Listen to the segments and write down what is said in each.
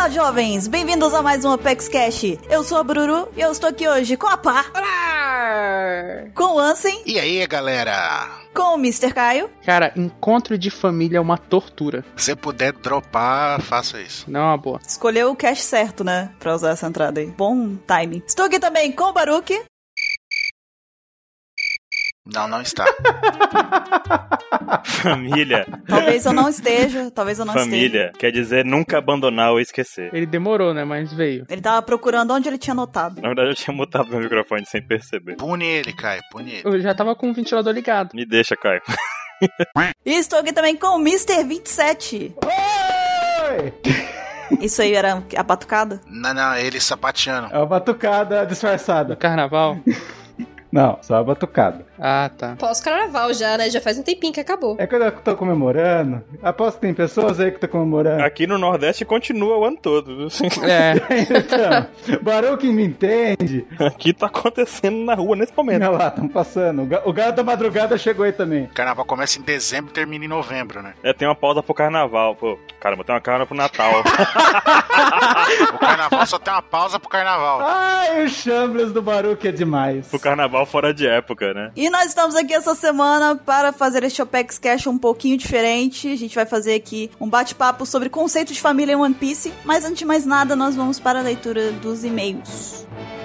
Olá, jovens! Bem-vindos a mais um Apex Cash. Eu sou a Bruru e eu estou aqui hoje com a Pá. Olá! Com o Ansem. E aí, galera? Com o Mr. Caio. Cara, encontro de família é uma tortura. Se puder dropar, faça isso. Não é uma boa. Escolheu o cash certo, né? Pra usar essa entrada aí. Bom timing. Estou aqui também com o Baruque. Não, não está. Família. Talvez eu não esteja, talvez eu não Família. esteja. Quer dizer nunca abandonar ou esquecer. Ele demorou, né? Mas veio. Ele tava procurando onde ele tinha anotado. Na verdade, eu tinha mutado meu microfone sem perceber. Pune ele, Caio, pune ele. Eu já tava com o ventilador ligado. Me deixa, Caio. E estou aqui também com o Mr. 27. Oi! Isso aí era a batucada? Não, não, ele sapateando. É uma batucada disfarçada. carnaval. Não, só a batucada. Ah, tá. Pós-carnaval já, né? Já faz um tempinho que acabou. É quando eu tô comemorando. Aposto que tem pessoas aí que estão comemorando. Aqui no Nordeste continua o ano todo. viu? É. então, Baruque me entende. Aqui tá acontecendo na rua nesse momento. Olha lá, estão passando. O ga- O galo da madrugada chegou aí também. O carnaval começa em dezembro e termina em novembro, né? É, tem uma pausa pro carnaval. Pô, caramba, tem uma cara pro Natal. O carnaval só tem uma pausa pro carnaval. Ai, o Chambres do Baruque é demais. pro carnaval fora de época, né? E nós estamos aqui essa semana para fazer este Opex Cash um pouquinho diferente. A gente vai fazer aqui um bate-papo sobre conceito de família em One Piece. Mas antes de mais nada, nós vamos para a leitura dos e-mails. E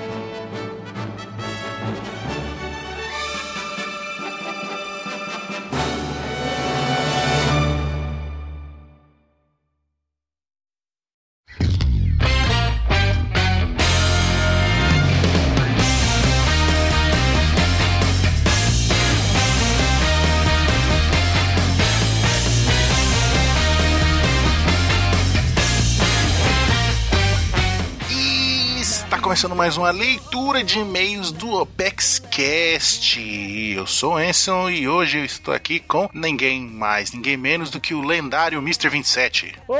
começando mais uma leitura de e-mails do Opex Cast. Eu sou o Enson e hoje eu estou aqui com ninguém mais, ninguém menos do que o lendário Mr. 27. Oi,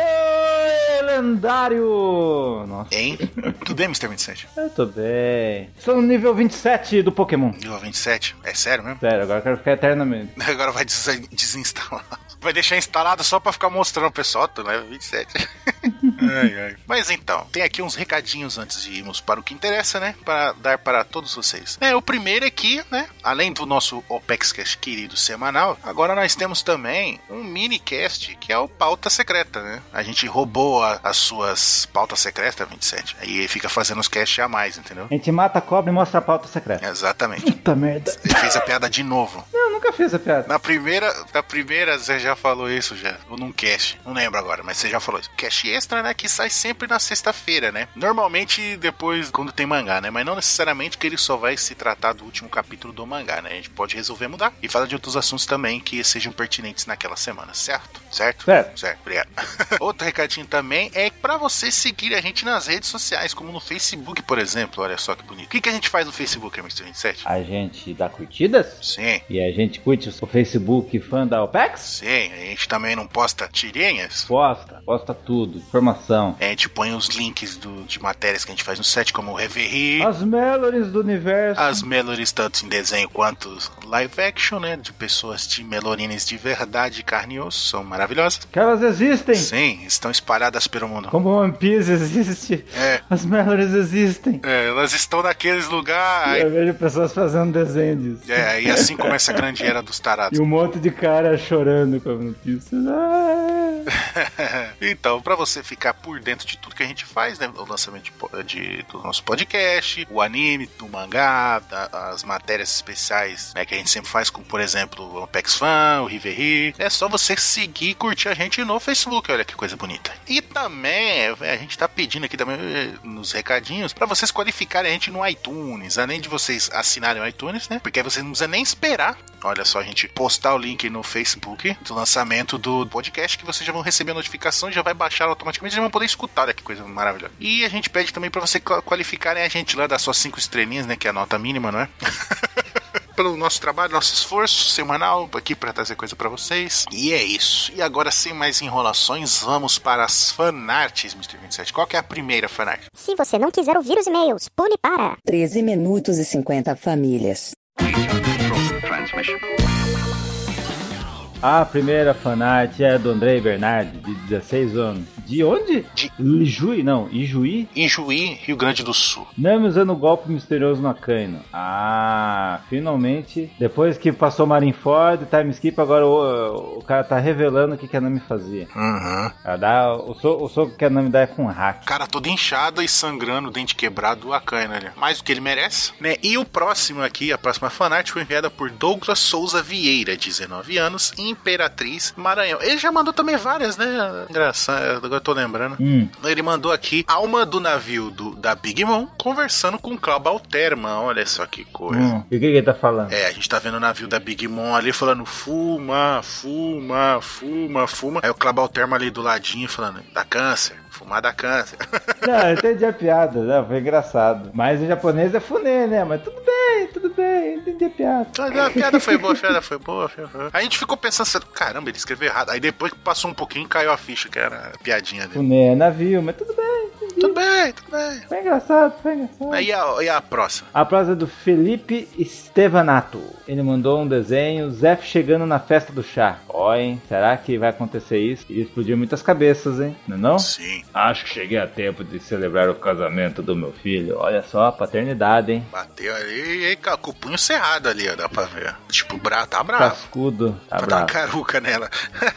lendário! Nossa, Hein? Tudo bem, Mr. 27? eu tô bem. Estou no nível 27 do Pokémon. Nível 27? É sério mesmo? Sério, agora eu quero ficar eternamente. Agora vai des- desinstalar. Vai deixar instalado só pra ficar mostrando o pessoal, tu leva 27. Ai, ai. Mas então, tem aqui uns recadinhos antes de irmos para o que interessa, né? Para dar para todos vocês. É, o primeiro é que, né? Além do nosso OpexCast querido semanal, agora nós temos também um minicast que é o Pauta Secreta, né? A gente roubou a- as suas pautas secretas, 27. Aí fica fazendo os casts a mais, entendeu? A gente mata a cobra e mostra a pauta secreta. Exatamente. Puta merda. Ele fez a piada de novo. Eu nunca fiz essa piada. Na primeira, na primeira você já falou isso já, ou num cast, não lembro agora, mas você já falou isso. Cast extra, né, que sai sempre na sexta-feira, né? Normalmente depois quando tem mangá, né? Mas não necessariamente que ele só vai se tratar do último capítulo do mangá, né? A gente pode resolver mudar e falar de outros assuntos também que sejam pertinentes naquela semana, certo? Certo? Certo. Certo, obrigado. Outro recadinho também é pra você seguir a gente nas redes sociais, como no Facebook, por exemplo. Olha só que bonito. O que, que a gente faz no Facebook, Mr. 27? A gente dá curtidas? Sim. E a gente curte o Facebook fã da OPEX? Sim, a gente também não posta tirinhas. Posta, posta tudo, informação. A gente põe os links do- de matérias que a gente faz no site, como o Reverie, As melhores do universo. as melhores tanto em desenho quanto live action, né? De pessoas de melorines de verdade, carne e osso, são maravilhosas. Que elas existem. Sim, estão espalhadas pelo mundo. Como One Piece existe. É. As melhores existem. É, elas estão naqueles lugares. Eu vejo pessoas fazendo desenho disso. É, e assim começa a grande era dos tarados. E um monte de cara chorando com a notícia. Ah. Então, pra você ficar por dentro de tudo que a gente faz, né? O lançamento de de- do nosso podcast, o anime, do mangá, da- as matérias especiais né, que a gente sempre faz, como por exemplo o Apex Fan, o Riverri. É só você seguir e curtir a gente no Facebook, olha que coisa bonita. E também, é, a gente tá pedindo aqui também eh, nos recadinhos pra vocês qualificarem a gente no iTunes, além de vocês assinarem o iTunes, né? Porque aí vocês não precisam nem esperar. Olha só, a gente postar o link no Facebook do lançamento do podcast que vocês já vão receber a notificação e já vai baixar automaticamente e já vão poder escutar. Olha que coisa maravilhosa. E a gente pede também pra você qua- qualificarem a gente lá das suas cinco estrelinhas, né? Que é a nota mínima, não é? Pelo nosso trabalho, nosso esforço semanal aqui pra trazer coisa pra vocês. E é isso. E agora, sem mais enrolações, vamos para as fanarts, Mr. 27. Qual que é a primeira fanart? Se você não quiser ouvir os e-mails, pule para 13 minutos e 50 famílias. A primeira fanart é do Andrei Bernardi, de 16 anos. De onde? De- Ijuí? Não, Ijuí? Em Juí, Rio Grande do Sul. Nami usando o golpe misterioso no Akaino. Ah, finalmente. Depois que passou Marineford, time skip, agora o, o cara tá revelando o que, que a Nami fazia. Uhum. Ela dá, o, so- o soco que a Nami dá é com hack. Cara todo inchado e sangrando, dente quebrado, a Akaina ali. Mais do que ele merece, né? E o próximo aqui, a próxima fanart foi enviada por Douglas Souza Vieira, 19 anos, Imperatriz Maranhão. Ele já mandou também várias, né? Engraçado, agora eu tô lembrando. Hum, Ele mandou aqui alma do navio do, da Big Mom conversando com Cláudio Alterman. Olha só que coisa. hum. E o que, ele tá falando? É, a gente tá vendo o navio da Big Mom ali falando fuma, fuma, fuma, fuma. Aí o Cláudio ali do ladinho falando dá câncer, fumar dá câncer. Não, eu entendi a piada, né? Foi engraçado. Mas o japonês é funê, né? Mas tudo bem, tudo bem, entendi a piada. a piada foi boa, a piada foi boa. foi boa. A gente ficou pensando, assim, caramba, ele escreveu errado. Aí depois que passou um pouquinho, caiu a ficha, que era a piadinha dele. Funê é navio, mas tudo bem, entendi. Tudo bem, tudo bem. Foi engraçado, foi engraçado. Aí a, e a próxima? A prosa é do Felipe Estevanato. Ele mandou um desenho, Zef chegando na festa do chá. Ó, hein? Será que vai acontecer isso? E explodiu muitas cabeças, hein? Não é não? Sim, Acho que cheguei a tempo de celebrar o casamento do meu filho. Olha só, paternidade, hein? bateu ali e com o punho cerrado ali, ó, dá pra ver. Tipo, bra, tá bravo. Cascudo, tá Pra dar uma bravo. caruca nela.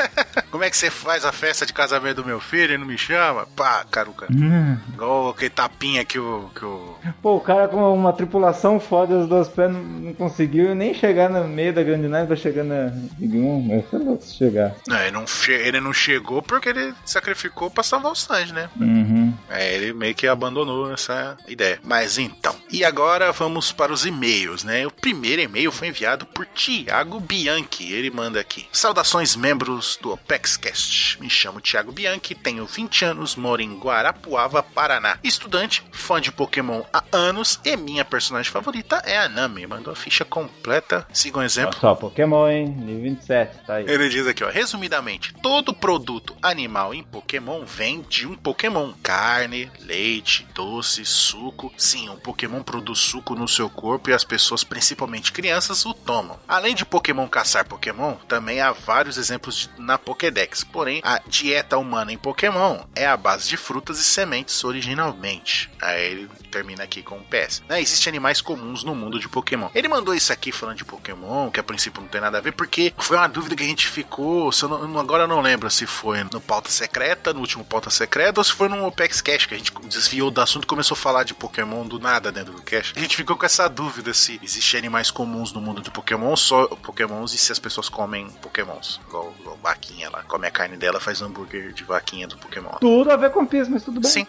Como é que você faz a festa de casamento do meu filho e não me chama? Pá, caruca. Hum. Igual aquele tapinha que o. Que o... Pô, o cara com uma tripulação foda, as duas pés não, não conseguiu nem chegar no meio da grande nave, vai chegar na Big Mom. Mas foi louco se chegar. Não, ele não, che... ele não chegou porque ele sacrificou pra salvar o Sanji, né? Uhum. É, ele meio que abandonou essa ideia. Mas então. E agora vamos para os e-mails, né? O primeiro e-mail foi enviado por Tiago Bianchi. Ele manda aqui: Saudações, membros do OpexCast. Me chamo Tiago Bianchi, tenho 20 anos, moro em Guarapuava, Paraná. Estudante, fã de Pokémon há anos e minha personagem favorita é a Nami. Mandou a ficha completa. Siga um exemplo. Olha só, Pokémon, hein? Nível 27, tá aí. Ele diz aqui, ó, resumidamente, todo produto animal em Pokémon vem de um Pokémon. Carne, leite, doce, suco. Sim, um Pokémon produz suco no seu corpo e as pessoas, principalmente crianças, o tomam. Além de Pokémon caçar Pokémon, também há vários exemplos de- na Pokédex. Porém, a dieta humana em Pokémon é a base de frutas e sementes originalmente. Aí ele termina aqui com um PS. Né, Existem animais comuns no mundo de Pokémon. Ele mandou isso aqui falando de Pokémon, que a princípio não tem nada a ver, porque foi uma dúvida que a gente ficou. Se eu não- agora eu não lembro se foi no Pauta Secreta, no último Pauta Secreta, ou se foi no Opex Cash, que a gente desviou do assunto e começou a falar de Pokémon do nada dentro do Cash. A gente ficou com essa dúvida se existem animais comuns no mundo de Pokémon, só Pokémons, e se as pessoas comem Pokémons. Igual, igual vaquinha lá. Come a carne dela, faz hambúrguer de vaquinha do Pokémon. Tudo a ver com Piss, mas tudo bem. Sim.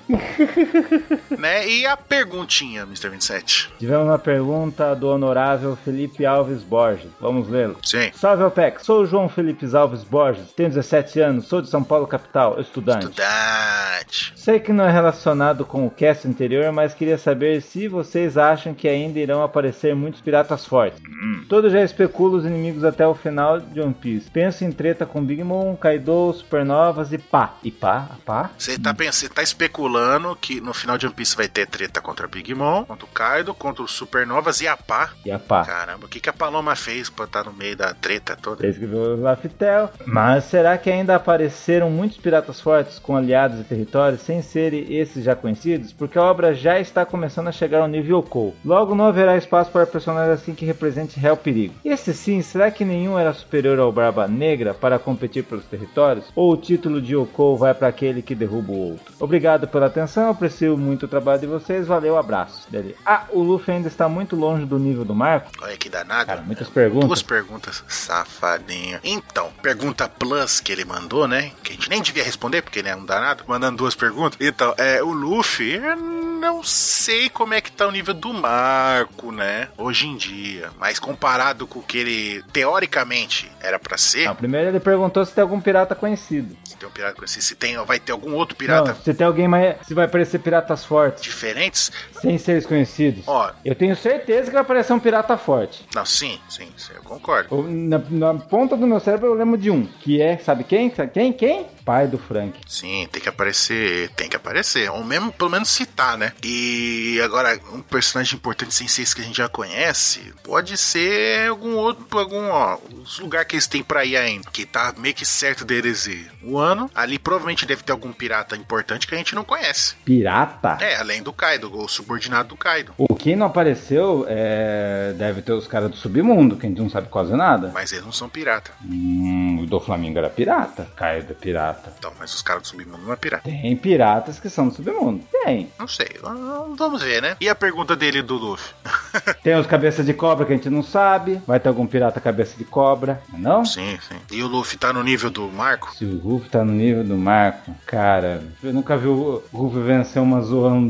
né? E a perguntinha, Mr. 27? Tivemos uma pergunta do honorável Felipe Alves Borges. Vamos lê-lo. Sim. Salve, OPEC. Sou o João Felipe Alves Borges, tenho 17 anos, sou de São Paulo, capital, estudante. Estudante. Sei que não é relacionado com o cast anterior, mas queria saber se vocês acham que ainda irão aparecer muitos piratas fortes. Todos já especulam os inimigos até o final de One Piece. Penso em treta com Big Mom, Kaido, Supernovas e pá. E pá? Pá? Você tá, pensando, tá especulando que no final de One Piece vai ter treta contra Big Mom, contra o Kaido, contra os Supernovas e a Pá. E a pá. Caramba, o que, que a Paloma fez pra estar no meio da treta toda? Escreveu Laftel. Mas será que ainda apareceram muitos piratas fortes com aliados e territórios sem serem esses já conhecidos? Porque a obra já está começando a chegar ao nível Yokou. Logo não haverá espaço para personagens assim que represente real perigo. Esse sim, será que nenhum era superior ao Barba Negra para competir pelos territórios? Ou o título de Yokou vai para aquele que derruba o outro? Obrigado pela atenção, aprecio muito o trabalho de vocês, valeu, abraço. Dele. Ah, o Luffy ainda está muito longe do nível do Marco? Olha que danado. Cara, muitas perguntas. Duas perguntas, safadinho. Então, pergunta plus que ele mandou, né? Que a gente nem devia responder, porque ele é um danado, mandando duas perguntas. Então, é, o Luffy, eu não sei como é que tá o nível do Marco, né? Hoje em dia. Mas comparado com o que ele, teoricamente, era pra ser, Não, primeiro ele perguntou se tem algum pirata conhecido. se tem um pirata esse, se tem, vai ter algum outro pirata Não, se tem alguém mais. Se vai aparecer piratas fortes, diferentes, sem seres conhecidos. ó, Eu tenho certeza que vai aparecer um pirata forte. não, sim, sim, sim, eu concordo. Eu- Na, na ponta do meu cérebro eu lembro de um. Que é, sabe quem? Sabe quem? Quem? Pai do Frank. Sim, tem que aparecer, tem que aparecer. Ou mesmo, pelo menos citar, né? E agora, um personagem importante sem ser esse que a gente já conhece, pode ser algum outro, algum, ó, os lugares que eles têm pra ir ainda, que tá meio que certo deles ir. O ano, ali provavelmente deve ter algum pirata importante que a gente não conhece. Pirata? É, além do Kaido, o subordinado do Kaido. O que não apareceu é... deve ter os caras do submundo, que a gente não sabe quase nada. Mas eles não são pirata. Hum, o do Flamengo era pirata. Kaido é pirata. Então, mas os caras do submundo não é pirata. Tem piratas que são do submundo. Tem. Não sei, vamos ver, né? E a pergunta dele do Luffy? Tem os cabeças de cobra que a gente não sabe. Vai ter algum pirata cabeça de cobra, não? Sim, sim. E o Luffy tá no nível do Marco? Se o Ruff tá no nível do Marco, cara, eu nunca vi o Ruff vencer uma Zoan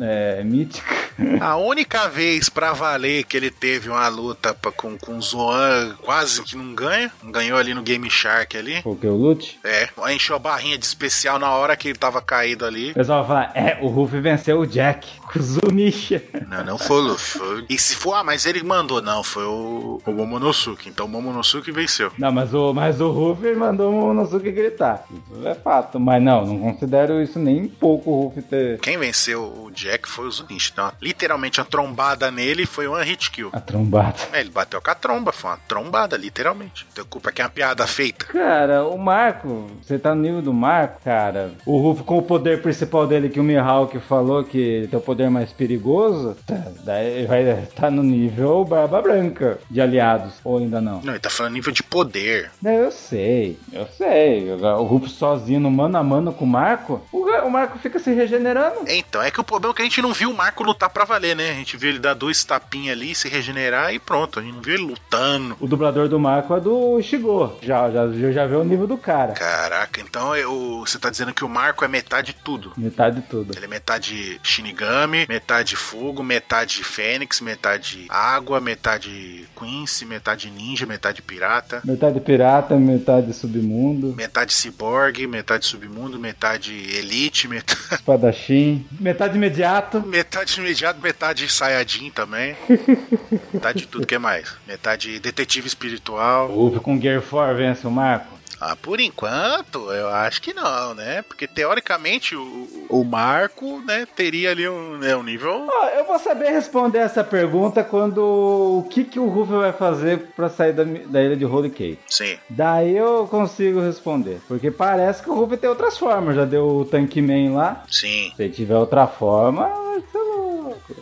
é, mítica. A única vez pra valer que ele teve uma luta pra, com, com o Zoan quase que não ganha, ganhou ali no Game Shark ali. Porque o Lute? É, encheu a barrinha de especial na hora que ele tava caído ali. O pessoal vai falar, é, o Ruff venceu o Jack com o Zunisha. Não, não foi o Luffy. Foi... E se for, ah, mas ele mandou, não, foi o, o Momonosuke. Então o Momonosuke venceu. Não, mas o, mas o Ruff mandou o Momonosuke gritar. Isso é fato. Mas não, não considero isso nem pouco o Ruff ter. Quem venceu o Jack foi o Zunisha. Então, literalmente a trombada nele foi uma hit kill. A trombada. É, ele bateu com a tromba, foi uma trombada, literalmente. Teu culpa que é uma piada feita. Cara, o Marco, você tá no nível do Marco, cara. O Ruff com o poder principal dele que o Mihawk falou que ele tem o poder mais perigoso, tá, daí vai estar tá no nível Barba Branca de aliados, ou ainda não? Não, ele tá falando nível de poder. Não, eu sei, eu sei. O Ruff sozinho no mano a mano com o Marco, o Marco fica se regenerando. Então, é que o problema é que a gente não viu o Marco lutar pra valer, né? A gente viu ele dar dois tapinhas ali, se regenerar e pronto. A gente não viu ele lutando. O dublador do Marco é do Shigo. Já, já, já vê o nível do cara. Caraca, então eu, você tá dizendo que o Marco é metade de tudo. Metade de tudo. Ele é metade Shinigami, metade fogo, metade Fênix, metade água, metade Quincy, metade ninja, metade pirata. Metade pirata, metade submundo. Metade cyborg, metade submundo, metade elite, metade... Espadachim. Metade imediato. Metade imediato, metade Sayajin também. metade de tudo que é mais. Metade detetive espiritual. Ufa, com Gear 4 vence o Marco. Ah, por enquanto, eu acho que não, né? Porque teoricamente o, o Marco, né, teria ali um, né, um nível. Oh, eu vou saber responder essa pergunta quando o que, que o Ruffy vai fazer para sair da, da ilha de Holy Cake. Sim. Daí eu consigo responder. Porque parece que o Ruffy tem outras formas. Já deu o Tank Man lá. Sim. Se tiver outra forma,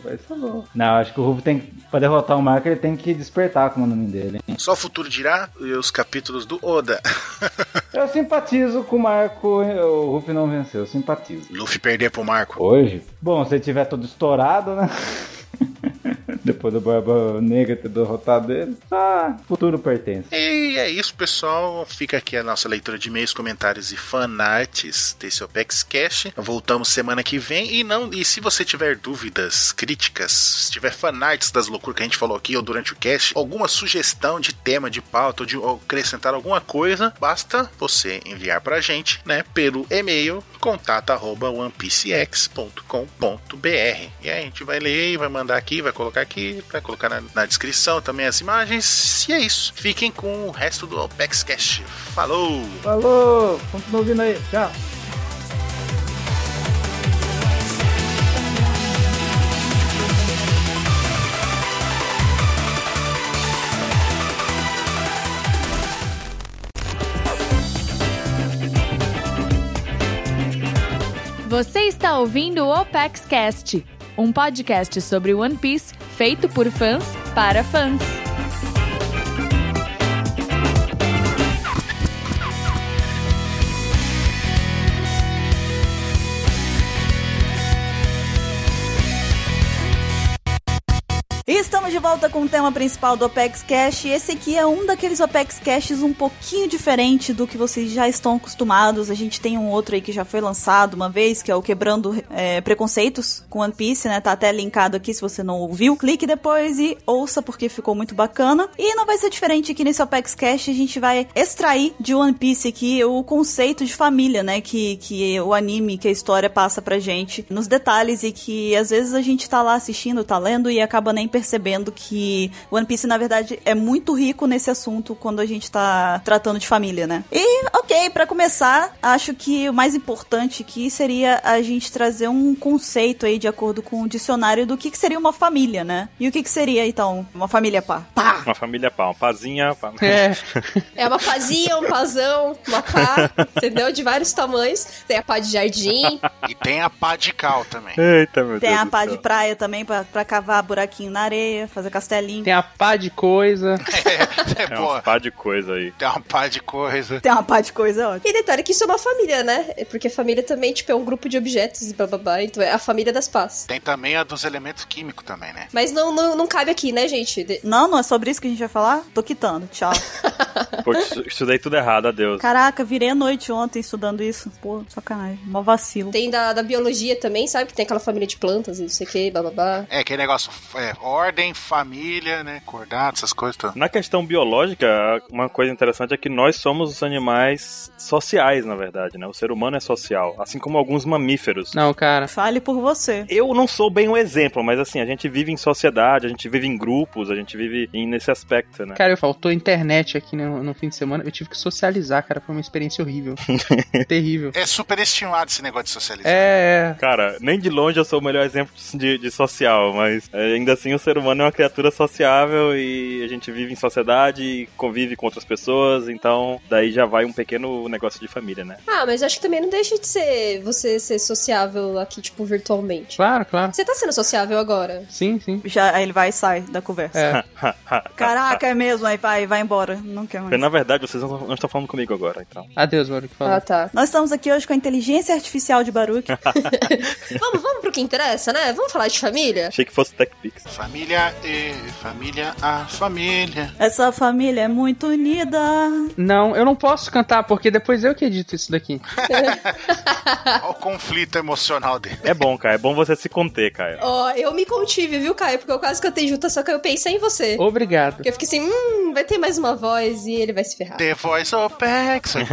Vai ser louco. Não, acho que o Ruffy tem Pra derrotar o Marco, ele tem que despertar com o nome dele. Hein? Só o futuro dirá e os capítulos do Oda. eu simpatizo com o Marco. O Ruffy não venceu, eu simpatizo. Luffy perder pro Marco. Hoje? Bom, se ele tiver todo estourado, né? Depois do Barba Negra ter derrotado ele. Ah, futuro pertence. E é isso, pessoal. Fica aqui a nossa leitura de e-mails, comentários e fanarts desse Opex Cash. Voltamos semana que vem. E não e se você tiver dúvidas, críticas, se tiver fanarts das loucuras que a gente falou aqui ou durante o cast, alguma sugestão de tema, de pauta ou de ou acrescentar alguma coisa, basta você enviar pra gente, né, pelo e-mail contato@onepcx.com.br. E aí a gente vai ler vai mandar aqui, vai colocar aqui, vai colocar na, na, descrição também as imagens. E é isso. Fiquem com o resto do Opex Cash. Falou! Falou! Continua ouvindo aí. Tchau. Você está ouvindo o Opex Cast, um podcast sobre One Piece feito por fãs para fãs. Estamos de volta com o tema principal do Opex Cash. Esse aqui é um daqueles Opex Caches um pouquinho diferente do que vocês já estão acostumados. A gente tem um outro aí que já foi lançado uma vez, que é o Quebrando é, Preconceitos com One Piece, né? Tá até linkado aqui se você não ouviu. Clique depois e ouça porque ficou muito bacana. E não vai ser diferente aqui nesse Opex Cash. A gente vai extrair de One Piece aqui o conceito de família, né? Que, que o anime, que a história passa pra gente nos detalhes e que às vezes a gente tá lá assistindo, tá lendo e acaba nem percebendo que One Piece, na verdade, é muito rico nesse assunto quando a gente tá tratando de família, né? E, ok, pra começar, acho que o mais importante aqui seria a gente trazer um conceito aí de acordo com o dicionário do que, que seria uma família, né? E o que, que seria, então, uma família pá? Pá! Uma família pá, uma pazinha. Pá. É, É uma pazinha, um pazão, uma pá, entendeu? De vários tamanhos. Tem a pá de jardim. E tem a pá de cal também. Eita, meu Tem Deus. a do pá céu. de praia também pra, pra cavar buraquinho na areia, fazer castelinho. tem a pá de coisa. É, É pô, uma pá de coisa aí. tem uma pá de coisa. Tem uma pá de coisa ótima. E detalhe que isso é uma família, né? É Porque família também, tipo, é um grupo de objetos e bababá. Então é a família das pás. Tem também a dos elementos químicos também, né? Mas não, não, não cabe aqui, né, gente? De- Não, não é sobre isso que a gente vai falar? Tô quitando, tchau. Pô, estu- estudei tudo errado, adeus. Caraca, virei a noite ontem estudando isso. Pô, sacanagem. Mó vacilo. Tem da, da biologia também, sabe? Que tem aquela família de plantas e não sei o que, bababá. É, aquele negócio, é, ordem, família, né? Coordenadas, essas coisas todas. Na questão biológica, uma coisa interessante é que nós somos os animais sociais, na verdade, né? O ser humano é social, assim como alguns mamíferos. Não, cara. Fale por você. Eu não sou bem um exemplo, mas assim, a gente vive em sociedade, a gente vive em grupos, a gente vive em- nesse aspecto, né? Cara, faltou internet aqui no, no fim de semana. Eu tive que socializar, cara. Foi uma experiência horrível. Terrível. É super estimado esse negócio de socializar. É, é. Cara, nem de longe eu sou o melhor exemplo de, de social, mas é, ainda assim o ser humano é uma criatura sociável e a gente vive em sociedade e convive com outras pessoas, então daí já vai um pequeno negócio de família, né? Ah, mas acho que também não deixa de ser você ser sociável aqui, tipo, virtualmente. Claro, claro. Você tá sendo sociável agora. Sim, sim. Já, aí ele vai e sai da conversa. É. Caraca, é mesmo. Aí vai, vai embora. Não quer Porque, mais. na verdade, vocês não, não estão falando comigo agora, então. Adeus, Baruch. Falou. Ah, tá. Nós estamos aqui hoje com a inteligência artificial de Baruch. Vamos, vamos pro que interessa, né? Vamos falar de família? Achei que fosse TechPix. Família e família, a família. Essa família é muito unida. Não, eu não posso cantar, porque depois eu que edito isso daqui. Olha o conflito emocional dele. É bom, cara. É bom você se conter, Caio. Ó, eu me contive, viu, Caio? Porque eu quase cantei junto, só que eu pensei em você. Obrigado. Porque eu fiquei assim, hum, vai ter mais uma voz e ele vai se ferrar. The Voice Opex.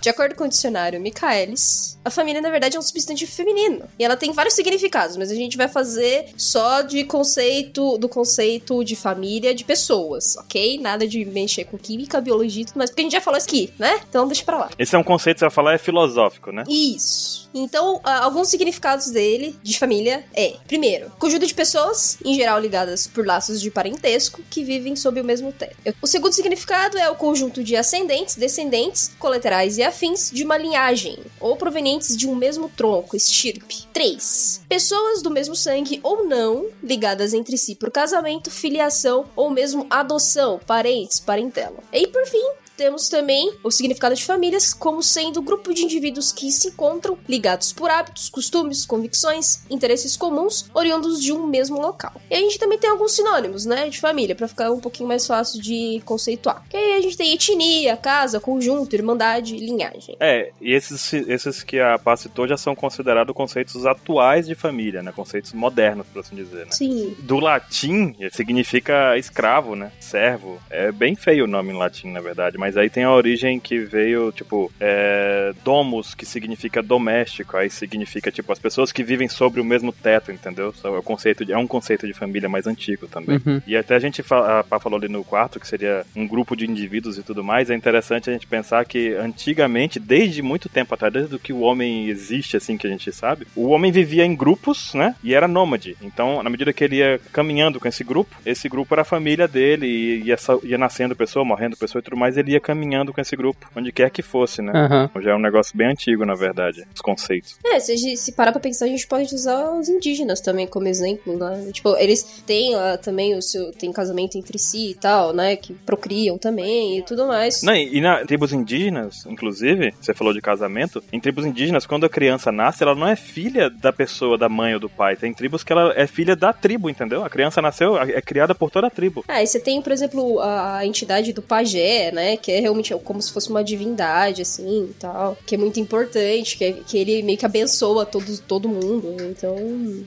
De acordo com o dicionário Michaelis, a família, na verdade, é um substantivo feminino. E ela tem vários significados, mas a gente vai fazer só de conceito, do conceito de família de pessoas, ok? Nada de mexer com química, biologia e tudo mais, porque a gente já falou isso aqui, né? Então deixa pra lá. Esse é um conceito que você vai falar, é filosófico, né? Isso. Então, ah, alguns significados dele, de família, é: primeiro, conjunto de pessoas, em geral ligadas por laços de parentesco, que vivem sob o mesmo teto. O segundo significado é o conjunto de ascendentes, descendentes, colaterais e afins de uma linhagem, ou provenientes de um mesmo tronco, estirpe. 3. Pessoas do mesmo sangue ou não, ligadas entre si por casamento, filiação ou mesmo adoção, parentes, parentela. E por fim, temos também o significado de famílias como sendo um grupo de indivíduos que se encontram ligados por hábitos, costumes, convicções, interesses comuns, oriundos de um mesmo local. E a gente também tem alguns sinônimos, né, de família, pra ficar um pouquinho mais fácil de conceituar. Que aí a gente tem etnia, casa, conjunto, irmandade, linhagem. É, e esses, esses que a Paz citou já são considerados conceitos atuais de família, né? Conceitos modernos, por assim dizer, né? Sim. Do latim, significa escravo, né? Servo. É bem feio o nome em latim, na verdade, mas aí tem a origem que veio, tipo, é, domus, que significa doméstico, aí significa, tipo, as pessoas que vivem sobre o mesmo teto, entendeu? É, o conceito de, é um conceito de família mais antigo também. Uhum. E até a gente fa- a Pá falou ali no quarto, que seria um grupo de indivíduos e tudo mais, é interessante a gente pensar que antigamente, desde muito tempo atrás, desde que o homem existe, assim, que a gente sabe, o homem vivia em grupos, né? E era nômade. Então, na medida que ele ia caminhando com esse grupo, esse grupo era a família dele, e ia, ia nascendo pessoa, morrendo pessoa e tudo mais, ele ia caminhando com esse grupo, onde quer que fosse, né? Aham. Já é um negócio bem antigo, na verdade, os conceitos. É, se, se parar pra pensar, a gente pode usar os indígenas também como exemplo, né? Tipo, eles têm lá também o seu. tem casamento entre si e tal, né? Que procriam também e tudo mais. Não, e e na tribos indígenas, inclusive, você falou de casamento, em tribos indígenas, quando a criança nasce, ela não é filha da pessoa, da mãe ou do pai. Tem tribos que ela é filha da tribo, entendeu? A criança nasceu, é criada por toda a tribo. Ah, e você tem, por exemplo, a, a entidade do pajé, né? Que é realmente como se fosse uma divindade, assim, tal, que é muito importante, que, é- que ele meio que abençoa todo, todo mundo, então,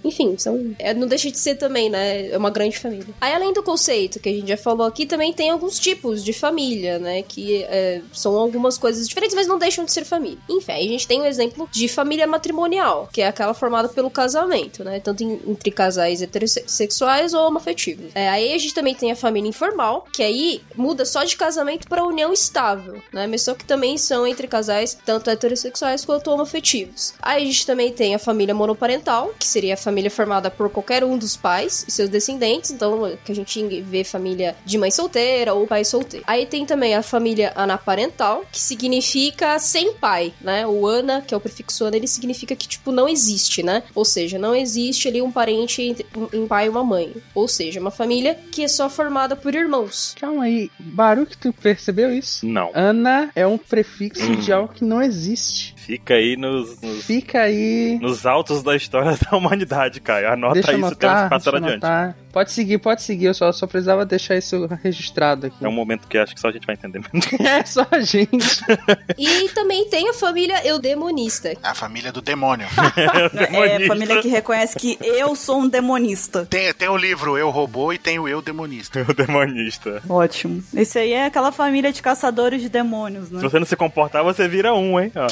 enfim, são, é, não deixa de ser também, né, é uma grande família. Aí, além do conceito que a gente já falou aqui, também tem alguns tipos de família, né, que é, são algumas coisas diferentes, mas não deixam de ser família. Enfim, aí a gente tem um exemplo de família matrimonial, que é aquela formada pelo casamento, né, tanto em- entre casais heterossexuais ou homoafetivos. É, aí a gente também tem a família informal, que aí muda só de casamento para união estável, né? Mas só que também são entre casais tanto heterossexuais quanto homoafetivos. Aí a gente também tem a família monoparental, que seria a família formada por qualquer um dos pais e seus descendentes, então que a gente vê família de mãe solteira ou pai solteiro. Aí tem também a família anaparental, que significa sem pai, né? O ana, que é o prefixo ana, ele significa que tipo não existe, né? Ou seja, não existe ali um parente entre um pai e uma mãe. Ou seja, uma família que é só formada por irmãos. Calma aí, Baruch, tu percebeu isso? Não. Ana é um prefixo de algo que não existe. Fica aí nos, nos, Fica aí. nos altos da história da humanidade, Caio. Anota Deixa eu isso, anotar, temos que passar deixa eu adiante. anotar. Pode seguir, pode seguir. Eu só, só precisava deixar isso registrado aqui. É um momento que acho que só a gente vai entender. É só a gente. E também tem a família eudemonista. A família do demônio. É a família que reconhece que eu sou um demonista. tem, tem o livro Eu Robô e tem o Eu Demonista. o demonista. Ótimo. Esse aí é aquela família de caçadores de demônios, né? Se você não se comportar, você vira um, hein? Ó.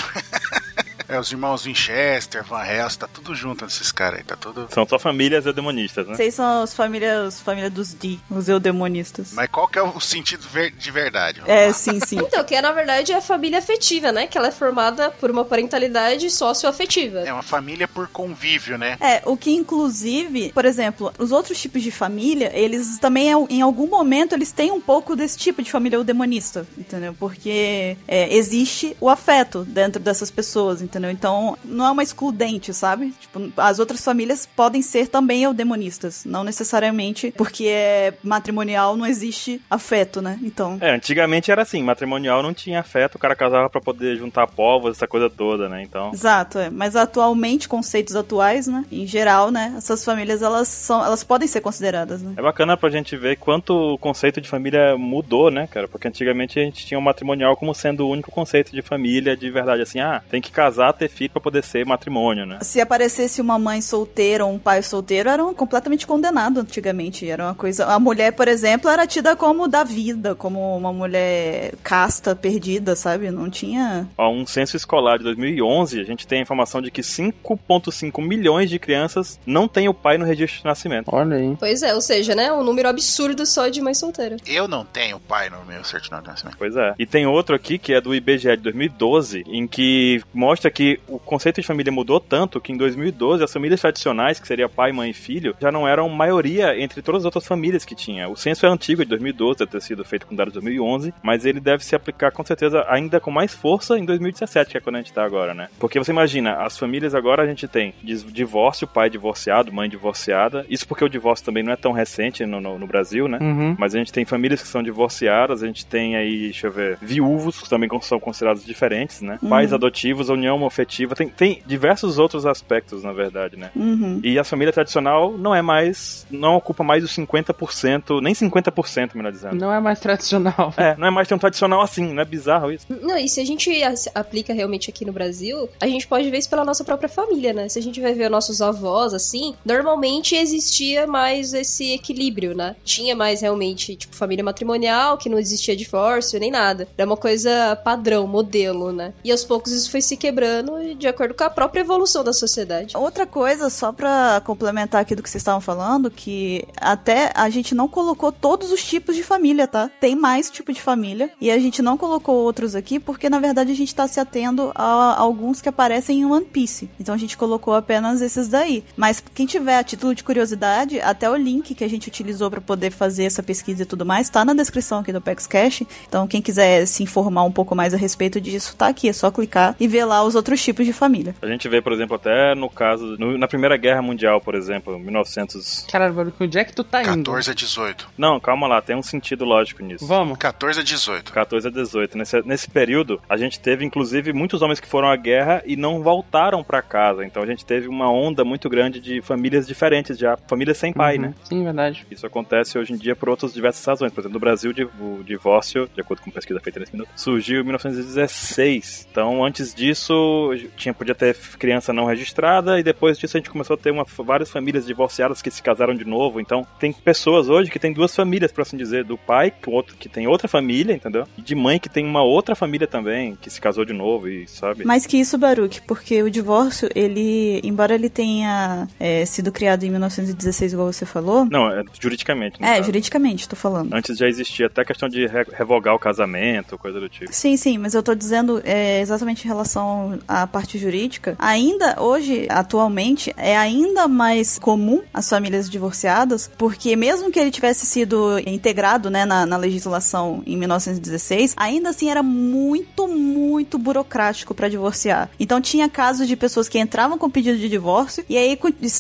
É, os irmãos Winchester, Van Helsing, tá tudo junto nesses caras aí, tá tudo... São só famílias demonistas, né? Vocês são as famílias, família dos D, os eudemonistas. Mas qual que é o sentido ver- de verdade? Vamos É, lá. sim, sim. Então, que é, na verdade é a família afetiva, né? Que ela é formada por uma parentalidade socioafetiva. É uma família por convívio, né? É, o que inclusive, por exemplo, os outros tipos de família, eles também, em algum momento, eles têm um pouco desse tipo de família eudemonista, entendeu? Porque é, existe o afeto dentro dessas pessoas, entendeu? Então, não é uma excludente, sabe? Tipo, as outras famílias podem ser também eudemonistas, não necessariamente porque é matrimonial, não existe afeto, né? Então, É, antigamente era assim, matrimonial não tinha afeto, o cara casava pra poder juntar povos, essa coisa toda, né? Então, Exato, é. mas atualmente, conceitos atuais, né? Em geral, né? Essas famílias, elas são, elas podem ser consideradas, né? é bacana pra gente ver quanto o conceito de família mudou, né, cara? Porque antigamente a gente tinha o matrimonial como sendo o único conceito de família de verdade, assim, ah, tem que casar, ter filho pra poder ser matrimônio, né? Se aparecesse uma mãe solteira ou um pai solteiro, eram completamente condenados antigamente. Era uma coisa. A mulher, por exemplo, era tida como da vida, como uma mulher casta, perdida, sabe? Não tinha. Ó, um censo escolar de 2011, a gente tem a informação de que 5,5 milhões de crianças não têm o pai no registro de nascimento. Olha aí. Pois é, ou seja, né? Um número absurdo só de mãe solteira. Eu não tenho pai no meu certidão de nascimento. Pois é. E tem outro aqui que é do IBGE de 2012, em que mostra que o conceito de família mudou tanto que em 2012 as famílias tradicionais, que seria pai, mãe e filho, já não eram maioria entre todas as outras famílias que tinha. O censo é antigo, de 2012, deve ter sido feito com dados de 2011, mas ele deve se aplicar com certeza ainda com mais força em 2017, que é quando a gente tá agora, né? Porque você imagina, as famílias agora a gente tem divórcio, pai divorciado, mãe divorciada. Isso porque o divórcio também não é tão recente no, no- no Brasil, né? Uhum. Mas a gente tem famílias que são divorciadas, a gente tem aí, deixa eu ver, viúvos, que também são considerados diferentes, né? Uhum. Pais adotivos, união afetiva, tem, tem diversos outros aspectos, na verdade, né? Uhum. E a família tradicional não é mais, não ocupa mais os 50%, nem 50%, melhor dizendo. Não é mais tradicional. É, não é mais tão tradicional assim, não é bizarro isso? Não, e se a gente aplica realmente aqui no Brasil, a gente pode ver isso pela nossa própria família, né? Se a gente vai ver nossos avós, assim, normalmente existia mais esse equilíbrio, né? Tinha mais realmente, tipo, família matrimonial, que não existia divórcio nem nada. Era uma coisa padrão, modelo, né? E aos poucos isso foi se quebrando de acordo com a própria evolução da sociedade. Outra coisa, só pra complementar aqui do que vocês estavam falando, que até a gente não colocou todos os tipos de família, tá? Tem mais tipo de família. E a gente não colocou outros aqui porque, na verdade, a gente tá se atendo a alguns que aparecem em One Piece. Então a gente colocou apenas esses daí. Mas quem tiver a título de curiosidade, até o link que a gente utilizou pra poder fazer essa pesquisa e tudo mais, tá na descrição aqui do PEX Cash. Então quem quiser se informar um pouco mais a respeito disso, tá aqui. É só clicar e ver lá os outros outros tipos de família. A gente vê, por exemplo, até no caso, no- na Primeira Guerra Mundial, por exemplo, 1900... Caralho, onde é que tu tá indo? 14 a 18. Não, calma lá, tem um sentido lógico nisso. Vamos. 14 a 18. 14 a 18. Nesse, nesse período, a gente teve, inclusive, muitos homens que foram à guerra e não voltaram pra casa. Então a gente teve uma onda muito grande de famílias diferentes, já famílias sem pai, Uhum. né? Sim, verdade. Isso acontece hoje em dia por outras diversas razões. Por exemplo, no Brasil, o divórcio, de acordo com pesquisa feita nesse minuto, surgiu em 1916. Então, antes disso, tinha, podia ter criança não registrada, e depois disso a gente começou a ter uma, várias famílias divorciadas que se casaram de novo. Então, tem pessoas hoje que tem duas famílias, por assim dizer, do pai, que, outro, que tem outra família, entendeu? E de mãe que tem uma outra família também, que se casou de novo, e sabe? Mais que isso, Baruch, porque o divórcio, ele, embora ele tenha é, sido criado em 1916, igual você falou, Não, é juridicamente. é, caso. juridicamente, tô falando. Antes já existia até questão de re- revogar o casamento, coisa do tipo. Sim, sim, mas eu tô dizendo é, exatamente em relação à parte jurídica. Ainda hoje, atualmente, é ainda mais comum as famílias divorciadas, porque mesmo que ele tivesse sido integrado né, na, na legislação em 1916, ainda assim era muito, muito burocrático pra divorciar. Então tinha casos de pessoas que entravam com pedido de divórcio e aí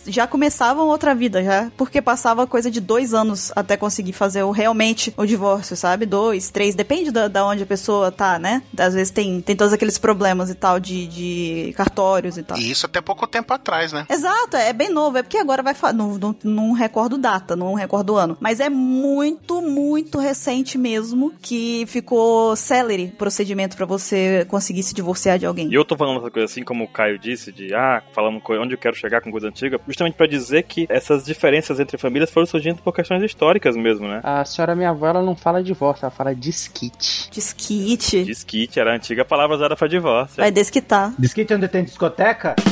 já começavam outra vida, já, porque passava coisa de dois anos até conseguir fazer o, realmente o divórcio, sabe? Dois, três, depende da, da onde a pessoa tá, né? Às vezes tem, tem todos aqueles problemas e tal de, de cartórios e tal. E isso até pouco tempo atrás, né? Exato, é bem novo. É porque agora vai. Não, não, não recordo data, não recordo ano. Mas é muito, muito recente mesmo que ficou celery o procedimento pra você conseguir se divorciar de alguém. E eu tô falando essa coisa assim, como o Caio disse, de ah, falando onde eu quero chegar com coisa antiga, justamente pra dizer que essas diferenças entre famílias foram surgindo por questões históricas mesmo, né? A senhora minha avó, ela não fala divórcio, ela fala disquite. Disquite. Disquite era a antiga palavra usada pra divórcio. Vai desquitar. Disquite onde tem discoteca?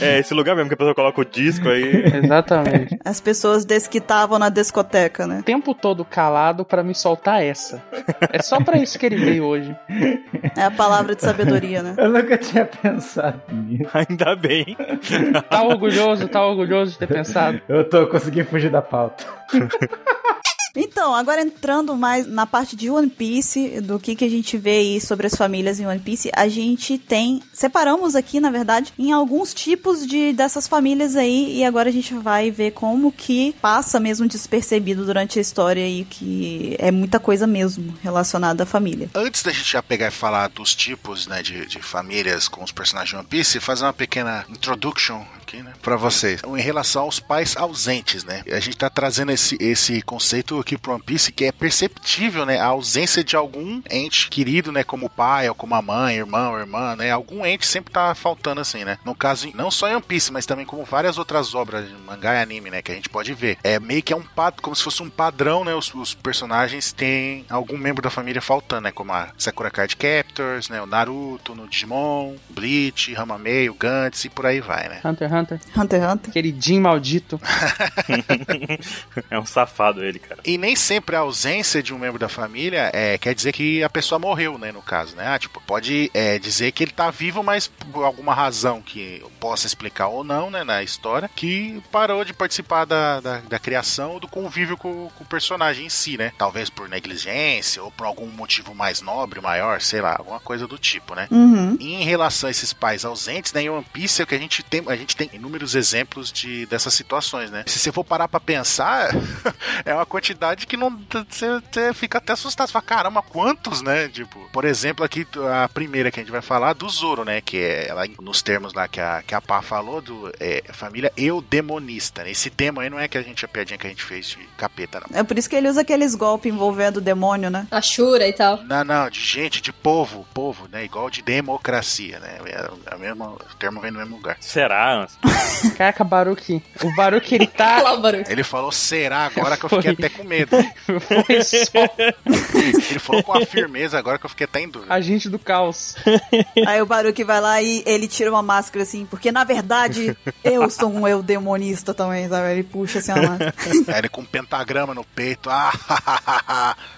É, esse lugar mesmo que a pessoa coloca o disco aí. Exatamente. As pessoas desquitavam na discoteca, né? o tempo todo calado pra me soltar essa. É só pra isso que ele veio hoje. É a palavra de sabedoria, né? Eu nunca tinha pensado nisso. Ainda bem. Tá orgulhoso, tá orgulhoso de ter pensado. Eu tô conseguindo fugir da pauta. Então, agora entrando mais na parte de One Piece, do que, que a gente vê aí sobre as famílias em One Piece, a gente tem. Separamos aqui, na verdade, em alguns tipos de dessas famílias aí, e agora a gente vai ver como que passa mesmo despercebido durante a história e que é muita coisa mesmo relacionada à família. Antes da gente já pegar e falar dos tipos né, de, de famílias com os personagens de One Piece, fazer uma pequena introduction aqui, né, pra vocês. Em relação aos pais ausentes, né? A gente tá trazendo esse, esse conceito aqui pro One Piece que é perceptível, né? A ausência de algum ente querido, né? Como o pai, ou como a mãe, irmão, irmã, né? Algum ente sempre tá faltando, assim, né? No caso, não só em One Piece, mas também como várias outras obras de mangá e anime, né? Que a gente pode ver. É meio que é um padrão, como se fosse um padrão, né? Os, os personagens têm algum membro da família faltando, né? Como a Sakura Card Captors, né? O Naruto, no Digimon, Bleach, Ramamei, o Gantz e por aí vai, né? Hunter Hunter. Hunter x Hunter. Aquele Jim maldito. é um safado ele, cara. E nem sempre a ausência de um membro da família é, quer dizer que a pessoa morreu, né? No caso, né? Ah, tipo, pode é, dizer que ele tá vivo, mas por alguma razão que eu possa explicar ou não, né? Na história, que parou de participar da, da, da criação ou do convívio com, com o personagem em si, né? Talvez por negligência ou por algum motivo mais nobre, maior, sei lá, alguma coisa do tipo, né? Uhum. Em relação a esses pais ausentes, né, em One Piece é o que a gente tem, a gente tem inúmeros exemplos de dessas situações, né? Se você for parar pra pensar, é uma quantidade que não você, você fica até assustado, você fala, caramba, quantos, né? Tipo, por exemplo, aqui a primeira que a gente vai falar do Zoro, né, que é ela nos termos lá que a que a Pá falou do é, família eudemonista, né? Esse tema aí não é que a gente a piadinha que a gente fez de capeta, não. É por isso que ele usa aqueles golpes envolvendo o demônio, né? A Shura e tal. Não, não, de gente, de povo, povo, né? Igual de democracia, né? É, é o, mesmo, o termo vem no mesmo lugar. Será, Anson? Caraca, Baruque. O Baruque, ele tá. Lá. Ele falou será agora que eu fiquei Foi. até com medo. Foi só Ele falou com a firmeza agora que eu fiquei até em dúvida. agente do caos. Aí o Baruque vai lá e ele tira uma máscara assim, porque na verdade eu sou um eudemonista também, sabe? Ele puxa assim a máscara. Aí ele com um pentagrama no peito. Ah,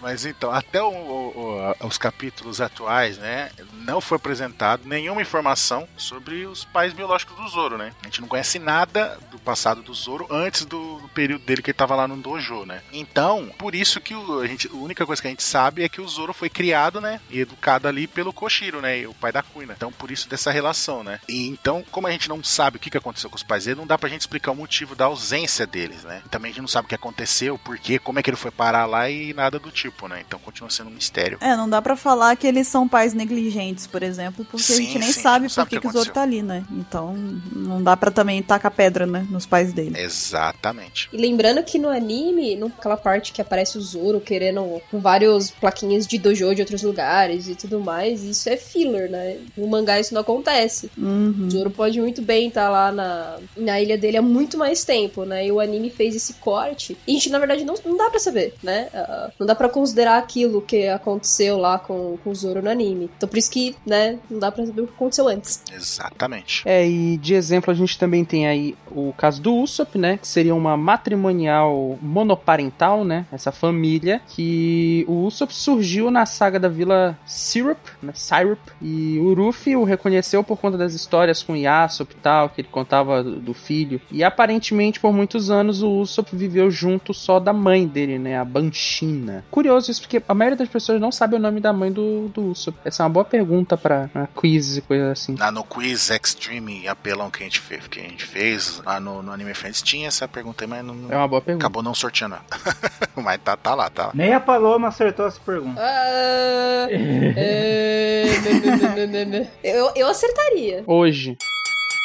Mas então, até o- o- o- os capítulos atuais, né? Não foi apresentado nenhuma informação sobre os pais biológicos do Zoro, né? Gente não conhece nada do passado do Zoro antes do, do período dele que ele tava lá no dojo, né? Então, por isso que o, a, gente, a única coisa que a gente sabe é que o Zoro foi criado, né? E educado ali pelo Koshiro, né? o pai da Kuina. Então, por isso dessa relação, né? E então, como a gente não sabe o que, que aconteceu com os pais dele, não dá pra gente explicar o motivo da ausência deles, né? Também a gente não sabe o que aconteceu, por quê, como é que ele foi parar lá e nada do tipo, né? Então continua sendo um mistério. É, não dá pra falar que eles são pais negligentes, por exemplo, porque a Sim, gente nem sim, sabe por que, o que que o Zoro tá ali, né? Então, não dá pra também tacar pedra, né, nos pais dele. Exatamente. E lembrando que no anime, naquela parte que aparece o Zoro querendo com vários plaquinhas de dojo de outros lugares e tudo mais, isso é filler, né? No mangá isso não acontece. Uhum. O Zoro pode muito bem estar lá na, na ilha dele há muito mais tempo, né? E o anime fez esse corte. E a gente, na verdade, não, não dá pra saber, né? Ah, não dá pra considerar aquilo que aconteceu lá com, com o Zoro no anime. Então por isso que, né, não dá pra saber o que aconteceu antes. Exatamente. É, e de exemplo a gente também tem aí o caso do Usopp, né? Que seria uma matrimonial monoparental, né? Essa família que o Usopp surgiu na saga da Vila Syrup, né? Syrup, e o Ruffy o reconheceu por conta das histórias com Yasop e tal, que ele contava do, filho. E aparentemente por muitos anos o Usopp viveu junto só da mãe dele, né? A Banshina. Curioso isso, porque a maioria das pessoas não sabe o nome da mãe do, do Usopp. Essa é uma boa pergunta pra quiz e coisa assim. Lá no quiz Extreme apelão que a gente fez, que a gente fez lá no, no Anime Friends tinha essa pergunta aí, mas não, É uma boa pergunta. acabou não sorteando. mas tá, tá lá, tá lá. Nem a Paloma acertou essa pergunta. Ah, é, não, não, não, não. Eu, eu acertaria. Hoje.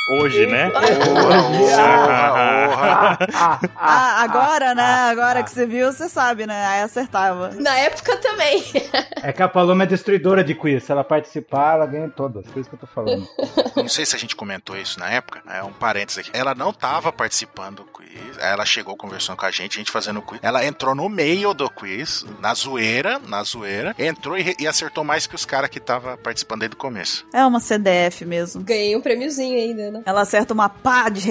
Hoje, né? Ah, ah, Ah, agora, né? Agora que você viu, você sabe, né? Aí acertava. Na época também. É que a Paloma é destruidora de quiz. Se ela participar, ela ganha todas. Por isso que eu tô falando. Não sei se a gente comentou isso na época. É um parênteses aqui. Ela não tava participando do quiz. Ela chegou conversando com a gente, a gente fazendo o quiz. Ela entrou no meio do quiz, na zoeira, na zoeira. Entrou e, e acertou mais que os caras que tava participando desde o começo. É uma CDF mesmo. Ganhei um prêmiozinho ainda, né? Ela acerta uma pá de,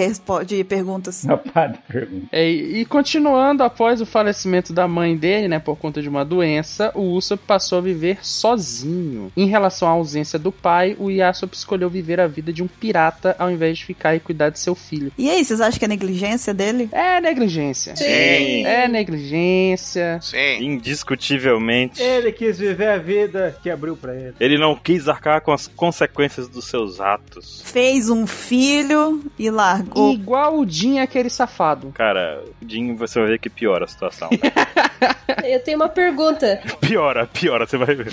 de perguntas. Uma pá de pergunta. É, e continuando, após o falecimento da mãe dele, né, por conta de uma doença, o Usopp passou a viver sozinho. Em relação à ausência do pai, o Yasop escolheu viver a vida de um pirata ao invés de ficar e cuidar de seu filho. E aí, vocês acham que é negligência dele? É negligência. Sim. É negligência. Sim. Indiscutivelmente. Ele quis viver a vida que abriu pra ele. Ele não quis arcar com as consequências dos seus atos. Fez um filho e largou. Igual o Jin, aquele safado. Cara, o Jim, você vai ver que piora a situação. Eu tenho uma pergunta. piora, piora, você vai ver.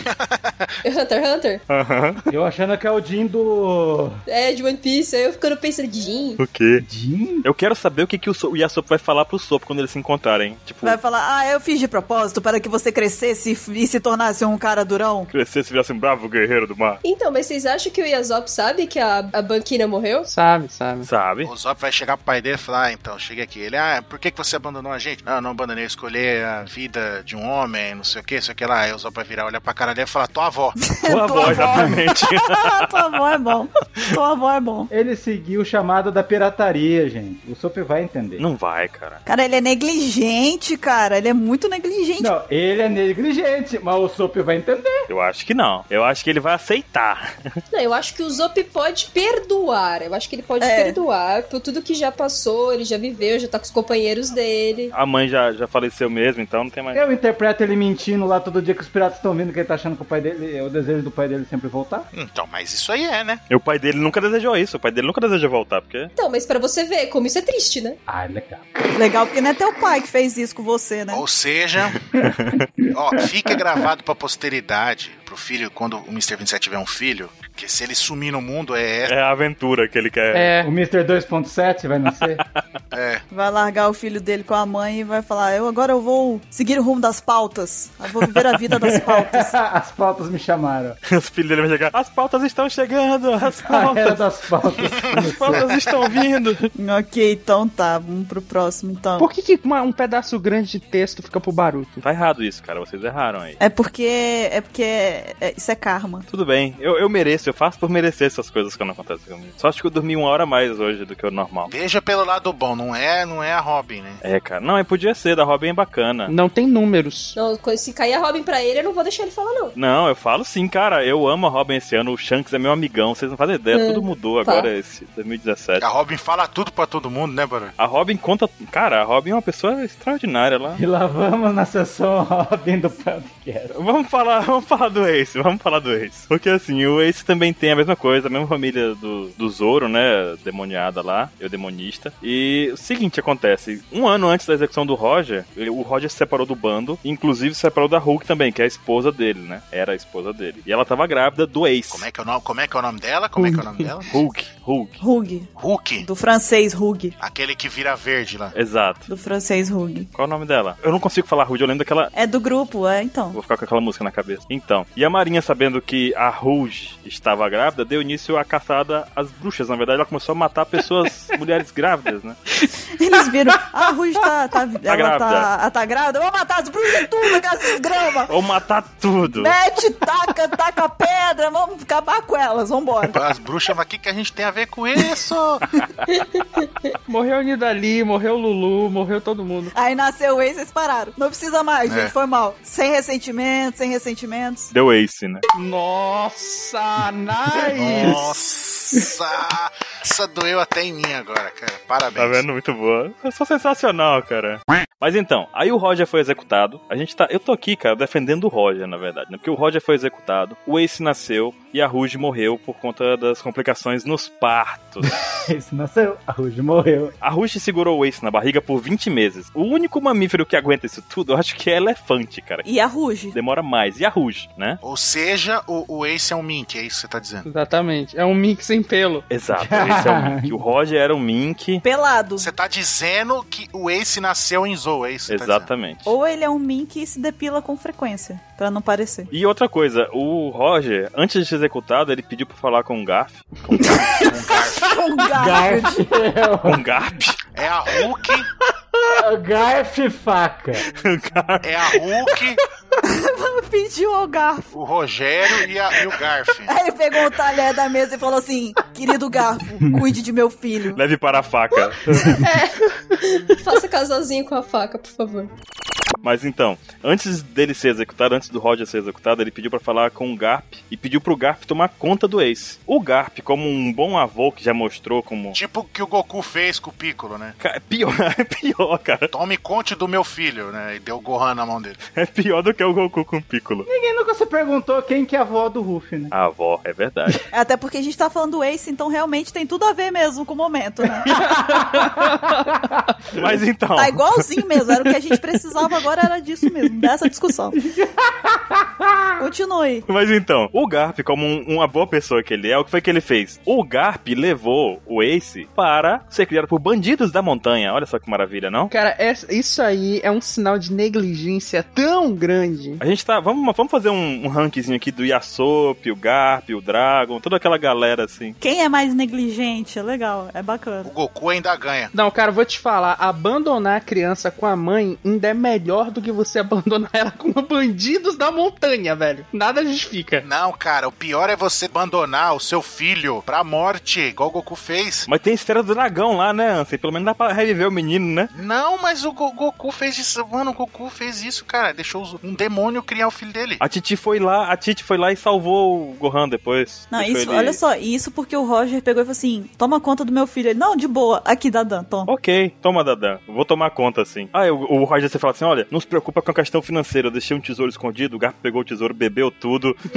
Hunter x Hunter? Aham. Eu achando que é o Jim do. É, de One Piece. Aí eu ficando pensando, Jin? O quê? Jim? Eu quero saber o que, que o, So- o Yasop vai falar pro Sop quando eles se encontrarem. Tipo, Vai falar, ah, eu fiz de propósito para que você crescesse e se tornasse um cara durão. crescer se virasse um bravo guerreiro do mar. Então, mas vocês acham que o Yasop sabe que a, a Banquina morreu? Sabe, sabe. Sabe? O Zop vai chegar pro pai dele e falar: ah, então, cheguei aqui. Ele, ah, por que, que você abandonou a gente? Não, não abandonei, eu escolhi a vida de um homem, não sei o que, não sei o que lá. Aí o Zop vai virar, olhar pra cara dele e falar: tua avó. Tua avó, exatamente. Tua avó é bom. Tua avó é bom. Ele seguiu o chamado da pirataria, gente. O Sop vai entender. Não vai, cara. Cara, ele é negligente, cara. Ele é muito negligente. Não, ele é negligente, mas o Sop vai entender. Eu acho que não. Eu acho que ele vai aceitar. Não, eu acho que o Zop pode perdoar. Eu acho que ele pode É. perdoar por tudo que já passou, ele já viveu, já tá com os companheiros dele. A mãe já, já faleceu mesmo, então não tem mais. Eu interpreto ele mentindo lá todo dia que os piratas estão vindo, que ele tá achando que o pai dele, é o desejo do pai dele sempre voltar. Então, mas isso aí é, né? E o pai dele nunca desejou isso. O pai dele nunca desejou voltar, porque. Então, mas pra você ver como isso é triste, né? Ah, legal. Legal, porque não é teu pai que fez isso com você, né? Ou seja, ó, fica gravado pra posteridade, filho, quando o Mr. 27 tiver um filho, que se ele sumir no mundo é. É a aventura que ele quer. É, O Mr. 2.7 vai nascer? É. Vai largar o filho dele com a mãe e vai falar: Eu agora eu vou seguir o rumo das pautas. Eu vou viver a vida das pautas. As pautas me chamaram. Os filhos dele vão chegar. As pautas estão chegando! As A era pautas! das pautas. As pautas estão vindo! ok, então tá. Vamos pro próximo então. Por que, que uma- um pedaço grande de texto fica pro Baruto? Tá errado isso, cara. Vocês erraram aí. É porque. É porque. É- isso é karma. Tudo bem, eu, eu mereço, eu faço por merecer essas coisas que não acontecem comigo. Só acho que eu dormi uma hora mais hoje do que o normal. Veja pelo lado bom, não é, não é a Robin, né? É, cara. Não, é, podia ser, da Robin é bacana. Não tem números. Não, se cair a Robin pra ele, eu não vou deixar ele falar, não. Não, eu falo sim, cara. Eu amo a Robin esse ano. O Shanks é meu amigão. Vocês não fazem ideia. Hum, Tudo mudou tá. agora, esse 2017. A Robin fala tudo pra todo mundo, né, Barulho? A Robin conta. Cara, a Robin é uma pessoa extraordinária lá. E lá vamos na sessão Robin do podcast. Vamos falar, vamos falar do Ace, vamos falar do Ace. Porque assim, o Ace também tem a mesma coisa, a mesma família do, do Zoro, né? Demoniada lá, eu demonista. E o seguinte acontece: um ano antes da execução do Roger, ele- o Roger se separou do bando, inclusive se separou da Hulk também, que é a esposa dele, né? Era a esposa dele. E ela tava grávida do Ace. Como é que é o nome, como é, que é o nome dela? Como é que é o nome dela? Hulk, Hulk. Hug. Hulk. Do francês Hug. Aquele que vira verde lá. Exato. Do francês Hug. Qual é o nome dela? Eu não consigo falar Rude, eu lembro daquela. É do grupo, é, então. Vou ficar com aquela música na cabeça. Então, e a Marinha, sabendo que a Rouge estava grávida, deu início à caçada às bruxas. Na verdade, ela começou a matar pessoas, mulheres grávidas, né? Eles viram, ah, a Ruge tá, tá, ela grávida. tá, ela tá grávida, vamos matar as bruxas tudo, aquelas grama. Ou matar tudo. Mete, taca, taca pedra, vamos acabar com elas, vambora. As bruxas, mas o que, que a gente tem a ver com isso? Morreu a Nidali, morreu o Lulu, morreu todo mundo. Aí nasceu o ex, vocês pararam. Não precisa mais, É. gente, foi mal. Sem ressentimentos, sem ressentimentos. Deu Ace, né? Nossa, nice! Nossa! Essa doeu até em mim agora, cara. Parabéns. Tá vendo? Muito boa. Eu sou sensacional, cara. Mas então, aí o Roger foi executado. A gente tá. Eu tô aqui, cara, defendendo o Roger, na verdade, né? Porque o Roger foi executado, o Ace nasceu e a Rouge morreu por conta das complicações nos partos. Esse nasceu, a Ruge morreu. A Rouge segurou o Ace na barriga por 20 meses. O único mamífero que aguenta isso tudo, eu acho que é elefante, cara. E a Ruge. Demora mais. E a Rouge, né? Ou seja, o, o Ace é um Mink, é isso que você tá dizendo. Exatamente. É um mix sem pelo. Exato, esse é o Mink. O Roger era um Mink. Pelado. Você tá dizendo que o Ace nasceu em Zou, é isso que você tá Exatamente. Ou ele é um mink e se depila com frequência, pra não parecer. E outra coisa, o Roger, antes de ser executado, ele pediu pra falar com o Garf. Com o Garf. Um. Um gato. Garf, com o Garp. É a Hulk, Garf faca. é a Hulk, Pediu ao garfo. o Rogério e, a- e o Garf. Aí ele pegou o talher da mesa e falou assim: Querido garfo, cuide de meu filho. Leve para a faca. Faça casalzinho com a faca, por favor. Mas então, antes dele ser executado, antes do Roger ser executado, ele pediu pra falar com o Garp e pediu pro Garp tomar conta do Ace. O Garp, como um bom avô que já mostrou como. Tipo o que o Goku fez com o Piccolo, né? Ca- É pior, é pior, cara. Tome conte do meu filho, né? E deu o Gohan na mão dele. É pior do que o Goku com o Piccolo. Ninguém nunca se perguntou quem que é a avó do Ruff, né? A avó, é verdade. Até porque a gente tá falando do Ace, então realmente tem tudo a ver mesmo com o momento, né? Mas então. Tá igualzinho mesmo, era o que a gente precisava agora, era disso mesmo, dessa discussão. Continue. Mas então, o Garp, como um- uma boa pessoa que ele é, o que foi que ele fez? O Garp levou o Ace para ser criado por bandidos da montanha. Olha só que maravilha, não? Cara, essa- isso aí é um sinal de negligência tão grande. A gente tá. Vamos, vamos fazer um, um rankzinho aqui do Yasop, o Garp, o Dragon, toda aquela galera assim. Quem é mais negligente? É legal, é bacana. O Goku ainda ganha. Não, cara, eu vou te falar, abandonar a criança com a mãe ainda é melhor do que você abandonar ela com bandidos da montanha, velho. Nada justifica. Não, cara, o pior é você abandonar o seu filho pra morte, igual o Goku fez. Mas tem a Esfera do Dragão lá, né, Ansem? Pelo menos dá pra reviver o menino, né? Não, mas o Go- Goku fez isso. Mano, o Goku fez isso, cara. Deixou um demônio criar o filho dele. A Titi foi lá, a Titi foi lá e salvou o Gohan depois. Não, Deixou isso, ele- olha só, e isso porque o Roger pegou e falou assim: toma conta do meu filho. Ele, não, de boa, aqui, Dadan, toma. Ok, toma, Dadan. Vou tomar conta, assim. Ah, o, o Roger, você fala assim, olha, não se preocupa com a questão financeira. Eu deixei um tesouro escondido, o Garp pegou o tesouro, bebeu tudo.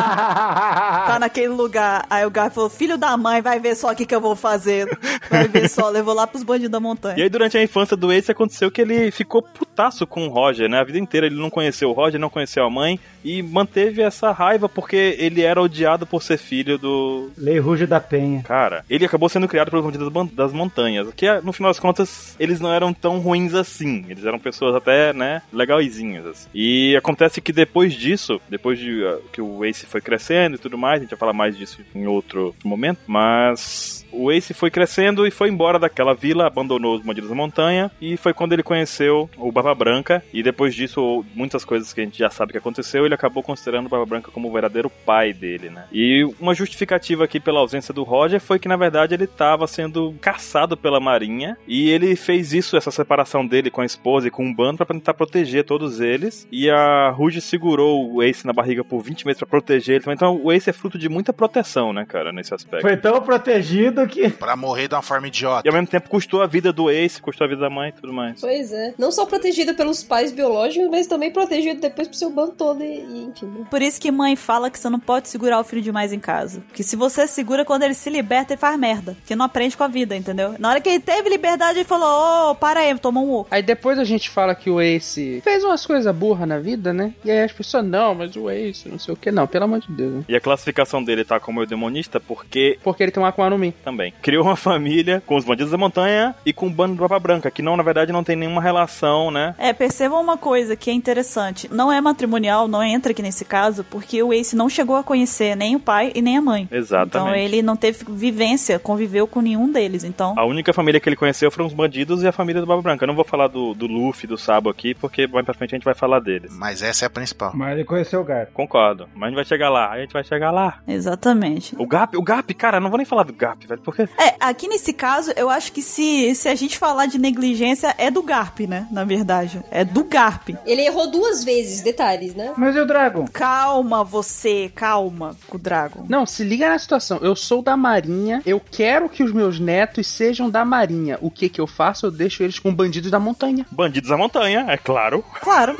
Tá naquele lugar. Aí o Gar falou: filho da mãe, vai ver só o que, que eu vou fazer. Vai ver só, levou lá pros bandidos da E montanha. aí, durante a infância do Ace, aconteceu que ele ficou putaço com o Roger, né? A vida inteira ele não conheceu o Roger, não conheceu a mãe e manteve essa raiva porque ele era odiado por ser filho do. Lei Ruge da Penha. Cara, ele acabou sendo criado pelos bandidos das montanhas, que no final das contas eles não eram tão ruins assim. Eles eram pessoas até, né, legaizinhas. Assim. E acontece que depois disso, depois de uh, que o Ace foi crescendo e tudo mais, mais, a gente vai falar mais disso em outro momento, mas o Ace foi crescendo e foi embora daquela vila, abandonou os bandidos da montanha e foi quando ele conheceu o Barba Branca e depois disso muitas coisas que a gente já sabe que aconteceu, ele acabou considerando o Barba Branca como o verdadeiro pai dele, né? E uma justificativa aqui pela ausência do Roger foi que na verdade ele estava sendo caçado pela marinha e ele fez isso, essa separação dele com a esposa e com um bando para tentar proteger todos eles e a Ruge segurou o Ace na barriga por 20 meses para proteger ele também. Então o Ace é fruto de muita proteção, né, cara, nesse aspecto. Foi tão protegido que. Pra morrer de uma forma idiota. E ao mesmo tempo custou a vida do Ace, custou a vida da mãe e tudo mais. Pois é. Não só protegido pelos pais biológicos, mas também protegido depois pro seu bando todo e, e enfim. né? Por isso que mãe fala que você não pode segurar o filho demais em casa. Porque se você segura, quando ele se liberta, ele faz merda. Porque não aprende com a vida, entendeu? Na hora que ele teve liberdade, ele falou: Ô, para aí, tomou um oco. Aí depois a gente fala que o Ace fez umas coisas burras na vida, né? E aí as pessoas, não, mas o Ace, não sei o que, não, pelo amor de Deus. Né? E a classificação dele tá como o demonista porque Porque ele tem um Akuma no Mi. também criou uma família com os bandidos da montanha e com o bando do Barba Branca, que não, na verdade, não tem nenhuma relação, né? É, percebam uma coisa que é interessante. Não é matrimonial, não entra aqui nesse caso, porque o Ace não chegou a conhecer nem o pai e nem a mãe. Exatamente. Então ele não teve vivência, conviveu com nenhum deles. Então, A única família que ele conheceu foram os bandidos e a família do Barba Branca. Eu não vou falar do, do Luffy, do Sabo aqui, porque mais pra frente a gente vai falar deles. Mas essa é a principal. Mas ele conheceu o Garp. Concordo. Mas a gente vai chegar lá. A gente vai chegar lá. exatamente. O Gap, o Gap, cara, não vou nem falar do Gap, velho, porque É, aqui nesse caso, eu acho que se, se a gente falar de negligência, é do Garp, né? Na verdade. É do Garp. Ele errou duas vezes, detalhes, né? Mas e o Dragon? Calma, você, calma, com o Dragon. Não, se liga na situação. Eu sou da Marinha, eu quero que os meus netos sejam da Marinha. O que que eu faço? Eu deixo eles com bandidos da montanha. Bandidos da montanha, é claro. Claro.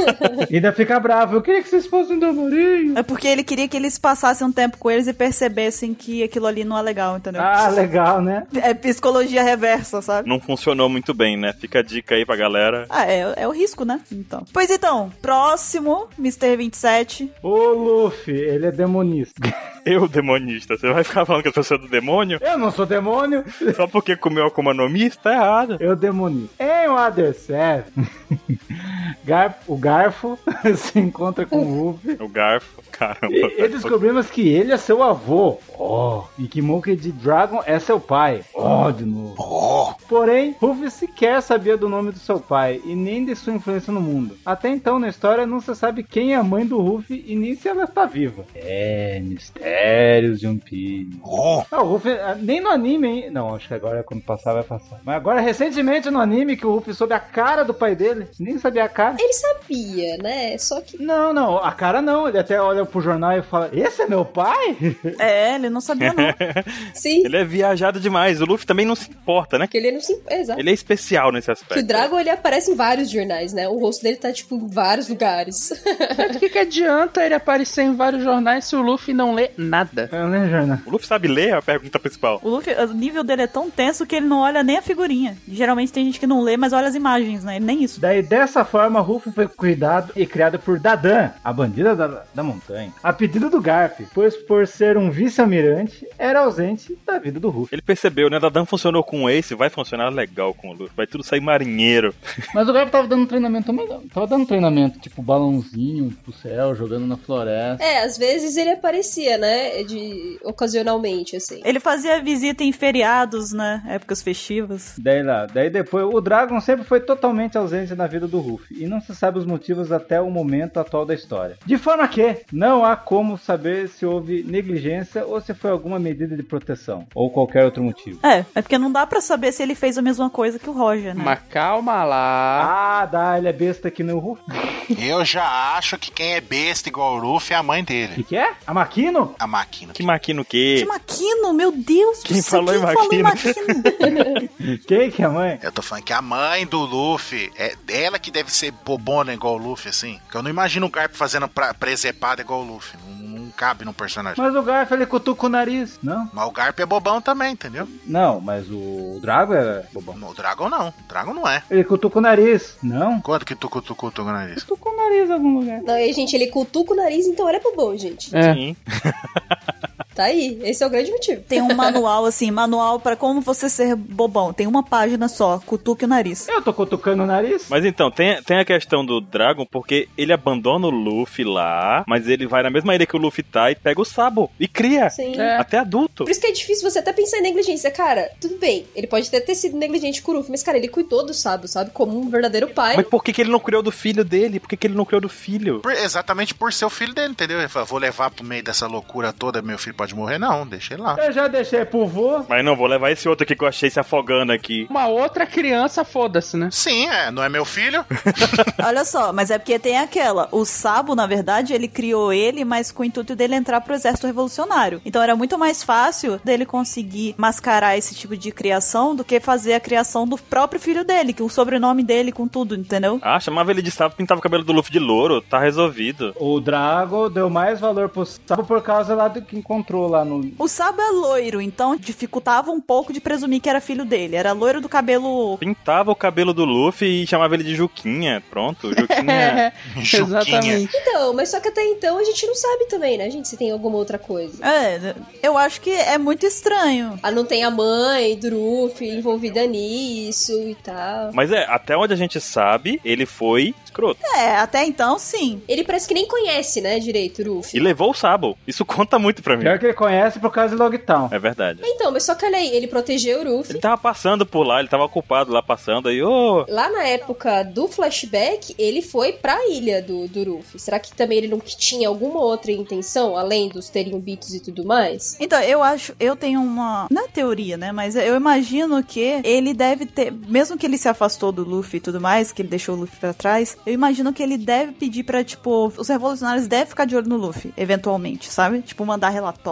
E ainda fica bravo. Eu queria que vocês fossem da Marinha. é porque ele queria que eles passassem um tempo com eles e percebessem que aquilo ali não é legal, entendeu? Ah, legal, né? É psicologia reversa, sabe? Não funcionou muito bem, né? Fica a dica aí pra galera. Ah, é, é o risco, né? Então. Pois então, próximo, Mr. 27. O Luffy, ele é demonista. Eu, demonista, você vai ficar falando que a pessoa é do demônio? Eu não sou demônio. Só porque comeu Akuma no Mi? Tá errado. Eu demonista. Em Water 7, Gar o Garfo se encontra com o Luffy. O garfo, caramba. E, e descobrimos que ele é seu avô. Oh. E que Monkey D. Dragon é seu pai. Oh, de novo. Oh, Porém, Ruffy sequer sabia do nome do seu pai e nem de sua influência no mundo. Até então, na história, não se sabe quem é a mãe do Ruffy e nem se ela está viva. É, mistérios de One Piece. oh. Ah, o Ruffy, ah, nem no anime, hein? Não, acho que agora quando passar vai passar. Mas agora, recentemente no anime, que o Ruffy soube a cara do pai dele. Nem sabia a cara. Ele sabia, né? Só que. Não, não, a cara não. Ele até olha pro jornal e fala: Esse é meu pai? É, ele não sabia não. Sim. Ele é viajado demais. O Luffy também não se importa, né? Que ele não se. é, Exato. Ele é especial nesse Que o aspecto. Dragon ele aparece em vários jornais, né? O rosto dele tá, tipo, em vários lugares. Mas o que, que adianta ele aparecer em vários jornais se o Luffy não lê nada? Eu não lembro, jornal. O Luffy sabe ler é a pergunta principal. O Luffy, o nível dele é tão tenso que ele não olha nem a figurinha. Geralmente tem gente que não lê, mas olha as imagens, né? Ele nem isso. Daí, dessa forma, Ruffy foi cuidado e criado por Dadan, a bandida da, da montanha, a pedido do Garp, pois por ser um vice-almirante, era ausente da vida do Ruffy. Ele percebeu, né? Dadan funcionou com o Ace, vai funcionar legal com o Luffy. Vai tudo sair marinheiro. Mas o Garp tava dando treinamento também, não. Tava dando treinamento, tipo balãozinho pro céu, jogando na floresta. é, às vezes ele aparecia, né? De. ocasionalmente, assim. Ele fazia visita em feriados, né? Épocas festivas. Daí lá, daí depois, o Dragon sempre foi totalmente ausente na vida do Ruffy, e não se sabe os motivos até o momento atual da história. De forma que, não há como saber se houve negligência ou se foi alguma medida de proteção, ou qualquer outro motivo. É, é porque não dá pra saber se ele fez a mesma coisa que o Roger, né? Mas calma lá. Ah, dá, ele é besta que nem o Ruffy. Eu já acho que quem é besta igual o Luffy é a mãe O dele. que, que é? A Makino? A máquina. Que maquino o quê? Que Maquino, meu Deus Quem do céu, falou em quem falou em Maquino? Maquino? Quem que é a mãe? Eu tô falando que a mãe do Luffy é ela que deve ser bobona igual o Luffy, assim. Porque eu não imagino o Garp fazendo pra, presepada igual o Luffy. Não, não cabe num personagem. Mas o Garf ele cutuca o nariz. Não? Mas o Garp é bobão também, entendeu? Não, mas o Drago era bobão. O Dragon não. O Dragon não é. Ele cutuca o nariz. Não? Quanto que tu cutucou tu, o nariz? Cutuca o nariz em algum lugar. Não, aí, gente, ele cutuca o nariz, então ele é bobão, gente. É. Sim. Tá aí. Esse é o grande motivo. Tem um manual, assim, manual pra como você ser bobão. Tem uma página só, cutuque o nariz. Eu tô cutucando o nariz. Mas então, tem, tem a questão do Dragon, porque ele abandona o Luffy lá, mas ele vai na mesma ilha que o Luffy tá e pega o Sabo e cria. Sim. É. Até adulto. Por isso que é difícil você até pensar em negligência. Cara, tudo bem. Ele pode até ter sido negligente com o Luffy, mas, cara, ele cuidou do sábio, sabe? Como um verdadeiro pai. Mas por que, que ele não criou do filho dele? Por que, que ele não criou do filho? Por- exatamente por ser o filho dele, entendeu? Ele falou, vou levar pro meio dessa loucura toda, meu filho pode morrer. Não, deixa ele lá. Eu já deixei pro vô. Mas não, vou levar esse outro aqui que eu achei se afogando aqui. Uma outra criança, foda-se, né? Sim, é, não é meu filho? Olha só, mas é porque tem aquela. O Sabo, na verdade, ele criou ele, mas com o intuito dele entrar pro exército revolucionário. Então era muito mais fácil dele conseguir mascarar esse tipo de criação do que fazer a criação do próprio filho dele, que o sobrenome dele com tudo, entendeu? Ah, chamava ele de Sabo, pintava o cabelo do Luffy de louro, tá resolvido. O Drago deu mais valor pro Sabo por causa lá do que encontrou lá no. O Sabo é loiro, então dificultava um pouco de presumir que era filho dele. Era loiro do cabelo. Pintava o cabelo do Luffy e chamava ele de Juquinha. Pronto, Juquinha. Juquinha. Exatamente. Então, mas só que até então a gente não sabe também, né, gente? Se tem alguma outra coisa. É, eu acho que é muito estranho. Ah, não tem a mãe do Luffy envolvida nisso e tal. Mas é, até onde a gente sabe, ele foi escroto. É, até então sim. Ele parece que nem conhece, né, direito o Luffy. E levou o Sabo. Isso conta muito pra mim. Pior que ele conhece por causa de Logtown. É verdade. Então, mas só que olha aí, ele protegeu o Luffy. Ele tava passando por lá, ele tava ocupado lá passando aí, ô. Lá na época do flashback, ele foi pra ilha do, do Luffy. Será que também ele não tinha alguma outra intenção, além dos teriumbitos e tudo mais? Então, eu acho, eu tenho uma. Não é teoria, né? Mas eu imagino que ele deve ter. Mesmo que ele se afastou do Luffy e tudo mais, que ele deixou o Luffy pra trás, eu imagino que ele deve pedir pra, tipo, os revolucionários devem ficar de olho no Luffy, eventualmente, sabe? Tipo, mandar relatório,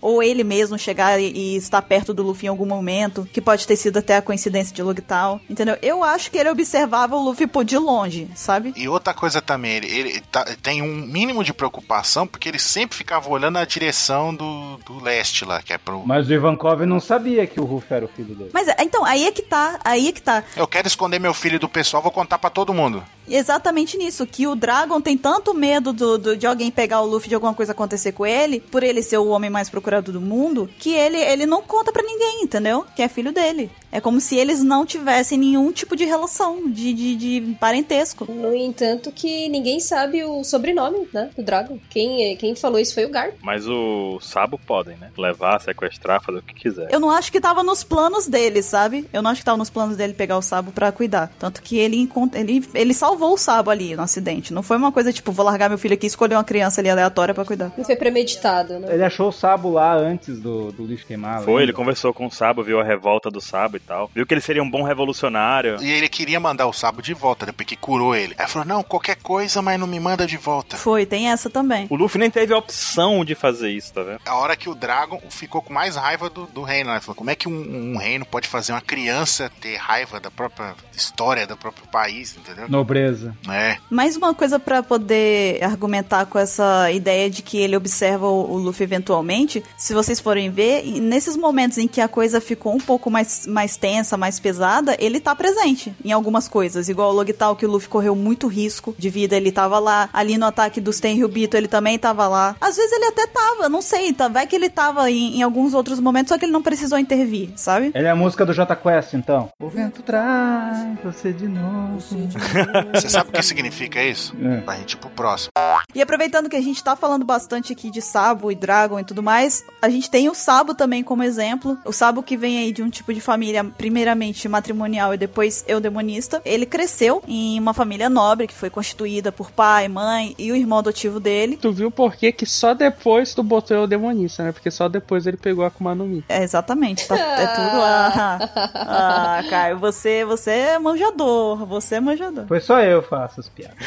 ou ele mesmo chegar e, e estar perto do Luffy em algum momento, que pode ter sido até a coincidência de Logtown, entendeu? Eu acho que ele observava o Luffy por de longe, sabe? E outra coisa também, ele, ele tá- tem um mínimo de preocupação, porque ele sempre ficava olhando na direção do, do leste lá, que é pro. Mas o Ivankov não sabia que o Ruff era o filho dele. Mas então, aí é que tá, aí é que tá. Eu quero esconder meu filho do pessoal, vou contar pra todo mundo. Exatamente nisso, que o Dragon tem tanto medo do, do- de alguém pegar o Luffy, de alguma coisa acontecer com ele, por ele ser o homem mais procurado do mundo, que ele, ele não conta pra ninguém, entendeu? Que é filho dele. É como se eles não tivessem nenhum tipo de relação, de, de, de parentesco. No entanto, que ninguém sabe o sobrenome, né, do Dragon. Quem, quem falou isso foi o Garp. Mas o Sabo podem, né? Levar, sequestrar, fazer o que quiser. Eu não acho que tava nos planos dele, sabe? Eu não acho que tava nos planos dele pegar o Sabo pra cuidar. Tanto que ele, ele, ele salvou o Sabo ali no acidente. Não foi uma coisa tipo, vou largar meu filho aqui e escolher uma criança ali aleatória pra cuidar. Não foi premeditado, né? Ele achou o Sabo lá antes do, do lixo queimar. Foi, lembra? ele conversou com o Sabo, viu a revolta do Sabo e tal. Viu que ele seria um bom revolucionário. E ele queria mandar o Sabo de volta, depois que curou ele. Aí falou: não, qualquer coisa, mas não me manda de volta. Foi, tem essa também. O Luffy nem teve a opção de fazer isso, tá vendo? A hora que o Dragon ficou com mais raiva do, do reino, né? Falou, como é que um, um reino pode fazer uma criança ter raiva da própria história, do próprio país, entendeu? Nobreza. É. Mais uma coisa pra poder argumentar com essa ideia de que ele observa o, o Luffy eventualmente, se vocês forem ver, nesses momentos em que a coisa ficou um pouco mais, mais tensa, mais pesada, ele tá presente em algumas coisas. Igual o Logital, que o Luffy correu muito risco de vida, ele tava lá. Ali no ataque dos Tenryubito, ele também tava lá. Às vezes ele até tava, não sei, tá? vai que ele tava em, em alguns outros momentos, só que ele não precisou intervir, sabe? Ele é a música do J Quest, então. O vento traz você de novo. Você sabe o que significa isso? É. Pra gente ir pro próximo. E aproveitando que a gente tá falando bastante aqui de Sabo e Dragon e tudo mais, a gente tem o Sabo também como exemplo. O Sabo que vem aí de um tipo de família, primeiramente matrimonial e depois eudemonista. Ele cresceu em uma família nobre que foi constituída por pai, mãe e o irmão adotivo dele. Tu viu por que que só depois tu botou o demonista, né? Porque só depois ele pegou a Akuma no Mi. É, exatamente, tá, é tudo. Ah, ah, Caio, você, você é manjador, você é manjador. Foi só eu faço as piadas.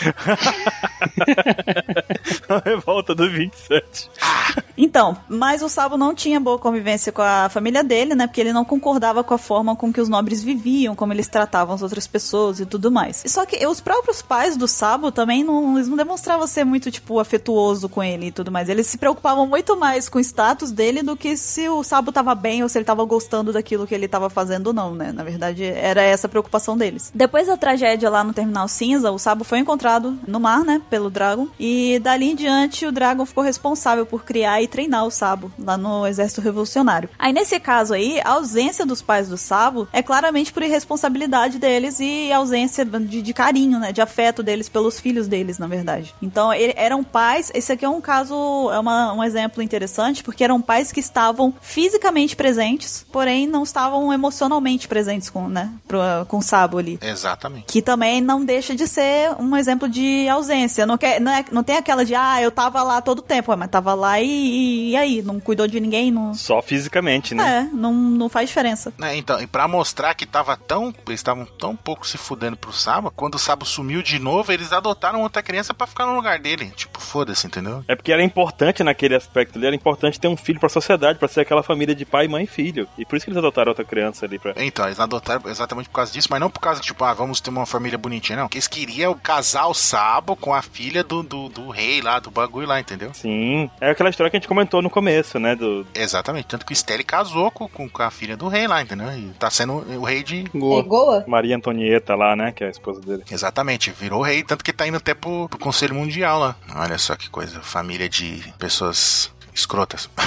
a revolta do 27. Então, mas o Sabo não tinha boa convivência com a família dele, né? Porque ele não concordava com a forma com que os nobres viviam, como eles tratavam as outras pessoas e tudo mais. Só que os próprios pais do Sabo também não, eles não demonstravam ser muito, tipo, afetuoso com ele e tudo mais. Eles se preocupavam muito mais com o status dele do que se o Sabo tava bem ou se ele tava gostando daquilo que ele tava fazendo ou não, né? Na verdade, era essa a preocupação deles. Depois da tragédia lá no Terminal Cinza, o Sabo foi encontrado no mar, né? Pelo Dragon. E dali em diante, o Dragon ficou responsável por criar e treinar o Sabo lá no Exército Revolucionário. Aí nesse caso aí, a ausência dos pais do Sabo é claramente por irresponsabilidade deles e ausência de, de carinho, né? De afeto deles pelos filhos deles, na verdade. Então, ele, eram pais. Esse aqui é um caso, é uma, um exemplo interessante, porque eram pais que estavam fisicamente presentes, porém não estavam emocionalmente presentes com, né? Pro, com o Sabo ali. Exatamente. Que também não deixa de ser um exemplo de ausência. Não, quer, não, é, não tem aquela de, ah, eu tava lá todo o tempo, mas tava lá e, e aí? Não cuidou de ninguém? Não... Só fisicamente, né? É, não, não faz diferença. É, então, e pra mostrar que tava tão. Eles estavam tão pouco se fudendo pro Sabo, quando o Sabo sumiu de novo, eles adotaram outra criança pra ficar no lugar dele. Tipo, foda-se, entendeu? É porque era importante naquele aspecto ali, era importante ter um filho pra sociedade, pra ser aquela família de pai, mãe e filho. E por isso que eles adotaram outra criança ali pra. Então, eles adotaram exatamente por causa disso, mas não por causa que, tipo, ah, vamos ter uma família bonitinha, não. Que eles queriam casar o Sabo com a filha do, do, do rei lá, do bagulho lá, entendeu? Sim. É aquela história que a gente comentou no começo, né? Do... Exatamente. Tanto que o Stelle casou com, com a filha do rei lá, entendeu? E tá sendo o rei de. É Goa? Maria Antonieta lá, né? Que é a esposa dele. Exatamente, virou rei, tanto que tá indo até pro, pro Conselho Mundial lá. Olha só que coisa, família de pessoas escrotas.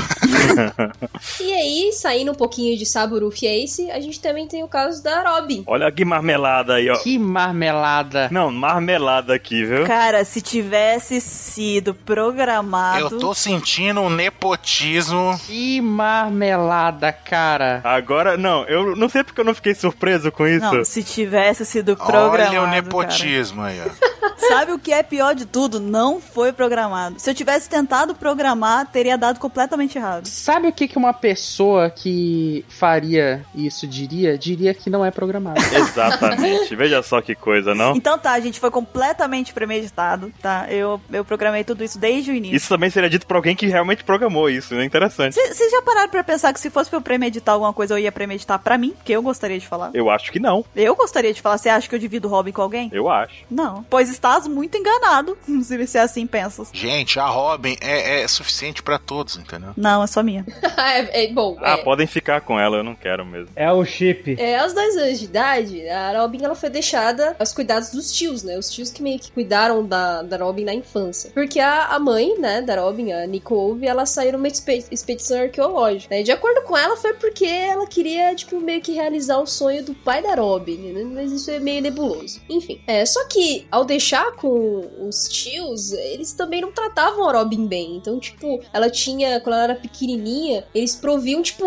E aí, saindo um pouquinho de Saburo Ace, a gente também tem o caso da Robin. Olha que marmelada aí, ó. Que marmelada. Não, marmelada aqui, viu? Cara, se tivesse sido programado. Eu tô sentindo um nepotismo. Que marmelada, cara. Agora, não, eu não sei porque eu não fiquei surpreso com isso. Não, se tivesse sido programado. Olha o cara. nepotismo aí, ó. Sabe o que é pior de tudo? Não foi programado. Se eu tivesse tentado programar, teria dado completamente errado. Sabe o que, que uma pessoa que faria isso diria? Diria que não é programado. Exatamente. Veja só que coisa, não? Então tá, gente, foi completamente premeditado, tá? Eu, eu programei tudo isso desde o início. Isso também seria dito por alguém que realmente programou isso, né? Interessante. Vocês já pararam pra pensar que se fosse pra eu premeditar alguma coisa, eu ia premeditar pra mim? Que eu gostaria de falar. Eu acho que não. Eu gostaria de falar. Você acha que eu divido o Robin com alguém? Eu acho. Não. Pois estás muito enganado, se você assim pensas. Gente, a Robin é, é suficiente pra todos, entendeu? Não, é só minha. é, é, bom, Ah, é. podem ficar com ela, eu não quero mesmo. É o chip. É, aos dois anos de idade, a Robin ela foi deixada aos cuidados dos tios, né? Os tios que meio que cuidaram da, da Robin na infância. Porque a, a mãe, né, da Robin, a Nicole, ela saiu numa expe- expedição arqueológica. Né? De acordo com ela, foi porque ela queria, tipo, meio que realizar o sonho do pai da Robin. Né? Mas isso é meio nebuloso. Enfim. É, só que ao deixar com os tios, eles também não tratavam a Robin bem. Então, tipo, ela tinha, quando ela era pequenininha, eles proviam, tipo,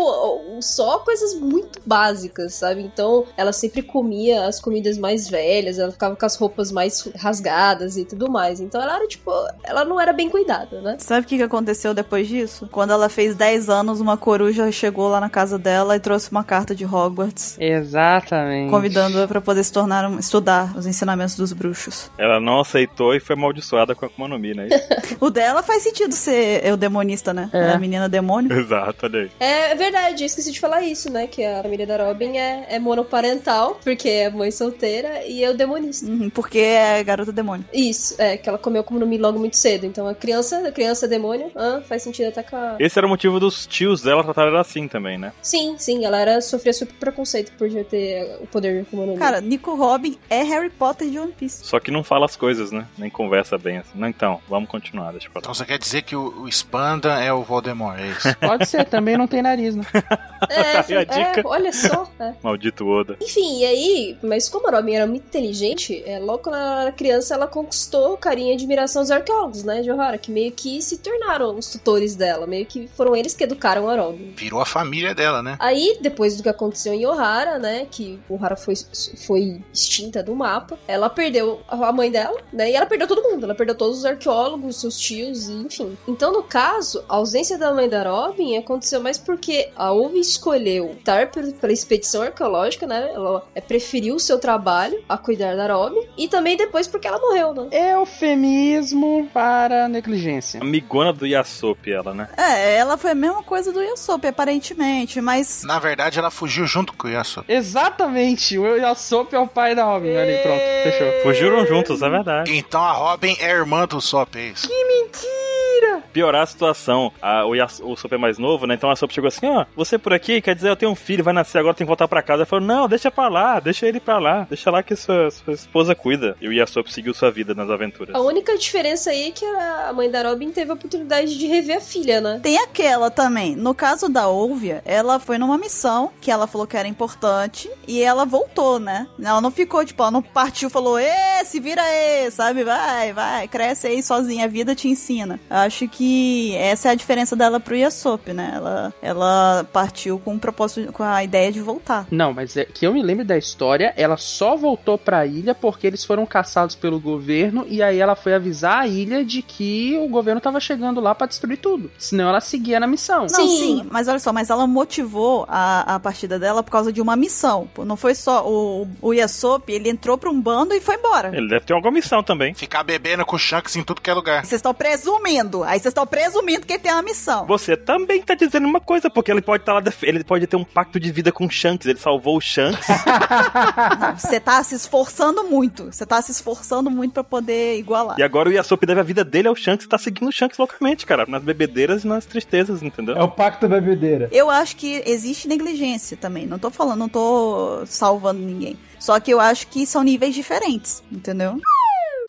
só coisas muito básicas, sabe? Então, ela sempre comia as comidas mais velhas, ela ficava com as roupas mais rasgadas e tudo mais. Então, ela era, tipo, ela não era bem cuidada, né? Sabe o que que aconteceu depois disso? Quando ela fez 10 anos, uma coruja chegou lá na casa dela e trouxe uma carta de Hogwarts. Exatamente. Convidando-a pra poder se tornar um- estudar os ensinamentos dos bruxos. Ela não aceitou e foi amaldiçoada com a Akuma no Mi, né? O dela faz sentido ser o demonista, né? É. A menina demônio. Exato, olha aí. É verdade, eu esqueci de falar isso, né? Que a família da Robin é, é monoparental, porque é mãe solteira, e é o demonista. Uhum, porque é garota demônio. Isso, é, que ela comeu como no Mi logo muito cedo. Então a criança, a criança é demônio, ah, faz sentido até com a. Esse era o motivo dos tios dela tratarem ela assim também, né? Sim, sim, ela era, sofria super preconceito por já ter o poder de Akuma no Mi. Cara, Nico Robin é Harry Potter de One Piece. Só que não fala as coisas, né? Nem conversa bem assim. Não, então, vamos continuar, deixa eu falar. Então você quer dizer que o, o Spanda é o Voldemort, é isso? Pode ser, também não tem nariz, né? é, Aí a é, dica. olha só. é. Maldito Oda. Enfim, e aí, mas como a Robin era muito inteligente, é, logo quando ela era criança, ela conquistou o carinho e admiração dos arqueólogos, né, de Ohara, que meio que se tornaram os tutores dela, meio que foram eles que educaram a Robin. Virou a família dela, né? Aí, depois do que aconteceu em Ohara, né, que Ohara foi, foi extinta do mapa, ela perdeu a mãe dela, né, e ela perdeu todo mundo, ela perdeu todos os arqueólogos, seus tios, e enfim. Então, no caso, a ausência da mãe da Robin aconteceu mais porque a Ove escolheu estar pela expedição arqueológica, né, ela é, preferiu o seu trabalho a cuidar da Robin, e também depois porque ela morreu, né. Eufemismo para negligência. Amigona do Yasop, ela, né? É, ela foi a mesma coisa do Yasop, aparentemente, mas. Na verdade, ela fugiu junto com o Yasuo. Exatamente, o Yasop é o pai da Robin. Ali, pronto, fechou. Fugiram juntos, é verdade. Então a Robin é irmã do Sop, é isso? Que mentira! Piorar a situação, a, o, Yas, o Sop é mais novo, né? Então a Sop chegou assim, ó, você por aqui, quer dizer, eu tenho um filho, vai nascer agora, tem que voltar pra casa. Ela falou, não, deixa pra lá, deixa ele pra lá, deixa lá que sua, sua esposa cuida. E o Yasop seguiu sua vida nas aventuras. A única diferença aí é que a mãe da Robin teve a oportunidade de rever a filha, né? Tem aquela também. No caso da Olvia, ela foi numa missão que ela falou que era importante e ela voltou, né? Ela não ficou, tipo, ela não partiu falou, ê, se vira aí, sabe? Vai, vai, cresce aí sozinha, a vida te ensina. Acho que essa é a diferença dela pro Yasop, né? Ela, ela partiu com o propósito, com a ideia de voltar. Não, mas é que eu me lembro da história, ela só voltou pra ilha porque eles foram caçados pelo governo e aí ela foi avisar a ilha de que o governo tava chegando lá pra destruir tudo. Senão ela seguia na missão. Não, sim. mas olha só, mas ela motivou a, a partida dela por causa de uma missão. Não foi só o, o Yasop, ele entrou pra um bando e foi embora. Ele deve ter alguma missão também. Ficar bebendo com o Shanks em tudo que é lugar. Vocês estão presumindo. Aí vocês estão presumindo que ele tem uma missão. Você também tá dizendo uma coisa, porque ele pode estar lá, def- ele pode ter um pacto de vida com o Shanks, ele salvou o Shanks. Não, Você tá se esforçando muito. Você tá se esforçando muito pra poder igualar. e agora o Yasop deve a vida dele ao Shanks e tá seguindo o Shanks loucamente, cara, nas bebedeiras e nas tristezas, entendeu? É o pacto da bebedeira. Eu acho que existe negligência também. Não tô falando, não tô salvando ninguém. Só que eu acho que são níveis diferentes, entendeu?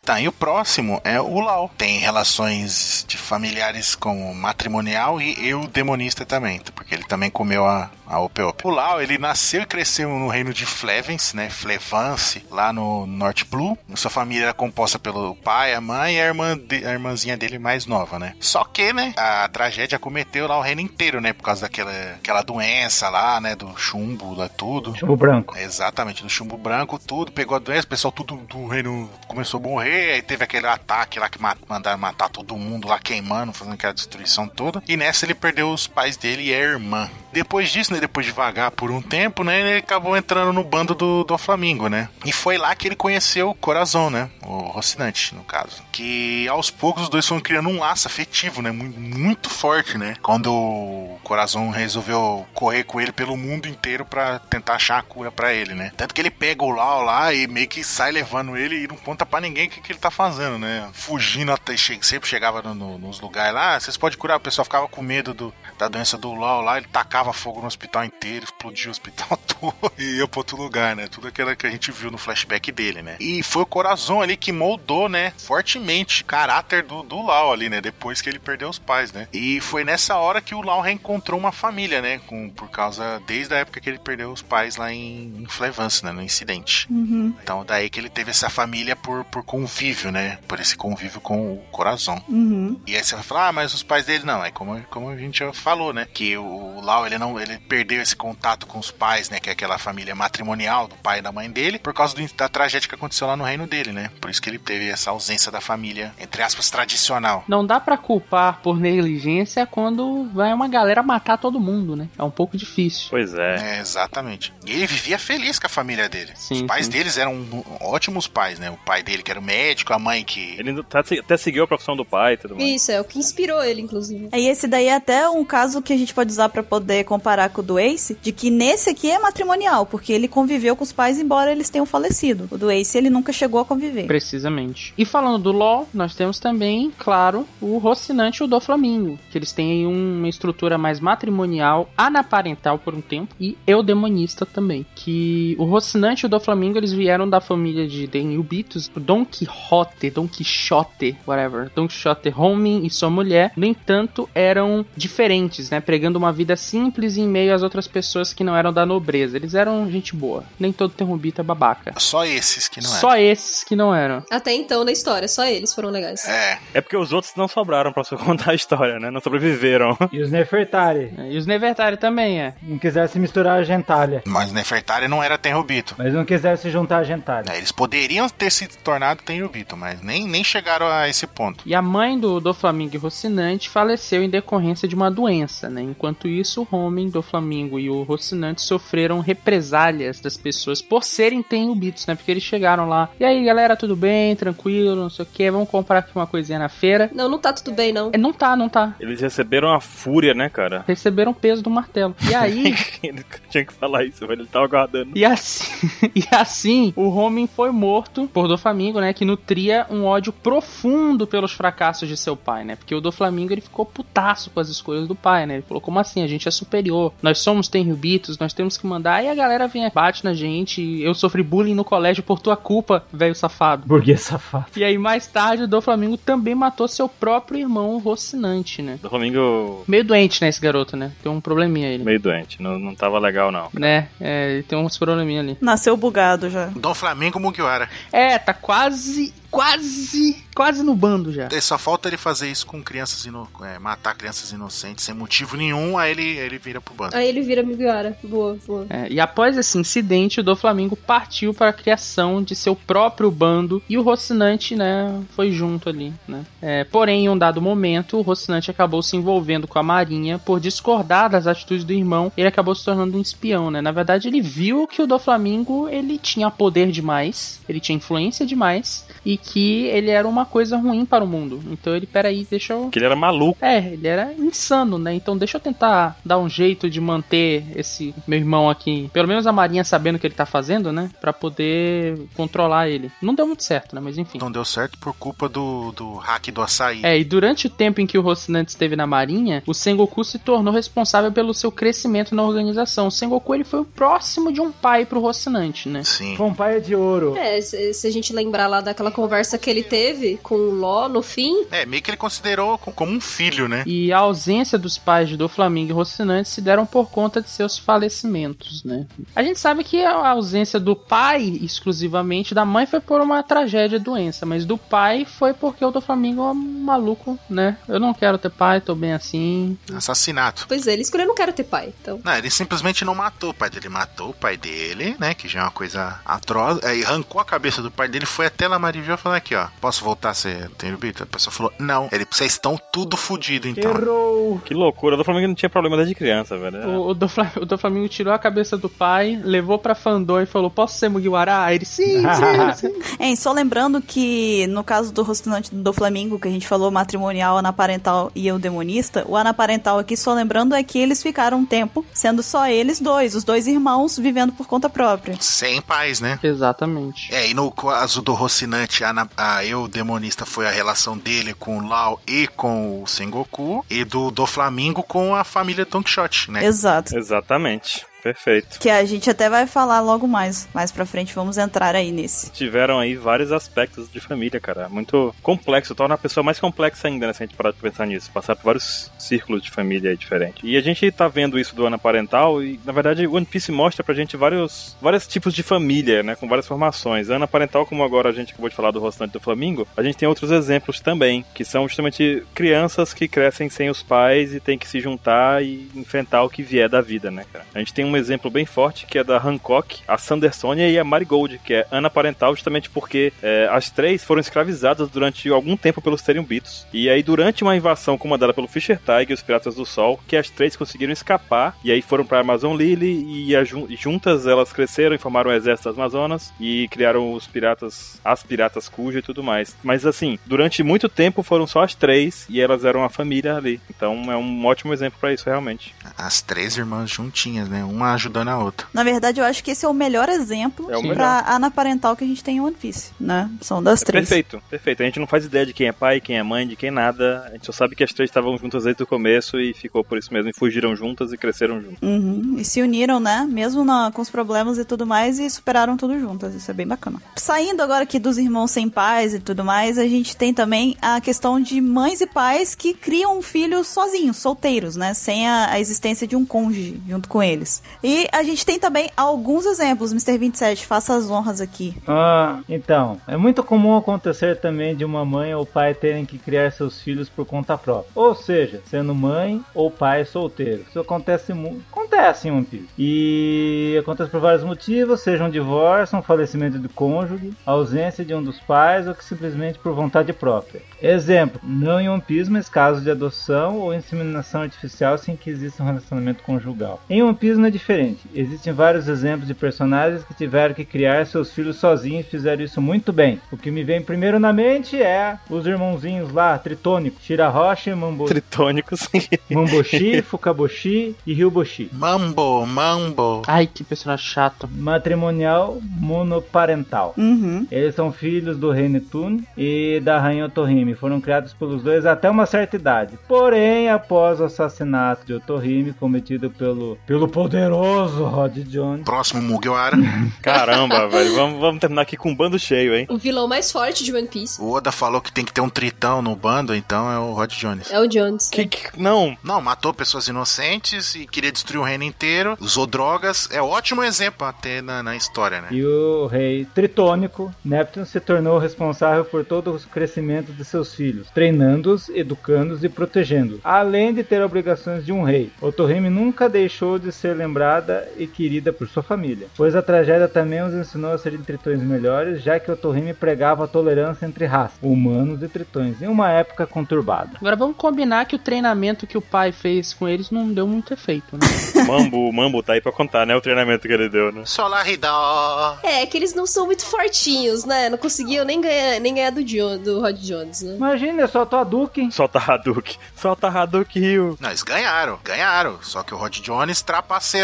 Tá, e o próximo é o Lau. Tem relações de familiares com o matrimonial e eu demonista também, porque ele também comeu a, a Ope Ope. O Lau, ele nasceu e cresceu no reino de Flevens, né? Flevance, lá no Norte Blue. Sua família era composta pelo pai, a mãe e a, irmã de- a irmãzinha dele mais nova, né? Só que, né, a tragédia cometeu lá o reino inteiro, né? Por causa daquela aquela doença lá, né? Do chumbo, lá tudo. Chumbo branco. Exatamente, do chumbo branco, tudo, pegou a doença, o pessoal tudo do reino começou a morrer, aí teve aquele ataque lá que ma- mandaram matar todo mundo lá queimando, fazendo aquela destruição toda. E nessa ele perdeu os pais dele e a irmã. Depois disso, né, depois de vagar por um tempo, né, ele acabou entrando no bando do, do Flamengo, né? E foi lá que ele conheceu o Corazon, né? O Rocinante, no caso. Que aos poucos os dois foram criando um laço afetivo, né? Muito, muito forte, né? Quando o Corazon resolveu correr com ele pelo mundo inteiro pra tentar achar a cura pra ele, né? Tanto que ele pega o Lau lá e meio que sai levando ele e não conta pra ninguém o que, que ele tá fazendo, né? Fugindo até sempre chegava no- no- nos lugares lá, "Ah, vocês podem curar, o pessoal ficava com medo do, da doença do Lau lá, ele tacava fogo no hospital inteiro, explodia o hospital todo e ia pra outro lugar, né? Tudo aquilo que a gente viu no flashback dele, né? E foi o Corazon ali que moldou, né, fortemente o caráter do, do Lau ali, né? Depois que ele perdeu os pais, né? E foi nessa hora que o Lau reencontrou uma família, né? Com, por causa, desde a época que ele perdeu os pais lá em, em Flevance, né? No incidente. Uhum, Então, daí que ele teve essa família por, por convívio, né? Por esse convívio com o Corazon. uhum. E aí você vai falar, ah, mas os pais dele não. É como, como a gente já falou, né? Que o Lau, ele não, ele perdeu esse contato com os pais, né? Que é aquela família matrimonial do pai e da mãe dele, por causa do- da tragédia que aconteceu lá no reino dele, né? Por isso que ele teve essa ausência da família, entre aspas, tradicional. Não dá pra culpar por negligência quando vai uma galera matar todo mundo, né? É um pouco difícil. Pois é. É, exatamente. E ele vivia feliz com a família dele. Sim, os pais sim. deles eram ótimos pais, né? O pai dele que era o médico, a mãe que Ele tá- até seguiu a profissão do pai e tudo mais. Isso, é o que inspirou ele, inclusive. E esse daí é até um caso que a gente pode usar pra poder comparar com do Ace, de que nesse aqui é matrimonial, porque ele conviveu com os pais embora eles tenham falecido. O do Ace ele nunca chegou a conviver. Precisamente. E falando do LoL, nós temos também, claro, o Rocinante e o Doflamingo, que eles têm uma estrutura mais matrimonial, anaparental por um tempo, e eudemonista também. Que o Rocinante e o Doflamingo, eles vieram da família de Denilbitos, o Don Quixote, Don Quixote, whatever, Don Quixote homem e sua mulher, no entanto, eram diferentes, né, pregando uma vida simples em meio às outras pessoas que não eram da nobreza. Eles eram gente boa. Nem todo Terrubito é babaca. só esses que não eram. Só esses que não eram. Até então na história, só eles foram legais. É, É porque os outros não sobraram pra você contar a história, né? Não sobreviveram. E os Nefertari. É, E os Nevertari também, é. Não quiseram se misturar a gentalha. mas Nefertari não era Tenrubito. Mas não quiseram se juntar a gentalha. É, Eles poderiam ter se tornado Tenrubito, mas nem, nem chegaram a esse ponto. E a mãe do, do Flamengo e Rocinante faleceu em decorrência de uma doença, né? Enquanto isso, Homem, do Flamingo e o Rocinante sofreram represálias das pessoas por serem Tenryubitos, né? Porque eles chegaram lá. E aí, galera, tudo bem? Tranquilo? Não sei o que. Vamos comprar aqui uma coisinha na feira. Não, não tá tudo bem, não. É, não tá, não tá. Eles receberam a fúria, né, cara? Receberam o peso do martelo. E aí. Ele tinha que falar isso, velho. Ele tava guardando. E assim, e assim, o Homem foi morto por Doflamingo, né? Que nutria um ódio profundo pelos fracassos de seu pai, né? Porque o Doflamingo ele ficou putaço com as escolhas do pai, né? Ele falou: como assim? A gente é superior. Nós somos Tenryubitos, nós temos que mandar. E a galera vem bate na gente. Eu sofri bullying no colégio por tua culpa, velho safado. Burguês safado. E aí, mais tarde, o Doflamingo também matou seu próprio irmão Rocinante, né? Do Flamengo Meio doente, né, esse garoto, né? Tem um probleminha ele. meio doente. Não, não tava legal, não. Né? É, tem uns probleminha ali. Nasceu bugado já. Dom Flamengo Mugiwara. É, tá quase, quase, quase no bando já. É, Só falta ele fazer isso com crianças ino... é, matar crianças inocentes sem motivo nenhum, aí ele, ele vira pro bando. Aí ele vira Mugiwara. Boa, boa. É, e após esse incidente, o Doflamingo partiu para a criação de seu próprio bando e o Rocinante, né, foi junto ali, né. É, porém, em um dado momento, o Rocinante acabou se envolvendo com a Marinha por discordar das atitudes do irmão. Ele acabou se tornando um espião, né. Na verdade, ele viu que o Doflamingo ele tinha poder demais, ele tinha influência demais e que ele era uma coisa ruim para o mundo. Então ele, peraí, deixa eu Que ele era maluco. é, ele era insano, né? Então deixa eu tentar dar um jeito de manter esse meu irmão aqui, pelo menos a Marinha sabendo o que ele tá fazendo, né? Pra poder controlar ele. Não deu muito certo, né? Mas enfim. Não deu certo por culpa do, do hack do açaí. É, e durante o tempo em que o Rocinante esteve na Marinha, o Sengoku se tornou responsável pelo seu crescimento na organização. O Sengoku ele foi o próximo de um pai pro Rocinante, né? Sim. Com paia de ouro. É, se, se a gente lembrar lá daquela conversa que ele teve com o Ló no fim, É, meio que ele considerou co- como um filho, né? E a ausência dos pais do Flamengo e Rocinante se deram por conta de seus falecimentos, né? A gente sabe que a ausência do pai exclusivamente, da mãe foi por uma tragédia, doença, mas do pai foi porque o do Flamengo é um maluco, né? Eu não quero ter pai, tô bem assim. Assassinato. pois é, ele escolheu não quero ter pai. Então, Não, ele simplesmente não matou o pai dele. Matou o pai dele, né? Que já é uma coisa atroz. Aí arrancou a cabeça do pai dele, foi até lá Marivia falar aqui, ó. Posso voltar a ser Tenryubito? A pessoa falou, não. Ele, vocês estão tudo fodido, então. Errou. Que loucura. Do Flamengo não tinha problema desde criança, velho. O, o, do o do Flamengo tirou a cabeça do pai, levou pra Fandom e falou: Posso ser Mugiwara? Aí Ele, sim, sim, sim. Hein, só lembrando que no caso do Rocinante do Flamingo, que a gente falou matrimonial, anaparental e eu demonista, o anaparental aqui, só lembrando, é que eles ficaram um tempo sendo só eles dois, os dois irmãos vivendo por conta própria. Sem paz, né? Exatamente. É, e no caso do Rocinante, a, na- a eu demonista foi a relação dele com o Lau e com o Sengoku, e do, do Flamingo com a família Don Quixote, né? Exato. Exatamente. Perfeito. Que a gente até vai falar logo mais, mais pra frente, vamos entrar aí nesse. Tiveram aí vários aspectos de família, cara. Muito complexo. Torna a pessoa mais complexa ainda, né? Se a gente parar de pensar nisso. Passar por vários círculos de família aí diferentes. E a gente tá vendo isso do Ana Parental e, na verdade, o One Piece mostra pra gente vários, vários tipos de família, né? Com várias formações. Ana Parental, como agora a gente acabou de falar do Rostante do Flamingo, a gente tem outros exemplos também, que são justamente crianças que crescem sem os pais e tem que se juntar e enfrentar o que vier da vida, né, cara? A gente tem um exemplo bem forte que é da Hancock, a Sandersonia e a Marigold, que é Ana Parental, justamente porque é, as três foram escravizadas durante algum tempo pelos Teriumbitos. E aí, durante uma invasão comandada pelo Fischer Tiger e os Piratas do Sol, que as três conseguiram escapar e aí foram pra Amazon Lily e, a jun- juntas elas cresceram e formaram o exército das Amazonas e criaram os piratas, as piratas Cuja e tudo mais. Mas assim, durante muito tempo foram só as três e elas eram uma família ali. Então é um ótimo exemplo pra isso, realmente. As três irmãs juntinhas, né? Uma ajudando a outra. Na verdade, eu acho que esse é o melhor exemplo É o melhor. pra anaparental que a gente tem em One Piece, né? São das É três. Perfeito, perfeito. A gente não faz ideia de quem é pai, quem é mãe, de quem nada. A gente só sabe que as três estavam juntas desde o começo e ficou por isso mesmo. E fugiram juntas e cresceram juntas. Uhum, E se uniram, né? Mesmo na- com os problemas e tudo mais, e superaram tudo juntas. Isso é bem bacana. Saindo agora aqui dos irmãos sem pais e tudo mais, a gente tem também a questão de mães e pais que criam filhos sozinhos, solteiros, né? Sem a, a existência de um cônjuge junto com eles. E a gente tem também alguns exemplos. Mr. 27, faça as honras aqui. Ah, então, é muito comum acontecer também de uma mãe ou pai terem que criar seus filhos por conta própria. Ou seja, sendo mãe ou pai solteiro. Isso acontece muito. Acontece em One Piece. E acontece por vários motivos, seja um divórcio, um falecimento do cônjuge, ausência de um dos pais ou que simplesmente por vontade própria. Exemplo, não em One Piece, mas casos de adoção ou inseminação artificial sem que exista um relacionamento conjugal. Em One Piece não é diferente. Existem vários exemplos de personagens que tiveram que criar seus filhos sozinhos e fizeram isso muito bem. O que me vem primeiro na mente é os irmãozinhos lá, tritônicos, Shirahoshi, Mambo... Tritônicos. Mamboshi, Fukaboshi e Ryuboshi. Mambo, mambo. Ai, que personagem chato. Matrimonial monoparental. Uhum. Eles são filhos do rei Netune e da rainha Otohime. Foram criados pelos dois até uma certa idade. Porém, após o assassinato de Otohime cometido pelo, pelo poderoso Rod Jones, Próximo Mugiwara. Caramba, velho. Vamos, vamos terminar aqui com um bando cheio, hein? O vilão mais forte de One Piece O Oda falou que tem que ter um tritão no bando, então é o Rod Jones. é o Jones. Que, que- não, Não, matou pessoas inocentes e queria destruir o reino inteiro. Usou drogas. É ótimo exemplo a ter na, na história, né? e o rei tritônico, Neptune se tornou responsável por todo o crescimento de seus filhos, treinando-os, educando-os e protegendo-os, além de ter obrigações de um rei. Otohime nunca deixou de ser lembrada e querida por sua família, pois a tragédia também os ensinou a serem tritões melhores, já que Otohime pregava a tolerância entre raças, humanos e tritões, em uma época conturbada. Agora vamos combinar que o treinamento que o pai fez com eles não deu muito efeito, né? Mambo, Mambo tá aí pra contar, né? O treinamento que ele deu, né? Solaridó. É, que eles não são muito fortinhos, né? Não conseguiam nem ganhar, nem ganhar do, John, do Rod Jones, né? Imagina, só tô Hadouken. Solta Hadouken. Solta Hadouken, Rio. Não, eles ganharam, ganharam. Só que o Rod Jones,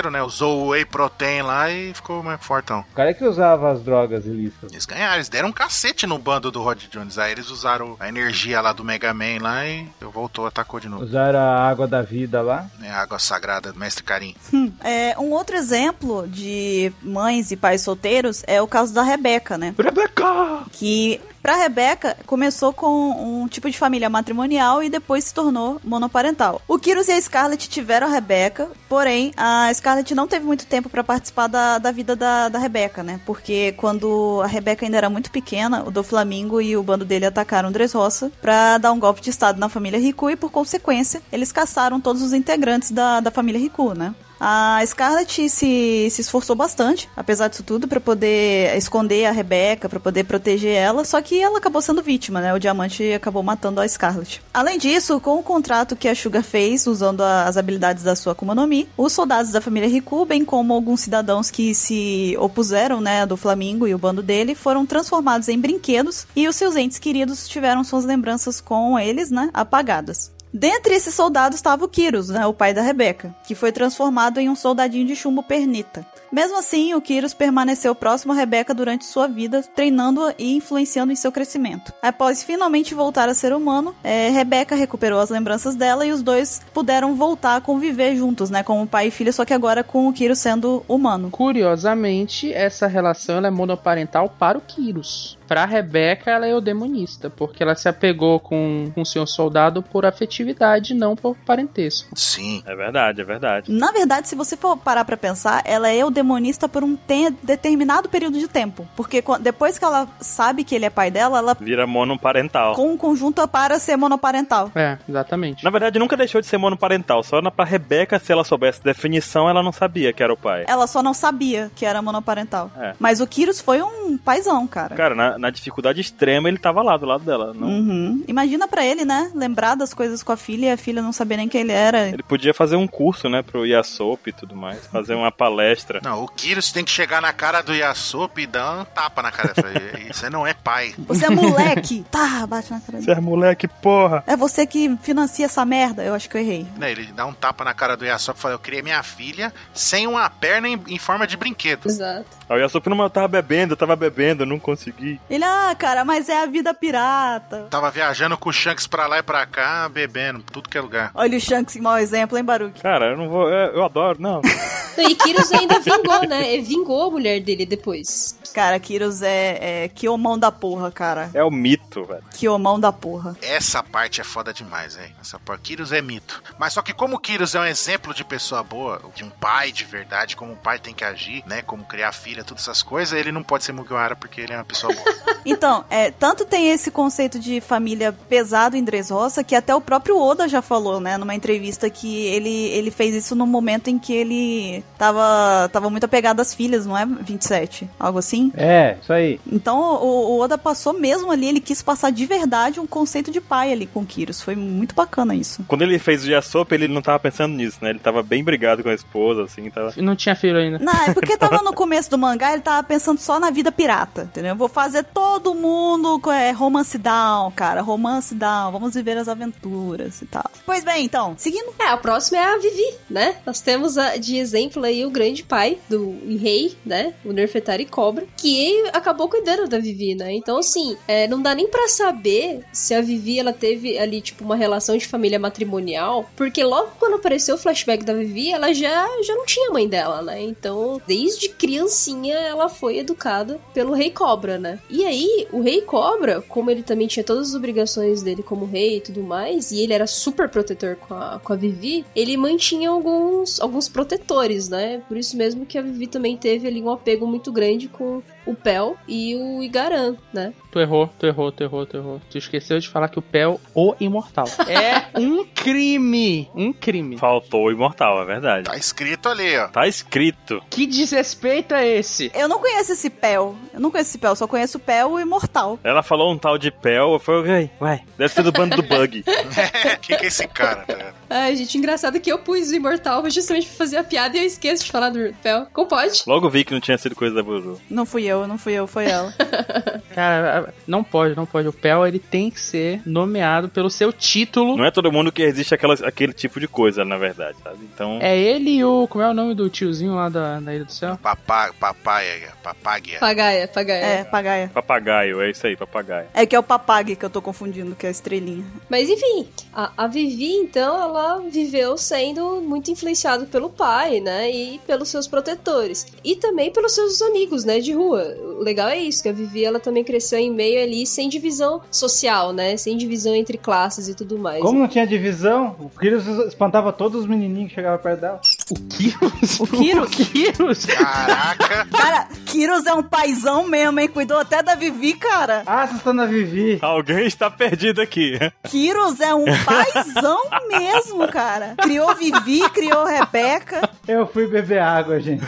né? Usou o Whey Protein lá e ficou mais fortão. O cara que usava as drogas ilícitas. Eles ganharam, eles deram um cacete no bando do Rod Jones. Aí eles usaram a energia lá do Mega Man lá e voltou, atacou de novo. Usaram a água da vida lá. É a água sagrada do Mestre Karim. É, um outro exemplo de mães e pais solteiros é o caso da Rebeca, né? Rebeca! Que pra Rebeca começou com um tipo de família matrimonial e depois se tornou monoparental. O Kyrus e a Scarlett tiveram a Rebeca, porém a Scarlett não teve muito tempo pra participar da, da vida da, da Rebeca, né? Porque quando a Rebeca ainda era muito pequena, o do Flamingo e o bando dele atacaram Dressrosa pra dar um golpe de estado na família Riku e por consequência eles caçaram todos os integrantes da, da família Riku, né? A Scarlett se, se esforçou bastante, apesar disso tudo, pra poder esconder a Rebecca, pra poder proteger ela, só que ela acabou sendo vítima, né? O diamante acabou matando a Scarlett. Além disso, com o contrato que a Sugar fez, usando a- as habilidades da sua Akuma no Mi, os soldados da família Riku, bem como alguns cidadãos que se opuseram, né, do Flamingo e o bando dele, foram transformados em brinquedos e os seus entes queridos tiveram suas lembranças com eles, né, apagadas. Dentre esses soldados estava o Kyrus, né, o pai da Rebeca, que foi transformado em um soldadinho de chumbo pernita. Mesmo assim, o Kyrus permaneceu próximo a Rebeca durante sua vida, treinando-a e influenciando em seu crescimento. Após finalmente voltar a ser humano, é, Rebeca recuperou as lembranças dela e os dois puderam voltar a conviver juntos, né, como pai e filha, só que agora com o Kyrus sendo humano. Curiosamente, essa relação ela é monoparental para o Kyrus. Pra Rebeca, ela é o demonista, porque ela se apegou com o seu soldado por afetividade, não por parentesco. Sim. É verdade, é verdade. Na verdade, se você for parar pra pensar, ela é o demonista por um te- determinado período de tempo. Porque depois que ela sabe que ele é pai dela, ela Vira monoparental. com um conjunto para ser monoparental. É, exatamente. Na verdade, nunca deixou de ser monoparental. Só na pra Rebeca, se ela soubesse definição, ela não sabia que era o pai. Ela só não sabia que era monoparental. É. Mas o Kyrus foi um paizão, cara. Cara, na, na dificuldade extrema, ele tava lá do lado dela. Não... Uhum. Imagina pra ele, né? Lembrar das coisas com a filha e a filha não saber nem quem ele era. Ele podia fazer um curso, né, pro Yasop e tudo mais. Fazer uma palestra. Não, o Kyrus tem que chegar na cara do Yasop e dar um tapa na cara. dele. Você não é pai. Você é moleque! tá, bate na cara dele. Você é moleque, porra! É você que financia essa merda. Eu acho que eu errei. Né, Ele dá um tapa na cara do Yasop e fala: Eu criei minha filha sem uma perna em, em forma de brinquedo. Exato. Aí o Yasop, não, mas eu tava bebendo, eu tava bebendo, eu não consegui. Ele, ah, cara, mas é a vida pirata. Tava viajando com o Shanks pra lá e pra cá, bebendo, tudo que é lugar. Olha o Shanks em mau exemplo, hein, Baruch? Cara, eu não vou. Eu, eu adoro, não. E Kyrus ainda vingou, né? Ele vingou a mulher dele depois. Cara, Kyrus é, é Kiomão da porra, cara. É o mito, velho. Kiomão da porra. Essa parte é foda demais, hein? Essa parte. Kyrus é mito. Mas só que como o Kyrus é um exemplo de pessoa boa, de um pai de verdade, como um pai tem que agir, né? Como criar filha, todas essas coisas, ele não pode ser Mugiwara porque ele é uma pessoa boa. Então, é, tanto tem esse conceito de família pesado em Dressrosa que até o próprio Oda já falou, né, numa entrevista que ele, ele fez isso no momento em que ele tava, tava muito apegado às filhas, não é 27? Algo assim? É, isso aí. Então o, o Oda passou mesmo ali, ele quis passar de verdade um conceito de pai ali com Kyrus. Foi muito bacana isso. Quando ele fez o Yasop, ele não tava pensando nisso, né? Ele tava bem brigado com a esposa, assim, tava... Não tinha filho ainda. Não, é porque tava no começo do mangá, ele tava pensando só na vida pirata, entendeu? Vou fazer todo mundo é, romance down, cara, romance down, vamos viver as aventuras e tal. Pois bem, então, seguindo. É, a próxima é a Vivi, né? Nós temos a- de exemplo aí o grande pai do rei, né? O Nerfetari Cobra, que acabou cuidando da Vivi, né? Então, assim, é, não dá nem pra saber se a Vivi, ela teve ali, tipo, uma relação de família matrimonial, porque logo quando apareceu o flashback da Vivi, ela já, já não tinha mãe dela, né? Então, desde criancinha, ela foi educada pelo Rei Cobra, né? E aí, o Rei Cobra, como ele também tinha todas as obrigações dele como rei e tudo mais, e ele era super protetor com a, com a Vivi, ele mantinha alguns, alguns protetores, né? Por isso mesmo que a Vivi também teve ali um apego muito grande com o Pel e o Igaran, né? Tu errou, tu errou, tu errou, tu errou. Tu esqueceu de falar que o Pel, o imortal. É um crime. Um crime. Faltou o imortal, é verdade. Tá escrito ali, ó. Tá escrito. Que desrespeito é esse? Eu não conheço esse Pel. Eu não conheço esse Pel, só conheço o Pel o Imortal. Ela falou um tal de Pel, eu falei, "Ué, ué, deve ser do bando do Bug. Quem que é esse cara, tá ligado? Ai, gente, engraçado que eu pus o Imortal justamente pra fazer a piada e eu esqueço de falar do Pel. Como pode? Logo vi que não tinha sido coisa da Buru. Não fui eu, não fui eu, foi ela. Cara, não pode, não pode. O Pel, ele tem que ser nomeado pelo seu título. Não é todo mundo que resiste àquela, àquele tipo de coisa, na verdade, sabe? Então, É ele e o... Como é o nome do tiozinho lá da, da Ilha do Céu? Papá, papaya, papáguia. Pagaia, pagaia. É, pagaia. papagaio, é isso aí, papagaio. É que é o Papag que eu tô confundindo, que é a estrelinha. Mas enfim, a, a Vivi, então, ela viveu sendo muito influenciada pelo pai, né? E pelos seus protetores. E também pelos seus amigos, né? De rua. O legal é isso, que a Vivi, ela também cresceu em meio ali sem divisão social, né? Sem divisão entre classes e tudo mais. Como não tinha divisão, o Kyrus espantava todos os menininhos que chegavam perto dela. O Kyrus? O Kyrus? O Kyrus? Caraca! Cara, Kyrus é um paizão mesmo, hein? Cuidou até da Vivi, cara. Ah, vocês estão na Vivi. Alguém está perdido aqui. Kyrus é um paizão mesmo, cara. Criou Vivi, criou Rebeca. Eu fui beber água, gente.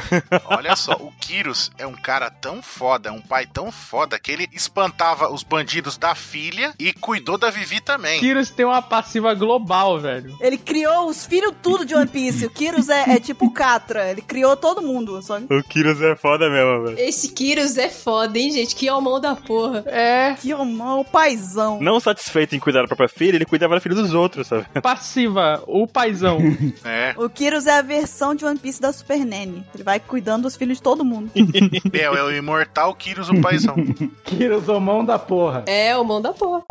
Olha só, o Kyrus é um cara tão foda, é um pai tão foda, que ele espantava os bandidos da filha e cuidou da Vivi também. Kyrus tem uma passiva global, velho. Ele criou os filhos tudo de One Piece. O Kyrus é, é tipo o Catra. Ele criou todo mundo. Só... O Kyrus é foda mesmo, velho. Esse Kyrus é foda, hein, gente? Que almão da porra. É, Que homão, paizão. Não satisfeito em cuidar da própria filha, ele cuidava da filha dos outros, sabe? passiva, o paizão. É, O Kyrus é a versão de One Piece da Super Nene. Ele vai cuidando dos filhos de todo mundo. é, é o imortal Kyrus, o paizão. Kyrus, o mão da porra. É, o mão da porra.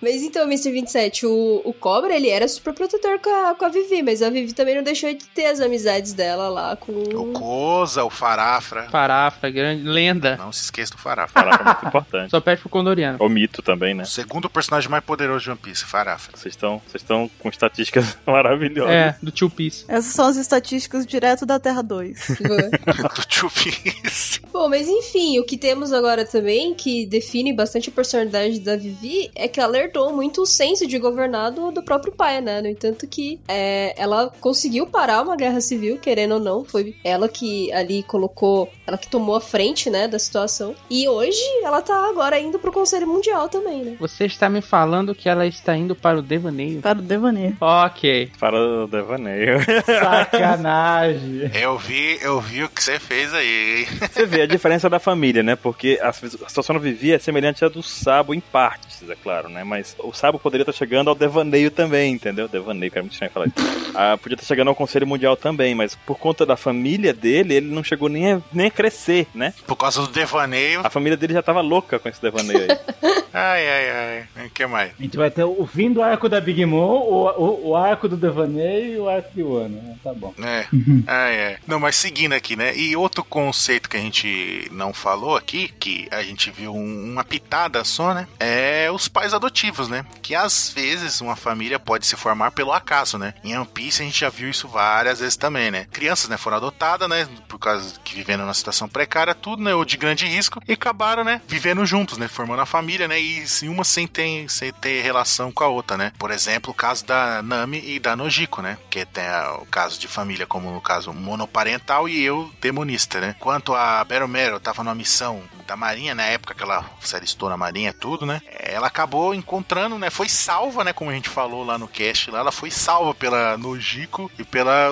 Mas então, Mr. 27, o, o Cobra, ele era super protetor com a, com a Vivi, mas a Vivi também não deixou de ter as amizades dela lá com... O Koza, o Farafra. Farafra, grande lenda. Não se esqueça do Farafra. Caraca, é muito importante. Só pede pro Condoriano. O mito também, né? O segundo personagem mais poderoso de One Piece, Farafra. Vocês estão vocês estão com estatísticas maravilhosas. É, do Tio Piece. Essas são as estatísticas direto da Terra 2. do Tio Piece. Bom, mas enfim, o que temos agora também, que define bastante a personalidade da Vivi, é que ela herdou muito o senso de governado do próprio pai, né? No entanto que é, ela conseguiu parar uma guerra civil, querendo ou não, foi ela que ali colocou, ela que tomou a frente, né, da situação. E hoje ela tá agora indo pro Conselho Mundial também, né? Você está me falando que ela está indo para o devaneio? Para o devaneio. Ok. Para o devaneio. Sacanagem. Eu vi, eu vi o que você fez aí? Você vê a diferença da família, né? Porque a, situação da Vivi é semelhante à do Sabo em partes, é claro, né? Mas o Sabo poderia estar chegando ao devaneio também, entendeu? Devaneio, cara, é muito estranho falar isso. Ah, podia estar chegando ao Conselho Mundial também, mas por conta da família dele, ele não chegou nem a, nem a crescer, né? Por causa do devaneio. A família dele já tava louca com esse devaneio aí. Ai, ai, ai. O que mais? A gente vai ter o fim do arco da Big Mom, o, o, o arco do Devaneio e o arco de Wano. né? Tá bom. É. ah, é. Não, mas seguindo aqui, né? E outro conceito que a gente não falou aqui, que a gente viu um- uma pitada só, né? É os pais adotivos, né? Que às vezes uma família pode se formar pelo acaso, né? Em One Piece a gente já viu isso várias vezes também, né? Crianças, né, foram adotadas, né? Por causa que vivendo numa situação precária, tudo, né? Ou de grande risco, e acabaram, né? Vivendo juntos, né? Formando a família, né? E uma sem ter, sem ter relação com a outra, né? Por exemplo, o caso da Nami e da Nojiko, né? Que tem o caso de família, como no caso monoparental e eu demonista, né? Quanto a Beromero tava numa missão da Marinha, na época que ela se alistou na Marinha, tudo, né? Ela acabou encontrando, né? Foi salva, né? Como a gente falou lá no cast lá, ela foi salva pela Nojiko e pela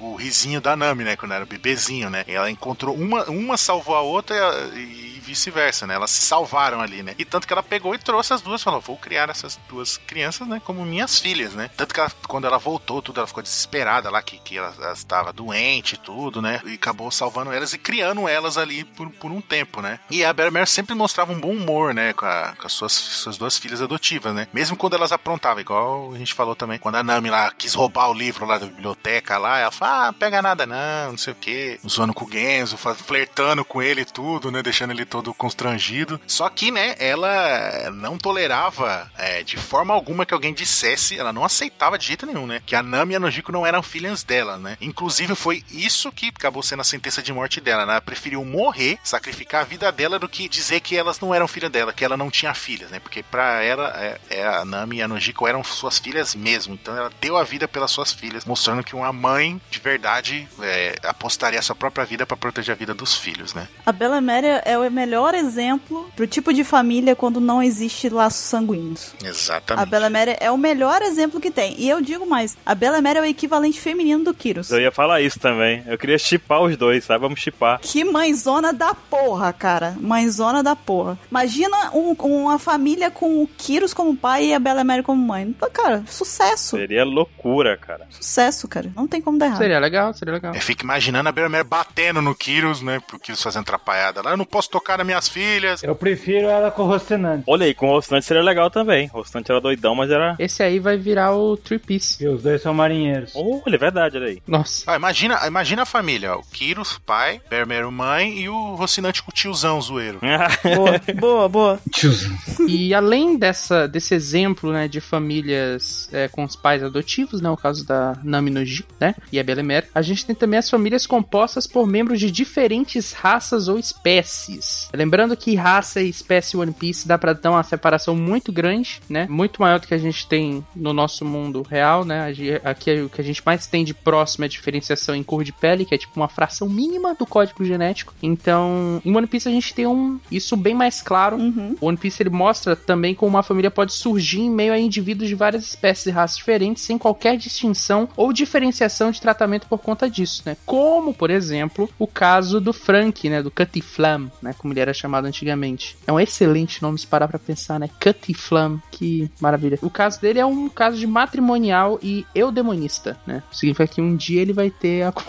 o, risinho da Nami, né? Quando era bebezinho, né? Ela encontrou uma, uma salvou a outra e vice-versa, né? Elas se salvaram ali, né? E tanto que ela pegou e trouxe as duas, falou: vou criar essas duas crianças, né? Como minhas filhas, né? Tanto que ela, quando ela voltou, tudo, ela ficou desesperada lá, que, que ela, estava doente e tudo, né? E acabou salvando elas e criando elas ali por, por um tempo, né? E a Bermer sempre mostrava um bom humor, né? Com, a- com as suas, suas duas filhas adotivas, né? Mesmo quando elas aprontavam, igual a gente falou também, quando a Nami lá quis roubar o livro lá da biblioteca lá, ela fala, ah, pega nada não, não sei o que, zoando com o Genzo, flertando com ele e tudo, né, deixando ele todo constrangido. Só que, né, ela não tolerava é, de forma alguma que alguém dissesse, ela não aceitava de jeito nenhum, né, que a Nami e a Nojiko não eram filhas dela, né. Inclusive foi isso que acabou sendo a sentença de morte dela, né, ela preferiu morrer, sacrificar a vida dela do que dizer que elas não eram filhas dela, que ela não tinha filhas, né, porque pra ela, é, é, a Nami e a Nojiko eram suas filhas mesmo, então ela deu a vida pelas suas filhas, mostrando que uma mãe de verdade é, apostaria a sua própria vida pra proteger a vida dos filhos, né. A Bela Méria é o melhor exemplo pro tipo de família quando não existe laços sanguíneos. Exatamente. A Bela Méria é o melhor exemplo que tem. E eu digo mais, a Bela Méria é o equivalente feminino do Kyros. Eu ia falar isso também. Eu queria chipar os dois, sabe? Vamos chipar. Que mãezona da porra, cara. Mãezona da porra. Imagina um- uma família com o Kyros como pai e a Bela Mary como mãe. Pô, Cara, sucesso. Seria loucura, cara. Sucesso, cara. Não tem como dar errado. Seria legal, seria legal. Eu fico imaginando a Bermer batendo no Kyros, né? Pro Kyros fazendo atrapalhada lá. Eu não posso tocar minhas filhas. Eu prefiro ela com o Rocinante. Olha aí, com o Rostante seria legal também. O Rostante era doidão, mas era. Esse aí vai virar o Three Piece. E os dois são marinheiros. Olha, é verdade, olha aí. Nossa. Ah, imagina, imagina a família. O Kyros, pai, Bermer, mãe e o Rocinante com o tiozão zoeiro. Boa, boa, boa. Tiozão. E além dessa, desse exemplo, né, de famílias é, com os pais adotivos, né, o caso da Nami no Jiko, né, e a Belemer, a gente tem também as famílias compostas por membros de diferentes raças ou espécies. Lembrando que raça e espécie One Piece dá pra dar uma separação muito grande, né, muito maior do que a gente tem no nosso mundo real, né, aqui é o que a gente mais tem de próximo é a diferenciação em cor de pele, que é tipo uma fração mínima do código genético. Então, em One Piece a gente tem um isso bem mais claro, Uhum. o One Piece ele mostra também como uma família pode surgir em meio a indivíduos de várias espécies e raças diferentes, sem qualquer distinção ou diferenciação de tratamento por conta disso, né? Como, por exemplo, o caso do Frank, né? Do Cutiflam, né? Como ele era chamado antigamente. É um excelente nome se parar pra pensar, né? Cutiflam, que maravilha. O caso dele é um caso de matrimonial e eudemonista, né? Significa que um dia ele vai ter a.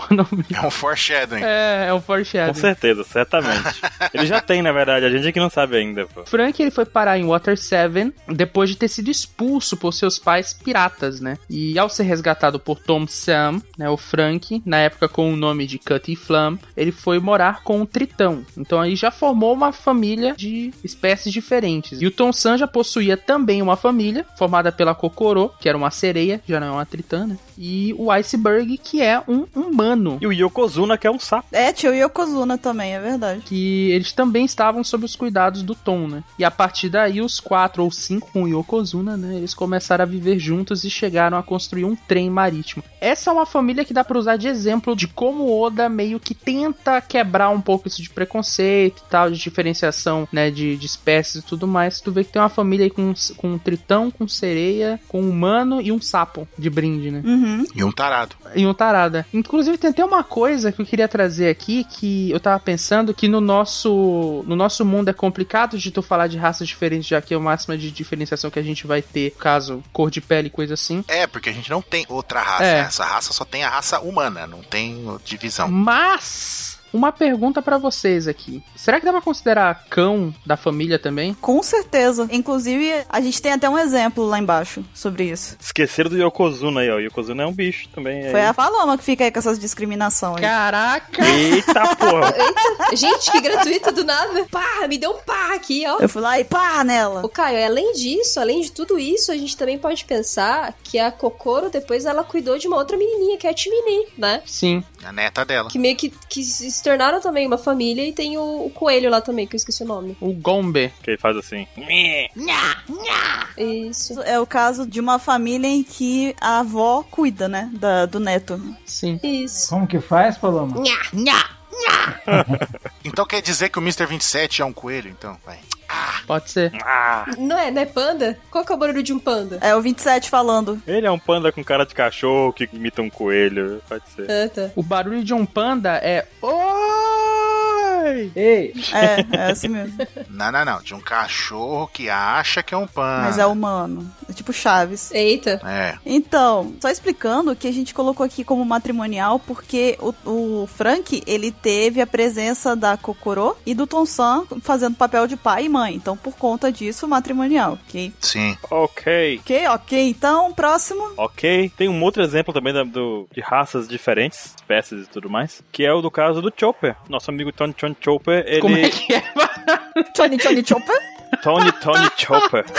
É um foreshadowing. É, é um Com foreshadowing. certeza, certamente. Ele já tem, na verdade, a gente é que não sabe ainda, pô. Frank ele foi parar em Water 7 depois de ter sido expulso por seus pais piratas, né? E ao ser resgatado por Tom Sam, né, o Frank, na época com o nome de Cutty Flam, ele foi morar com o Tritão. Então aí já formou uma família de espécies diferentes. E o Tom Sam já possuía também uma família formada pela Kokoro, que era uma sereia, já não é uma tritã, né? E o Iceberg, que é um humano. E o Yokozuna, que é um sapo. É, tinha o Yokozuna também, é verdade. que eles também estavam sob os cuidados do Tom, né? E a partir daí, os quatro ou cinco com o Yokozuna, né? Eles começaram a viver juntos e chegaram a construir um trem marítimo. Essa é uma família que dá pra usar de exemplo de como o Oda meio que tenta quebrar um pouco isso de preconceito e tal, de diferenciação, né? De, de espécies e tudo mais. Tu vê que tem uma família aí com, com um tritão, com sereia, com um humano e um sapo de brinde, né? Uhum. E um tarado. E um tarada. Inclusive, tem até uma coisa que eu queria trazer aqui que eu tava pensando que no nosso no nosso mundo é complicado de tu falar de raças diferentes, já que é o máximo de diferenciação que a gente vai ter, caso cor de pele e coisa assim. É, porque a gente não tem outra raça. É. Essa raça só tem a raça humana, não tem divisão. Mas Uma pergunta pra vocês aqui. Será que dá pra considerar cão da família também? Com certeza. Inclusive, a gente tem até um exemplo lá embaixo sobre isso. Esqueceram do Yokozuna aí, ó. O Yokozuna é um bicho também. Foi aí. a Paloma que fica aí com essas discriminações. Caraca! Eita porra! Eita, gente, que gratuito do nada. Pá, me deu um pá aqui, ó. Eu fui lá e pá nela. O Caio, além disso, além de tudo isso, a gente também pode pensar que a Kokoro depois ela cuidou de uma outra menininha, que é a Timini, né? Sim. A neta dela. Que meio que, que se tornaram também uma família e tem o, o coelho lá também, que eu esqueci o nome. O Gombe. Que ele faz assim. Isso. É o caso de uma família em que a avó cuida, né, da- do neto. Sim. Isso. Como que faz, Paloma? Então quer dizer que o Mr. 27 é um coelho, então? Vai. Pode ser. Ah! Não é, não é panda? Qual que é o barulho de um panda? É o 27 falando. Ele é um panda com cara de cachorro que imita um coelho. Pode ser. Ah, tá. O barulho de um panda é. Oi! Ei, É, é assim mesmo. Não, não, não. De um cachorro que acha que é um panda. Mas é humano. É tipo Chaves. Eita. É. Então, só explicando que a gente colocou aqui como matrimonial porque o, o Frank, ele teve a presença da Kokoro e do Tonsan fazendo papel de pai e mãe. Então, por conta disso, matrimonial, ok? Sim. Ok. Ok, ok. Então, próximo. Ok. Tem um outro exemplo também da- do, de raças diferentes, espécies e tudo mais, que é o do caso do Chopper. Nosso amigo Tony Tony Chopper, ele... Como é que é? Johnny Johnny Chopper? Tony Tony Chopper.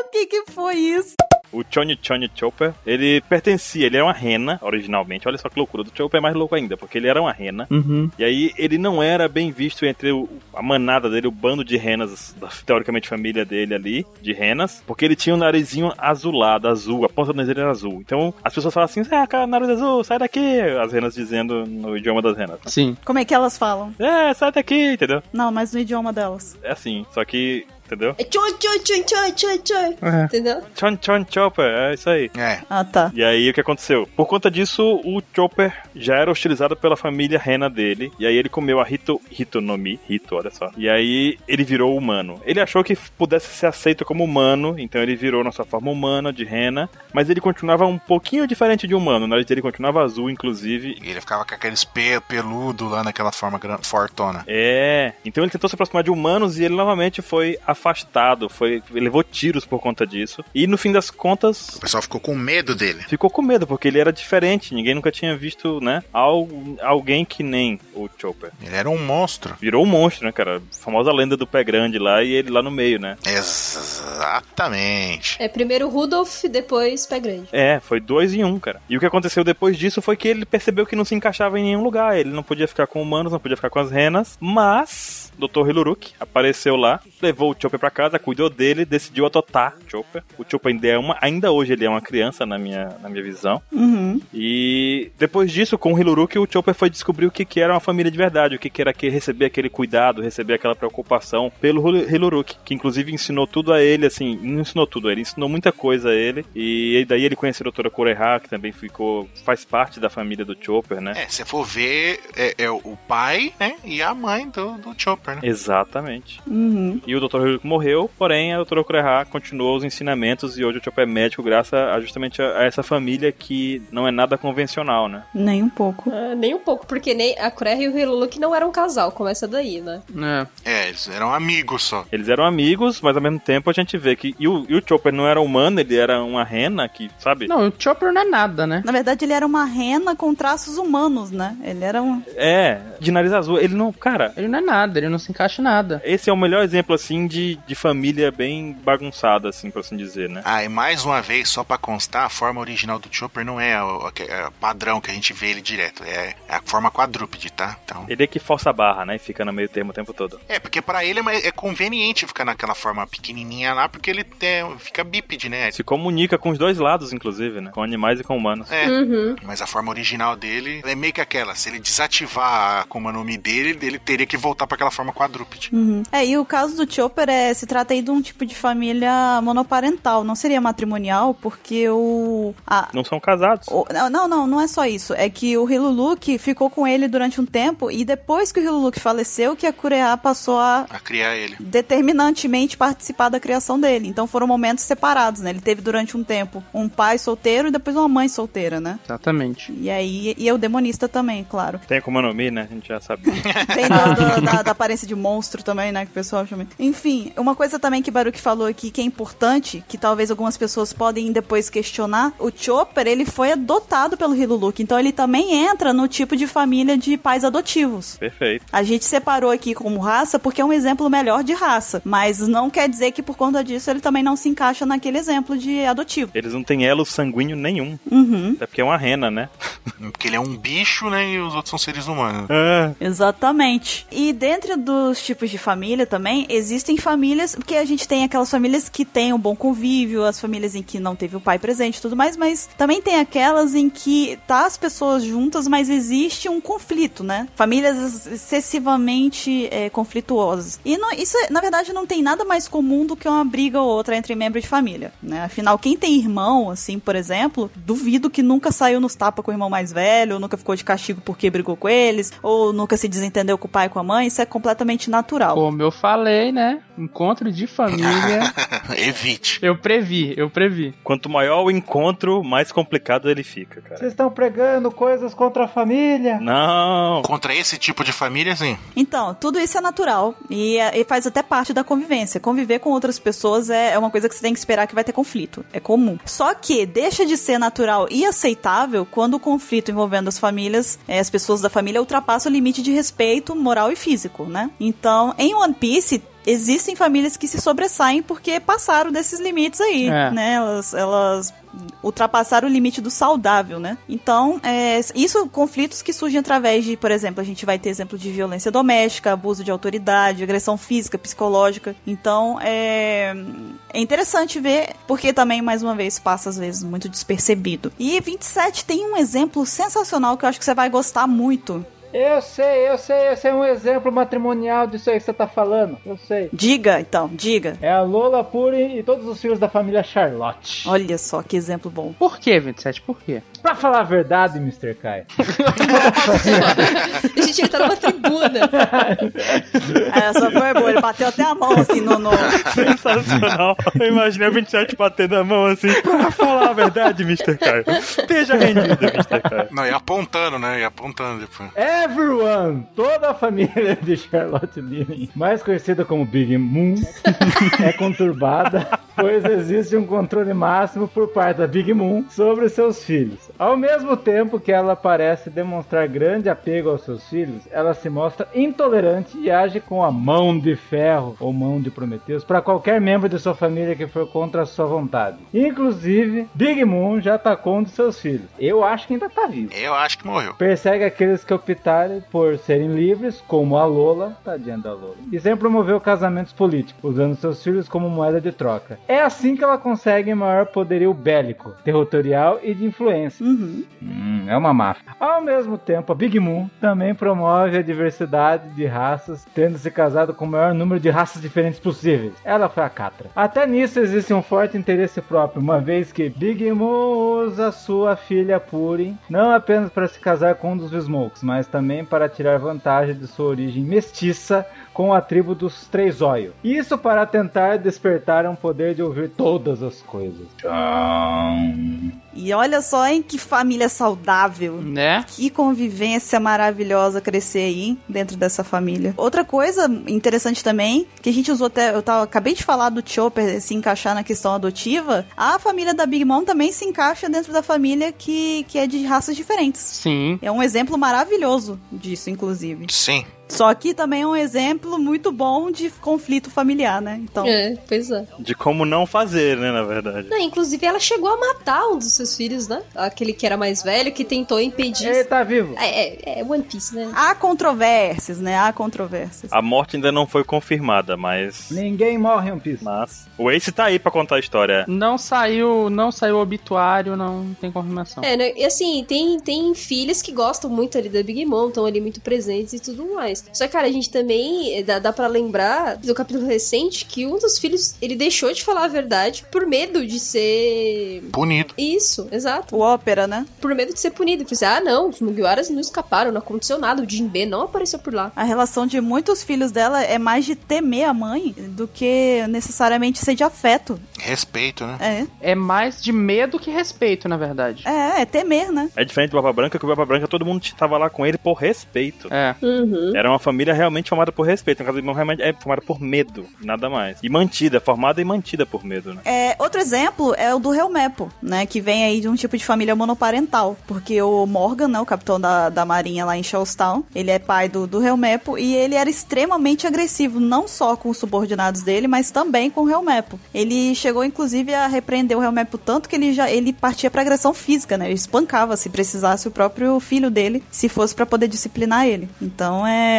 O que que foi isso? O Chony Chony Chopper, ele pertencia, ele era uma rena, originalmente. Olha só que loucura, do Chopper é mais louco ainda, porque ele era uma rena. Uhum. E aí ele não era bem visto entre o- a manada dele, o bando de renas, da teoricamente família dele ali, de renas, porque ele tinha um narizinho azulado, azul, a ponta do nariz dele era azul. Então as pessoas falavam assim, ah, cara, nariz azul, sai daqui! As renas dizendo no idioma das renas. Sim. Como é que elas falam? É, sai daqui, entendeu? Não, mas no idioma delas. É assim, só que, entendeu? É tchoi, tchoi, tchoi, tchoi, tchoi, tchoi. É. Entendeu? Chon Chon Chopper, é isso aí. É. Ah, tá. E aí o que aconteceu? Por conta disso, o Chopper já era hostilizado pela família rena dele. E aí ele comeu a Hito, Hito no Mi, Hito, olha só. E aí ele virou humano. Ele achou que pudesse ser aceito como humano, então ele virou na sua forma humana, de rena. Mas ele continuava um pouquinho diferente de humano. O nariz dele continuava azul, inclusive. E ele ficava com aqueles pe peludo lá naquela forma fortona. É, então ele tentou se aproximar de humanos e ele novamente foi afastado, foi levou tiros por conta disso. E no fim das contas, O pessoal ficou com medo dele. ficou com medo, porque ele era diferente, ninguém nunca tinha visto, né, al- alguém que nem o Chopper. Ele era um monstro. Virou um monstro, né, cara? A famosa lenda do pé grande lá e ele lá no meio, né? Exatamente. É primeiro Rudolph, depois Pé Grande. É, foi dois em um, cara. E o que aconteceu depois disso foi que ele percebeu que não se encaixava em nenhum lugar. Ele não podia ficar com humanos, não podia ficar com as renas, mas Dr. Hiluruk apareceu lá, levou o Chopper pra casa, cuidou dele, decidiu adotar o Chopper. O Chopper ainda é uma, ainda hoje ele é uma criança na minha, na minha visão. Uhum. E depois disso, com o Hiluruk, o Chopper foi descobrir o que, que era uma família de verdade, o que, que era que receber aquele cuidado, receber aquela preocupação pelo Hil- Hiluruk, que inclusive ensinou tudo a ele, assim, não ensinou tudo, ele ensinou muita coisa a ele. E daí ele conheceu a doutora Kureha, que também ficou, faz parte da família do Chopper, né? É, se for ver, é, é o pai, né? E a mãe do, do Chopper, né? Exatamente. Uhum. E o Dr. Hiluruk morreu, porém a doutora Kureha continuou os ensinamentos e hoje o Chopper é médico graças a, justamente a, a essa família que não é nada convencional, né? Nem um pouco. Ah, nem um pouco, porque nem a Kureha e o Hiluluk não eram um casal, começa daí, né? É. É, eles eram amigos só. Eles eram amigos, mas ao mesmo tempo a gente vê que. E o, e o Chopper não era humano, ele era uma rena que, sabe? Não, o Chopper não é nada, né? Na verdade, ele era uma rena com traços humanos, né? Ele era um. É, de nariz azul. Ele não. Cara, Ele não é nada, ele não se encaixa em nada. esse é o melhor exemplo, assim, de, de família bem bagunçada, assim, por assim dizer, né? Ah, e mais uma vez, só pra constar, a forma original do Chopper não é o, o- é o padrão que a gente vê ele direto. É, é a forma quadrúpede, tá? Então. Ele é que força a barra, né? E fica no meio termo o tempo todo. É, porque pra ele é é conveniente ficar naquela forma pequenininha lá, porque ele é, fica bípede, né? Se comunica com os dois lados, inclusive, né? Com animais e com humanos. É, Uhum. mas a forma original dele é meio que aquela. Se ele desativar a Akuma no Mi dele, ele teria que voltar pra aquela forma forma quadrúpede. Uhum. É, e o caso do Chopper é, se trata aí de um tipo de família monoparental, não seria matrimonial, porque o... a- Não são casados. o- não, não, não, é só isso. É que o Hiluluk ficou com ele durante um tempo e depois que o Hiluluk faleceu, que a Kureha passou a A criar ele. determinantemente participar da criação dele. Então foram momentos separados, né? Ele teve durante um tempo um pai solteiro e depois uma mãe solteira, né? Exatamente. E aí, e é o demonista também, claro. Tem como no Mi, né? A gente já sabe. Tem do- do- da, da aparência de monstro também, né? Que o pessoal chama. Enfim, uma coisa também que Baruch falou aqui que é importante, que talvez algumas pessoas podem depois questionar, o Chopper, ele foi adotado pelo Hiluluk, então ele também entra no tipo de família de pais adotivos. Perfeito. A gente separou aqui como raça porque é um exemplo melhor de raça, mas não quer dizer que por conta disso ele também não se encaixa naquele exemplo de adotivo. Eles não têm elo sanguíneo nenhum. Uhum. Até porque é uma rena, né? Porque ele é um bicho, né? E os outros são seres humanos. Ah, Exatamente. E dentro dos tipos de família também, existem famílias, porque a gente tem aquelas famílias que têm um bom convívio, as famílias em que não teve o pai presente e tudo mais, mas também tem aquelas em que tá as pessoas juntas, mas existe um conflito, né? Famílias excessivamente é, conflituosas. E não- isso, na verdade, não tem nada mais comum do que uma briga ou outra entre membros de família, né? Afinal, quem tem irmão, assim, por exemplo, duvido que nunca saiu nos tapas com o irmão mais velho, ou nunca ficou de castigo porque brigou com eles, ou nunca se desentendeu com o pai e com a mãe, isso é completamente natural. Como eu falei, né? Encontro de família. Evite. eu previ, eu previ. quanto maior o encontro, mais complicado ele fica, cara. Vocês estão pregando coisas contra a família? Não. Contra esse tipo de família, sim. Então, tudo isso é natural e, é- e faz até parte da convivência. Conviver com outras pessoas é, é uma coisa que você tem que esperar que vai ter conflito. É comum. Só que deixa de ser natural e aceitável quando o conflito envolvendo as famílias, é, as pessoas da família, ultrapassa o limite de respeito moral e físico, né? Então, em One Piece. Existem famílias que se sobressaem porque passaram desses limites aí, É. né? Elas, elas ultrapassaram o limite do saudável, né? Então, é, isso conflitos que surgem através de, por exemplo, a gente vai ter exemplo de violência doméstica, abuso de autoridade, agressão física, psicológica. Então, é, é interessante ver, porque também, mais uma vez, passa às vezes muito despercebido. E 27 tem um exemplo sensacional que eu acho que você vai gostar muito. Eu sei, eu sei, esse é um exemplo matrimonial disso aí que você tá falando. Eu sei. Diga, então, diga. É a Lola Puri e todos os filhos da família Charlotte. Olha só que exemplo bom. Por que, 27? Por quê? Pra falar a verdade, Mr. Kai. A gente tá numa tribuna. Essa foi boa, ele bateu até a mão assim no. no... Sensacional. Eu imaginei o 27 batendo a mão assim, pra falar a verdade, Mr. Caio. Esteja rendido, Mr. Caio. Não, e apontando, né? E apontando depois. Everyone, toda a família de Charlotte Lilling, mais conhecida como Big Moon, é conturbada, pois existe um controle máximo por parte da Big Moon sobre seus filhos. Ao mesmo tempo que ela parece demonstrar grande apego aos seus filhos, ela se mostra intolerante e age com a mão de ferro ou mão de Prometeus para qualquer membro de sua família que for contra a sua vontade. Inclusive, Big Moon já atacou um de seus filhos. Eu acho que ainda tá vivo. Eu acho que morreu. Persegue aqueles que optarem por serem livres, como a Lola, tadinha da Lola, e sempre promoveu casamentos políticos, usando seus filhos como moeda de troca. É assim que ela consegue maior poderio bélico, territorial e de influência. Uhum. Hum, é uma máfia. Ao mesmo tempo, a Big Moon também promove a diversidade de raças, tendo se casado com o maior número de raças diferentes possíveis. Ela foi a Catra. Até nisso existe um forte interesse próprio, uma vez que Big Moon usa sua filha Purin não apenas para se casar com um dos Smokes, mas também para tirar vantagem de sua origem mestiça com a tribo dos Três Olhos. Isso para tentar despertar um poder de ouvir todas as coisas. Tcham. E olha só, hein, que família saudável. Né? Que convivência maravilhosa crescer aí dentro dessa família. Outra coisa interessante também, que a gente usou até, eu tava, acabei de falar do Chopper se encaixar na questão adotiva, a família da Big Mom também se encaixa dentro da família que, que é de raças diferentes. Sim. É um exemplo maravilhoso disso, inclusive. Sim. Só que também é um exemplo muito bom de conflito familiar, né? Então, É, pois é. De como não fazer, né, na verdade. Não, inclusive, ela chegou a matar um dos seus filhos, né? Aquele que era mais velho, que tentou impedir. Ele tá vivo. É, é, é One Piece, né? há controvérsias, né? Há controvérsias. A morte ainda não foi confirmada, mas. Ninguém morre em One Piece. Mas. O Ace tá aí pra contar a história. Não saiu, não saiu obituário, não tem confirmação. É, né? E assim, tem, tem filhas que gostam muito ali da Big Mom, estão ali muito presentes e tudo mais. Só que, cara, a gente também eh, dá, dá para lembrar do capítulo recente que um dos filhos ele deixou de falar a verdade por medo de ser Punido. isso, exato. O ópera, né? Por medo de ser punido. Assim, ah, não, os Mugiwaras não escaparam, não aconteceu nada, o Jinbe não apareceu por lá. A relação de muitos filhos dela é mais de temer a mãe do que necessariamente ser de afeto. Respeito, né? É. É mais de medo que respeito, na verdade. É, é temer, né? É diferente do Barba Branca, que o Barba Branca todo mundo tava lá com ele por respeito. É. Uhum. Era uma família realmente formada por respeito. No caso do irmão, realmente é formada por medo, nada mais. E mantida, formada e mantida por medo, né? É, outro exemplo é o do Helmepo, né? Que vem aí de um tipo de família monoparental. Porque o Morgan, né? O capitão da, da marinha lá em Shellstown, ele é pai do, do Helmepo e ele era extremamente agressivo, não só com os subordinados dele, mas também com o Helmepo. Ele chegou, inclusive, a repreender o Helmepo tanto que ele já ele partia pra agressão física, né? Ele espancava se precisasse o próprio filho dele, se fosse pra poder disciplinar ele. Então é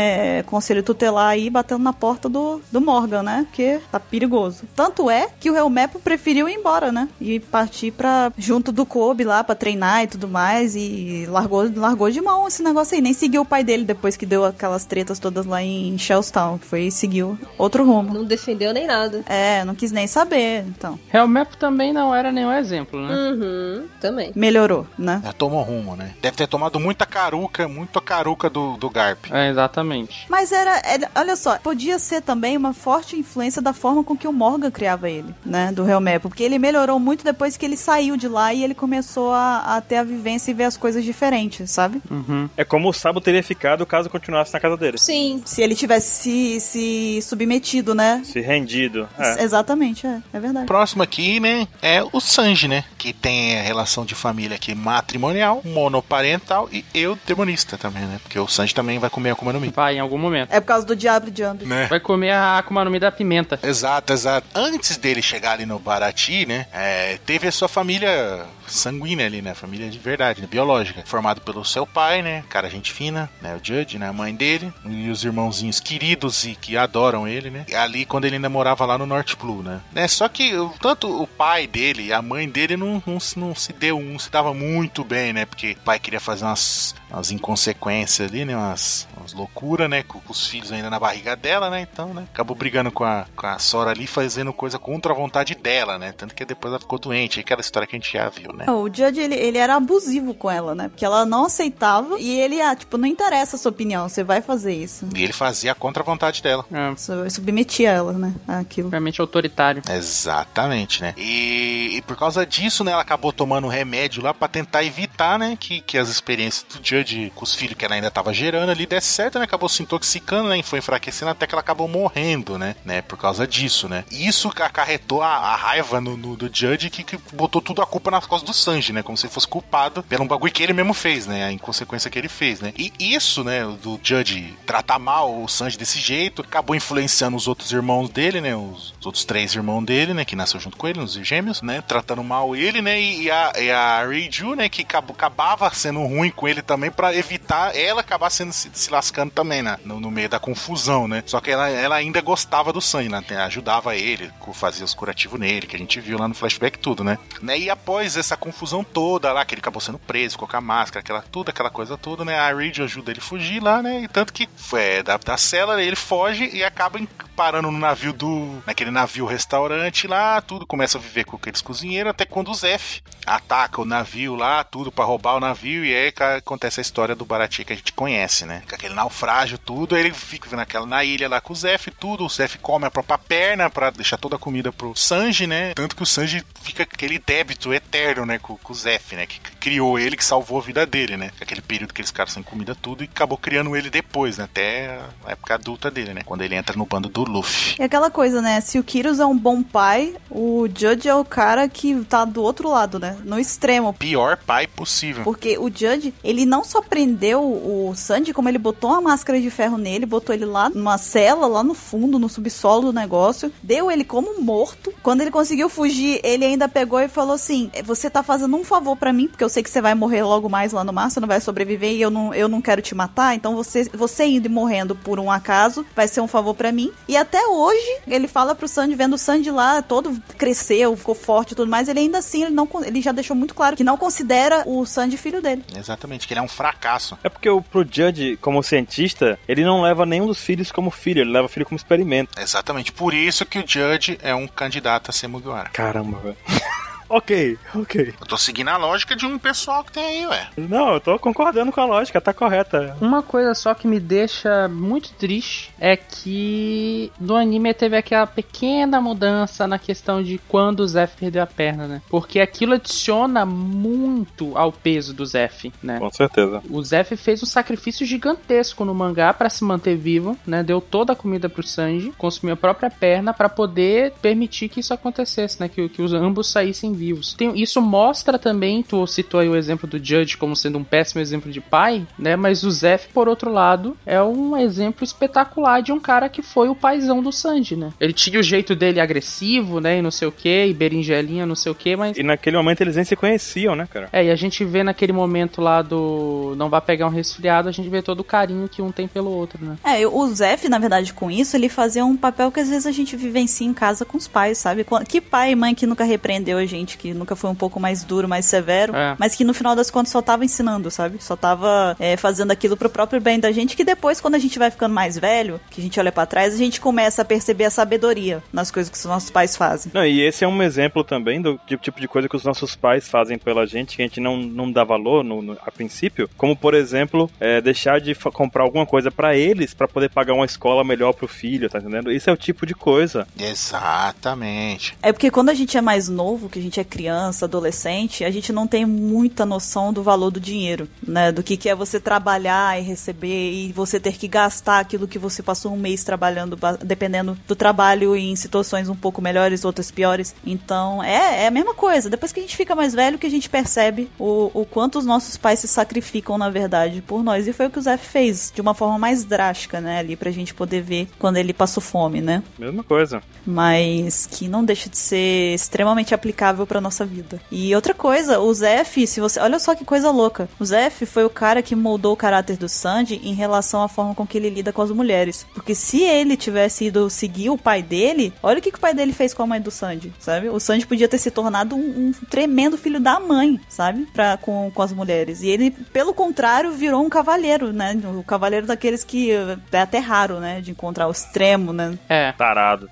conselho tutelar aí batendo na porta do, do Morgan, né? Porque tá perigoso. Tanto é que o Helmepo preferiu ir embora, né? E partir pra junto do Kobe lá pra treinar e tudo mais e largou, largou de mão esse negócio aí. Nem seguiu o pai dele depois que deu aquelas tretas todas lá em Shellstown. Foi e seguiu outro rumo. Não defendeu nem nada. É, não quis nem saber, então. Helmep também não era nenhum exemplo, né? Uhum, também. Melhorou, né? É, tomou rumo, né? Deve ter tomado muita caruca, muita caruca do, do Garp. É, exatamente. Mas era, era- olha só, podia ser também uma forte influência da forma com que o Morgan criava ele, né, do Helmepo, porque ele melhorou muito depois que ele saiu de lá e ele começou a, a ter a vivência e ver as coisas diferentes, sabe? Uhum. É como o Sabo teria ficado caso continuasse na casa dele. Sim. Se ele tivesse se, se submetido, né? Se rendido. É. Exatamente, é, é verdade. Próximo aqui, né, é o Sanji, né? Que tem a relação de família aqui matrimonial, monoparental e eu demonista também, né? Porque o Sanji também vai comer a Akuma no Mi. Vai, em algum momento. É por causa do Diablo Jump. Né? Vai comer a Akuma no Mi da pimenta. Exato, exato. Antes dele chegar ali no Barati, né? é, teve a sua família sanguínea ali, né? Família de verdade, né? biológica. Formado pelo seu pai, né? Cara, gente fina, né? O Judge, né? A mãe dele. E os irmãozinhos queridos e que adoram ele, né? E ali quando ele ainda morava lá no North Blue, né? né? Só que tanto o pai dele e a mãe dele não, não, se- não se deu, não se dava muito bem, né? Porque o pai queria fazer umas, umas inconsequências ali, né? Umas, umas loucuras, né? Com, com os filhos ainda na barriga dela, né? Então, né? Acabou brigando com a, com a Sora ali, fazendo coisa contra a vontade dela, né? Tanto que depois ela ficou doente, aquela história que a gente já viu, né? O Judge, ele, ele era abusivo com ela, né? Porque ela não aceitava e ele, ah, tipo, não interessa a sua opinião, você vai fazer isso. E ele fazia contra a vontade dela. É, Sub- Submetia ela, né? Àquilo. realmente autoritário. Exatamente, né? E, e por causa disso, né, ela acabou tomando um remédio lá pra tentar evitar, né, que, que as experiências do Judge com os filhos que ela ainda tava gerando ali desse certo, né? Acabou se intoxicando, né? E foi enfraquecendo até que ela acabou morrendo, né? né por causa disso, né? E isso acarretou a, a raiva no, no- do Judge que, que botou tudo a culpa nas costas do Sanji, né? Como se ele fosse culpado pelo bagulho que ele mesmo fez, né? A inconsequência que ele fez, né? E isso, né, do Judge tratar mal o Sanji desse jeito, acabou influenciando os outros irmãos dele, né? Os, os outros três irmãos dele, né? Que nasceu junto com ele, os gêmeos, né? Tratando mal ele, né? E, e a, e a Reiju, né? Que acabava sendo ruim com ele também pra evitar ela acabar sendo se, se lascando também, né? No, no meio da confusão, né? Só que ela, ela ainda gostava do Sanji, né? Ajudava ele, fazia os curativos nele, que a gente viu lá no flashback tudo, né? né? E após essa confusão toda lá, que ele acabou sendo preso, com a máscara, aquela, tudo, aquela coisa toda, né? A Reiju ajuda ele a fugir lá, né? E tanto que é, da, da cela ele foge e acaba parando no navio do. naquele navio restaurante lá, tudo, começa a viver com aqueles cozinheiros, até quando o Zef ataca o navio lá, tudo pra roubar o navio, e aí acontece a história do Baratie que a gente conhece, né? Com aquele naufrágio, tudo, ele fica naquela, na ilha lá com o Zef, tudo, o Zef come a própria perna pra deixar toda a comida pro Sanji, né? Tanto que o Sanji fica aquele débito eterno, né, com, com o Zef, né? Que criou ele, que salvou a vida dele, né? Aquele período que eles ficaram sem comida, tudo, e acabou criando ele depois, né? Até a época adulta dele, né? Quando ele entra no bando do Luffy. E aquela coisa, né? Se o Kyrus é um bom pai, o Judge é o cara que tá do outro lado, né? No extremo. Pior pai possível. Porque o Judge, ele não só prendeu o Sandy, como ele botou uma máscara de ferro nele, botou ele lá numa cela, lá no fundo, no subsolo do negócio, deu ele como morto. Quando ele conseguiu fugir, ele ainda pegou e falou assim: Você tá fazendo um favor pra mim, porque eu sei que você vai morrer logo mais lá no mar, você não vai sobreviver e eu não, eu não quero te matar, então você, você indo e morrendo por um acaso vai ser um favor pra mim. E até hoje, ele fala pro Sandy, vendo o Sandy lá todo cresceu, ficou forte e tudo mais, ele ainda assim, ele, não, ele já deixou muito claro que não considera o, Sanji filho dele. Exatamente, que ele é um fracasso. É porque o, pro Judge, como cientista, ele não leva nenhum dos filhos como filho, ele leva o filho como experimento. Exatamente, por isso que o Judge é um candidato a ser Mugiwara. Caramba, velho. ok, ok. Eu tô seguindo a lógica de um pessoal que tem aí, ué. Não, eu tô concordando com a lógica, tá correta. Uma coisa só que me deixa muito triste é que no anime teve aquela pequena mudança na questão de quando o Zef perdeu a perna, né? Porque aquilo adiciona muito ao peso do Zef, né? Com certeza. O Zef fez um sacrifício gigantesco no mangá para se manter vivo, né? Deu toda a comida pro Sanji, consumiu a própria perna para poder permitir que isso acontecesse, né? Que, que os ambos saíssem vivos. Tem, isso mostra também, tu citou aí o exemplo do Judge como sendo um péssimo exemplo de pai, né? Mas o Zef, por outro lado, é um exemplo espetacular de um cara que foi o paizão do Sanji, né? Ele tinha o jeito dele agressivo, né? E não sei o que, e berinjelinha, não sei o que, mas. E naquele momento eles nem se conheciam, né, cara? É, e a gente vê naquele momento lá do Não Vai Pegar um Resfriado, a gente vê todo o carinho que um tem pelo outro, né? É, o Zef, na verdade, com isso, ele fazia um papel que às vezes a gente vivencia em casa com os pais, sabe? Que pai e mãe que nunca repreendeu a gente, que nunca foi um pouco mais duro, mais severo, É. mas que no final das contas só tava ensinando, sabe? Só tava é, fazendo aquilo pro próprio bem da gente, que depois, quando a gente vai ficando mais velho, que a gente olha pra trás, a gente começa a perceber a sabedoria nas coisas que os nossos pais fazem. Não, e esse é um exemplo também do tipo- tipo de coisa que os nossos pais fazem pela gente, que a gente não, não dá valor no, no- a princípio. Como, por exemplo, é, deixar de comprar alguma coisa pra eles pra poder pagar uma escola melhor pro filho, tá entendendo? Isso é o tipo de coisa. Exatamente. É porque quando a gente é mais novo, que a gente é criança, adolescente, a gente não tem muita noção do valor do dinheiro, né? Do que, que é você trabalhar e receber e você ter que gastar aquilo que você passou um mês trabalhando, ba- dependendo do trabalho em situações um pouco melhores, outras piores. Então, é, é a mesma coisa. Depois que a gente fica mais velho, que a gente percebe o, o quanto os nossos pais se sacrificam, na verdade, por nós. E foi o que o Zé fez, de uma forma mais drástica, né? Ali pra gente poder ver quando ele passou fome, né? Mesma coisa. mas que não deixa de ser extremamente aplicável pra nossa vida. E outra coisa, o Zef, se você, olha só que coisa louca. O Zef foi o cara que moldou o caráter do Sanji em relação à forma com que ele lida com as mulheres. Porque se ele tivesse ido seguir o pai dele, olha o que, que o pai dele fez com a mãe do Sanji, sabe? O Sanji podia ter se tornado um, um tremendo filho da mãe, sabe? Pra, com, com as mulheres. E ele, pelo contrário, virou um cavalheiro, né? O cavaleiro daqueles que é até raro, né? De encontrar o extremo, né? É. Tarado.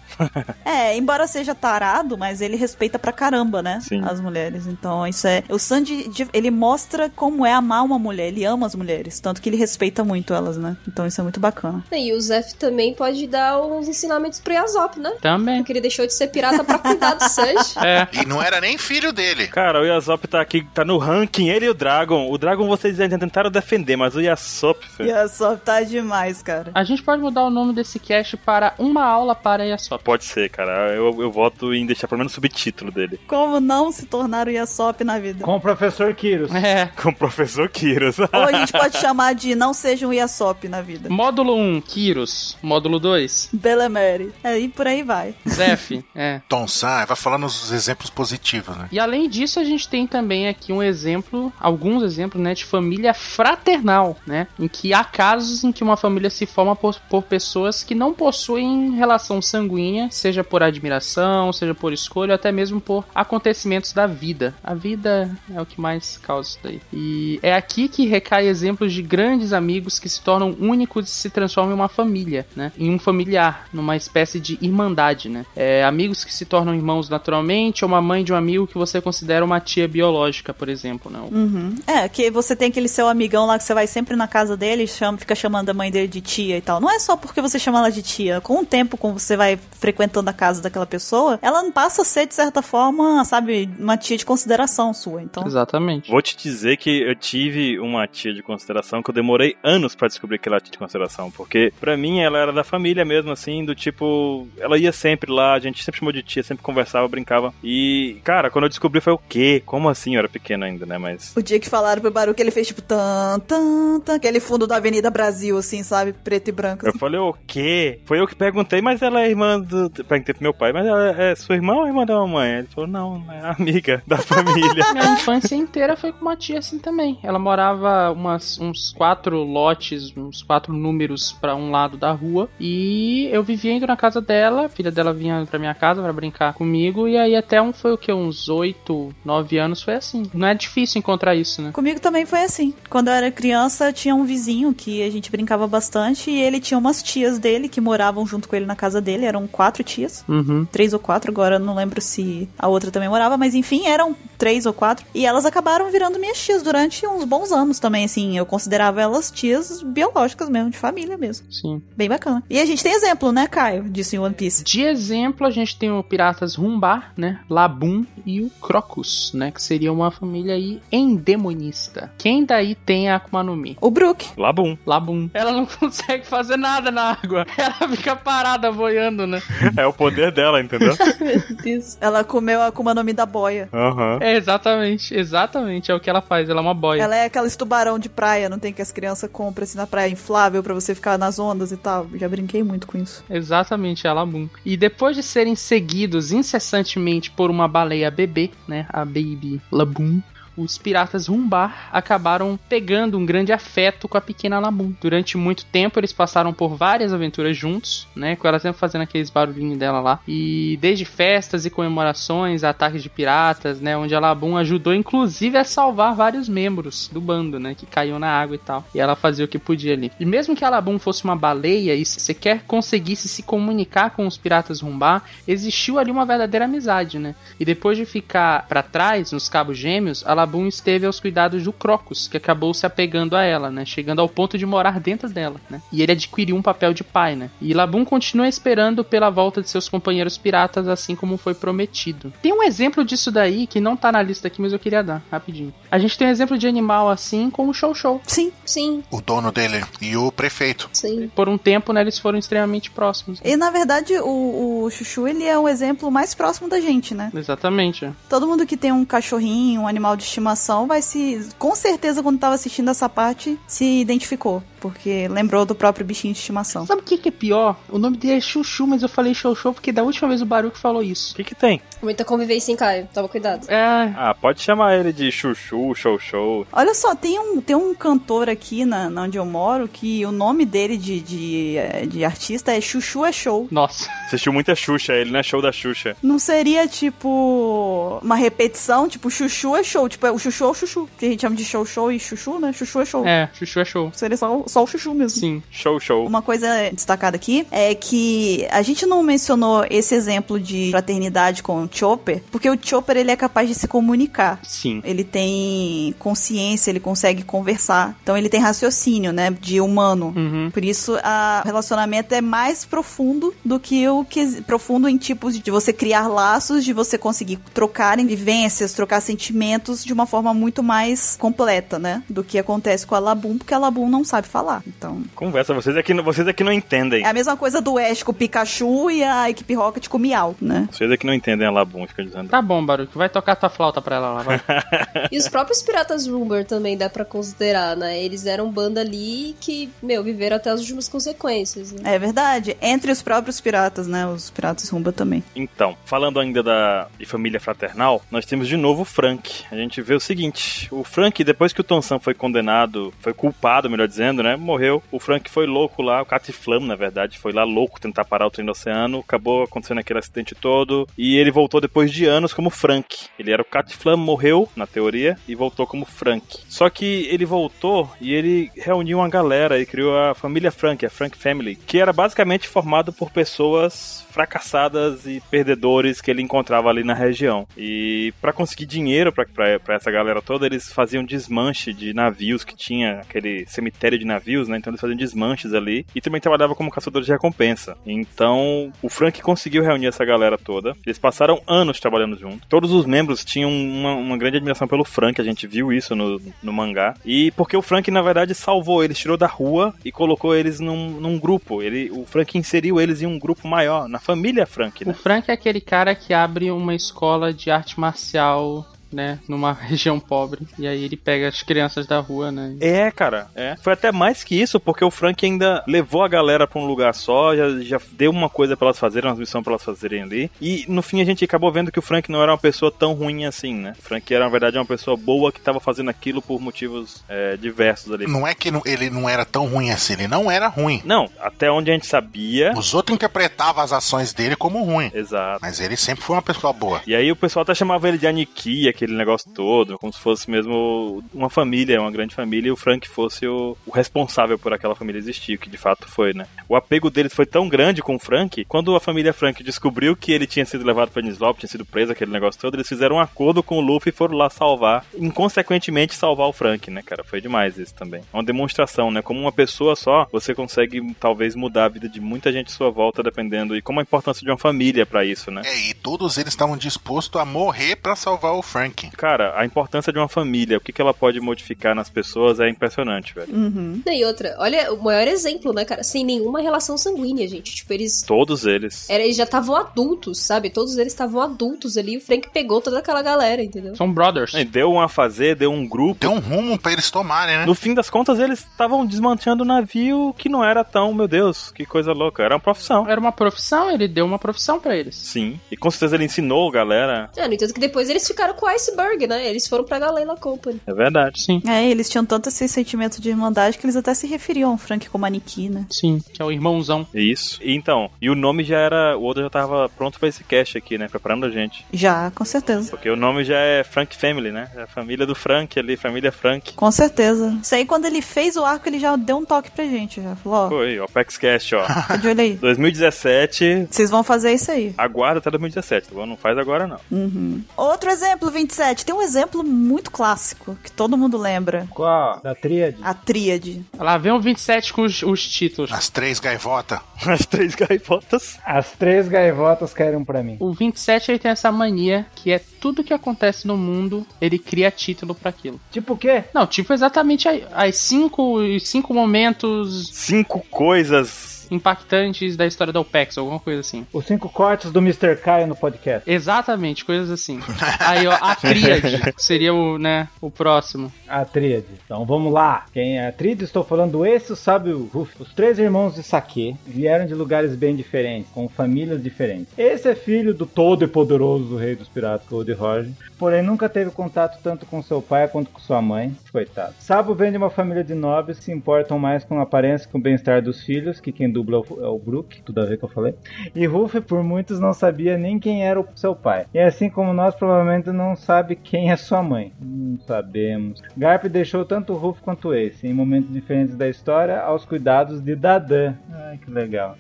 É, embora seja tarado, mas ele respeita pra caramba, né? Sim. As mulheres. Então, isso é. O Sanji, de- ele mostra como é amar uma mulher. Ele ama as mulheres. Tanto que ele respeita muito elas, né? Então, isso é muito bacana. E o Zef também pode dar uns ensinamentos pro Yasop, né? Também. Porque ele deixou de ser pirata pra cuidar do Sanji. É. E não era nem filho dele. Cara, o Yasop tá aqui, tá no ranking, ele e o Dragon. O Dragon vocês ainda tentaram defender, mas o Yasop, E só tá demais, cara. A gente pode mudar o nome desse cast para Uma Aula para Yasop. pode ser, cara. Eu, eu voto em deixar pelo menos o subtítulo dele. Como não se tornar o Yasop na vida? Com o professor Kiros. É. Com o professor Kiras. Ou a gente pode chamar de não seja um Yasop na vida. Módulo 1, Kyros. Módulo 2, Belemere. Aí por aí vai. Zef. É. Tom San vai falando os exemplos positivos, né? E além disso, a gente tem também aqui um exemplo, alguns exemplos, né, de família fraternal, né? Em que há casos em que uma família se forma por, por pessoas que não possuem relação sanguínea, seja por admiração, seja por escolha, ou até mesmo por acontecimentos da vida. A vida é o que mais causa isso daí. E é aqui que recai exemplos de grandes amigos que se tornam únicos e se transformam em uma família, né? Em um familiar, numa espécie de irmandade, né? É, amigos que se tornam irmãos naturalmente, ou uma mãe de um amigo que você considera uma tia biológica, por exemplo, né? Uhum. É, que você tem aquele seu amigão lá que você vai sempre na casa dele e chama, fica chamando a mãe dele de tia e tal. Não é só porque você chama ela de tia. Com o tempo, como você vai frequentando a casa daquela pessoa, ela passa a ser, de certa forma, sabe, uma tia de consideração sua. Então, Exatamente. Vou te dizer que eu tive uma tia de consideração que eu demorei anos pra descobrir que ela era tia de consideração. Porque pra mim ela era da família mesmo, assim, do tipo. Ela ia sempre lá, a gente sempre chamou de tia, sempre conversava, brincava. E, cara, quando eu descobri foi o quê? Como assim? Eu era pequeno ainda, né? Mas. o dia que falaram pro Baru que ele fez tipo tan, tan, tan, aquele fundo da Avenida Brasil, assim, sabe, preto e branco. Eu falei, o quê? Foi eu que perguntei, mas ela é irmã do. Perguntei pro meu pai, mas ela é sua irmã ou irmã da mamãe? Ele falou, não, Não, é amiga da família. Minha infância inteira foi com uma tia assim também. Ela morava umas, uns quatro lotes, uns quatro números pra um lado da rua. E eu vivia indo na casa dela. A filha dela vinha pra minha casa pra brincar comigo. E aí até um foi o que? Uns oito, nove anos foi assim. Não é difícil encontrar isso, né? Comigo também foi assim. Quando eu era criança, tinha um vizinho que a gente brincava bastante e ele tinha umas tias dele que moravam junto com ele na casa dele. Eram quatro tias. Uhum. Três ou quatro, agora eu não lembro se a outra também morava, mas enfim, eram três ou quatro. E elas acabaram virando minhas tias durante uns bons anos também, assim. Eu considerava elas tias biológicas mesmo, de família mesmo. Sim. Bem bacana. E a gente tem exemplo, né, Caio, disso em One Piece. De exemplo, a gente tem o Piratas Rumbar, né? Labum e o Crocus, né? Que seria uma família aí endemonista. Quem daí tem a Akuma no Mi? O Brook. Labum. Labum. Ela não consegue fazer nada na água. Ela fica parada boiando, né? É o poder dela, entendeu? Meu Deus. Ela comeu a Akuma no Mi da boia. Aham. É exatamente, exatamente. É o que ela faz. Ela é uma boia. Ela é aqueles tubarão de praia, não tem que as crianças compram assim na praia inflável pra você ficar nas ondas e tal. Já brinquei muito com isso. Exatamente, a Labum. E depois de serem seguidos incessantemente por uma baleia bebê, né? A Baby Labum. Os piratas Rumbar acabaram pegando um grande afeto com a pequena Labum. Durante muito tempo eles passaram por várias aventuras juntos, né? Com ela sempre fazendo aqueles barulhinhos dela lá. E desde festas e comemorações, ataques de piratas, né? Onde a Labum ajudou inclusive a salvar vários membros do bando, né? Que caíam na água e tal. E ela fazia o que podia ali. E mesmo que a Labum fosse uma baleia e sequer conseguisse se comunicar com os piratas Rumbar, existiu ali uma verdadeira amizade, né? E depois de ficar para trás, nos Cabos Gêmeos, a Labum esteve aos cuidados do Crocus, que acabou se apegando a ela, né? Chegando ao ponto de morar dentro dela, né? E ele adquiriu um papel de pai, né? E Labum continua esperando pela volta de seus companheiros piratas, assim como foi prometido. Tem um exemplo disso daí que não tá na lista aqui, mas eu queria dar, rapidinho. A gente tem um exemplo de animal assim com o Show Show. Sim. Sim, O dono dele e o prefeito. sim. Por um tempo, né, eles foram extremamente próximos. E na verdade, o, o Chuchu, ele é o exemplo mais próximo da gente, né? Exatamente. Todo mundo que tem um cachorrinho, um animal de estimação, vai se. Com certeza, quando tava assistindo essa parte, se identificou. Porque lembrou do próprio bichinho de estimação. Sabe o que, que é pior? O nome dele é Chuchu, mas eu falei Show porque da última vez o Baruch falou isso. O que que tem? Muita convivência em Caio. Toma cuidado. É, Ah, pode chamar ele de chuchu, show. Olha só, tem um, tem um cantor aqui na, na onde eu moro que o nome dele de, de, eh, de artista é Chuchu é Show. nossa. Assistiu muita Xuxa, ele não é show da Xuxa. Não seria tipo uma repetição, tipo Chuchu é show, tipo é o Chuchu é o Chuchu, que a gente chama de show show e Chuchu, né? Chuchu é show. É, Chuchu é show. Seria só, o- só o Chuchu mesmo. Sim. Show show. Uma coisa destacada aqui é que a gente não mencionou esse exemplo de fraternidade com o Chopper, porque o Chopper ele é capaz de se comunicar. Sim. Ele tem consciência, ele consegue conversar. Então ele tem raciocínio, né, de humano. Uhum. Por isso, a- o relacionamento é mais profundo do que o que profundo em tipos de você criar laços, de você conseguir trocar em vivências, trocar sentimentos de uma forma muito mais completa, né, do que acontece com a Labum, porque a Labum não sabe falar. Então, Conversa, vocês aqui, não- vocês aqui não entendem. é a mesma coisa do Ash com o Pikachu e a equipe Rocket com o Miau, né? Vocês aqui não entendem a Labum, fica dizendo. Tá bom, Baruch. Vai tocar tua flauta pra ela lá, vai. E os próprios Piratas Rumor também dá pra considerar, né? Eles eram banda ali que, meu, viveram até as últimas consequências. Né? É verdade. Entre os próprios piratas, né? Os piratas Rumba também. Então, falando ainda da de família fraternal, nós temos de novo o Frank. A gente vê o seguinte: o Frank, depois que o Tonsan foi condenado, foi culpado, melhor dizendo, né? Morreu. O Frank foi louco lá, o Catiflam, na verdade, foi lá louco tentar parar o trem do oceano. Acabou acontecendo aquele acidente todo. E ele voltou depois de anos como Frank. Ele era o Catiflam, morreu, na teoria, e voltou como Frank. Só que ele voltou e ele reuniu uma galera e criou a família Frank, a Frank Family, que era basicamente formado por pessoas fracassadas e perdedores que ele encontrava ali na região. E para conseguir dinheiro para essa galera toda, eles faziam desmanche de navios que tinha aquele cemitério de navios, né? Então eles faziam desmanches ali e também trabalhava como caçador de recompensa. Então o Frank conseguiu reunir essa galera toda. Eles passaram anos trabalhando junto. Todos os membros tinham uma, uma grande admiração pelo Frank, a gente viu isso no, no mangá. E porque o Frank, na verdade, salvou eles, tirou da rua e colocou eles num, num grupo. Ele, o Frank inseriu eles em um grupo maior, na família Frank, O né? Frank é aquele cara que abre uma escola de arte marcial né, numa região pobre. E aí ele pega as crianças da rua, né? É, cara, é. Foi até mais que isso, porque o Frank ainda levou a galera pra um lugar só, já, já deu uma coisa pra elas fazerem, uma missão pra elas fazerem ali. E no fim a gente acabou vendo que o Frank não era uma pessoa tão ruim assim, né? O Frank era, na verdade, uma pessoa boa que tava fazendo aquilo por motivos é, diversos ali. Não é que ele não era tão ruim assim, ele não era ruim. Não, até onde a gente sabia. Os outros interpretavam as ações dele como ruim. Exato. Mas ele sempre foi uma pessoa boa. E aí o pessoal até chamava ele de Aniki, aquele negócio todo, como se fosse mesmo uma família, uma grande família, e o Frank fosse o, o responsável por aquela família existir, que de fato foi, né? O apego deles foi tão grande com o Frank, quando a família Frank descobriu que ele tinha sido levado pra Nislop, tinha sido preso, aquele negócio todo, eles fizeram um acordo com o Luffy e foram lá salvar, inconsequentemente salvar o Frank, né, cara? Foi demais isso também. É uma demonstração, né? Como uma pessoa só, você consegue talvez mudar a vida de muita gente à sua volta, dependendo, e como a importância de uma família pra isso, né? É, e todos eles estavam dispostos a morrer pra salvar o Frank. Cara, a importância de uma família, o que, que ela pode modificar nas pessoas é impressionante, velho. Uhum. E outra, olha, o maior exemplo, né, cara? Sem nenhuma relação sanguínea, gente. Tipo, eles. Todos eles. Era, eles já estavam adultos, sabe? Todos eles estavam adultos ali. O Frank pegou toda aquela galera, entendeu? São brothers. E Deu um a fazer, deu um grupo. Deu um rumo pra eles tomarem, né? No fim das contas, eles estavam desmanchando o navio que não era tão, meu Deus, que coisa louca. Era uma profissão. Era uma profissão, ele deu uma profissão pra eles. Sim. E com certeza ele ensinou a galera. É, no entanto que depois eles ficaram com o Iceberg, né? Eles foram pra Galela Company. É verdade. Sim. É, eles tinham tanto esse sentimento de irmandade que eles até se referiam ao Frank como Aniki, né? Sim, que é o irmãozão. Isso. E então, e o nome já era. O Oda já tava pronto pra esse cast aqui, né? Preparando a gente. Já, com certeza. Porque o nome já é Frank Family, né? É a família do Frank ali, família Frank. Com certeza. Isso aí, quando ele fez o arco, ele já deu um toque pra gente. Já falou, ó, Foi, o Apex Cast, ó. fica de olho aí. 2017. Vocês vão fazer isso aí. Aguarda até 2017, tá bom? Não faz agora, não. Uhum. Outro exemplo, 27. Tem um exemplo muito clássico, que todo mundo lembra. Qual? Da tríade? A tríade. Lá vem o 27 com os, os títulos. As três gaivotas. As três gaivotas. As três gaivotas caíram pra mim. O 27 ele tem essa mania que é tudo que acontece no mundo, ele cria título pra aquilo. Tipo o quê? Não, tipo exatamente as cinco, os cinco momentos Cinco coisas. Impactantes da história da OPEX, alguma coisa assim. Os cinco cortes do Mr. Caio no podcast. Exatamente, coisas assim. Aí, ó, a tríade seria o, né, o próximo. A tríade. Então vamos lá. Quem é a tríade? Estou falando esse, sabe o Ruff. Os três irmãos de Sake vieram de lugares bem diferentes, com famílias diferentes. Esse é filho do todo e poderoso rei dos piratas, Gold Roger, porém nunca teve contato tanto com seu pai quanto com sua mãe. Coitado. Sabo vem de uma família de nobres que se importam mais com a aparência que com o bem-estar dos filhos, que quem dubla é o- é o Brook, tudo a ver que eu falei. E Ruff, por muitos, não sabia nem quem era o seu pai. E assim como nós, provavelmente não sabe quem é sua mãe. Não sabemos. Garp deixou tanto Ruff quanto Ace, em momentos diferentes da história, aos cuidados de Dadan. Ai, que legal.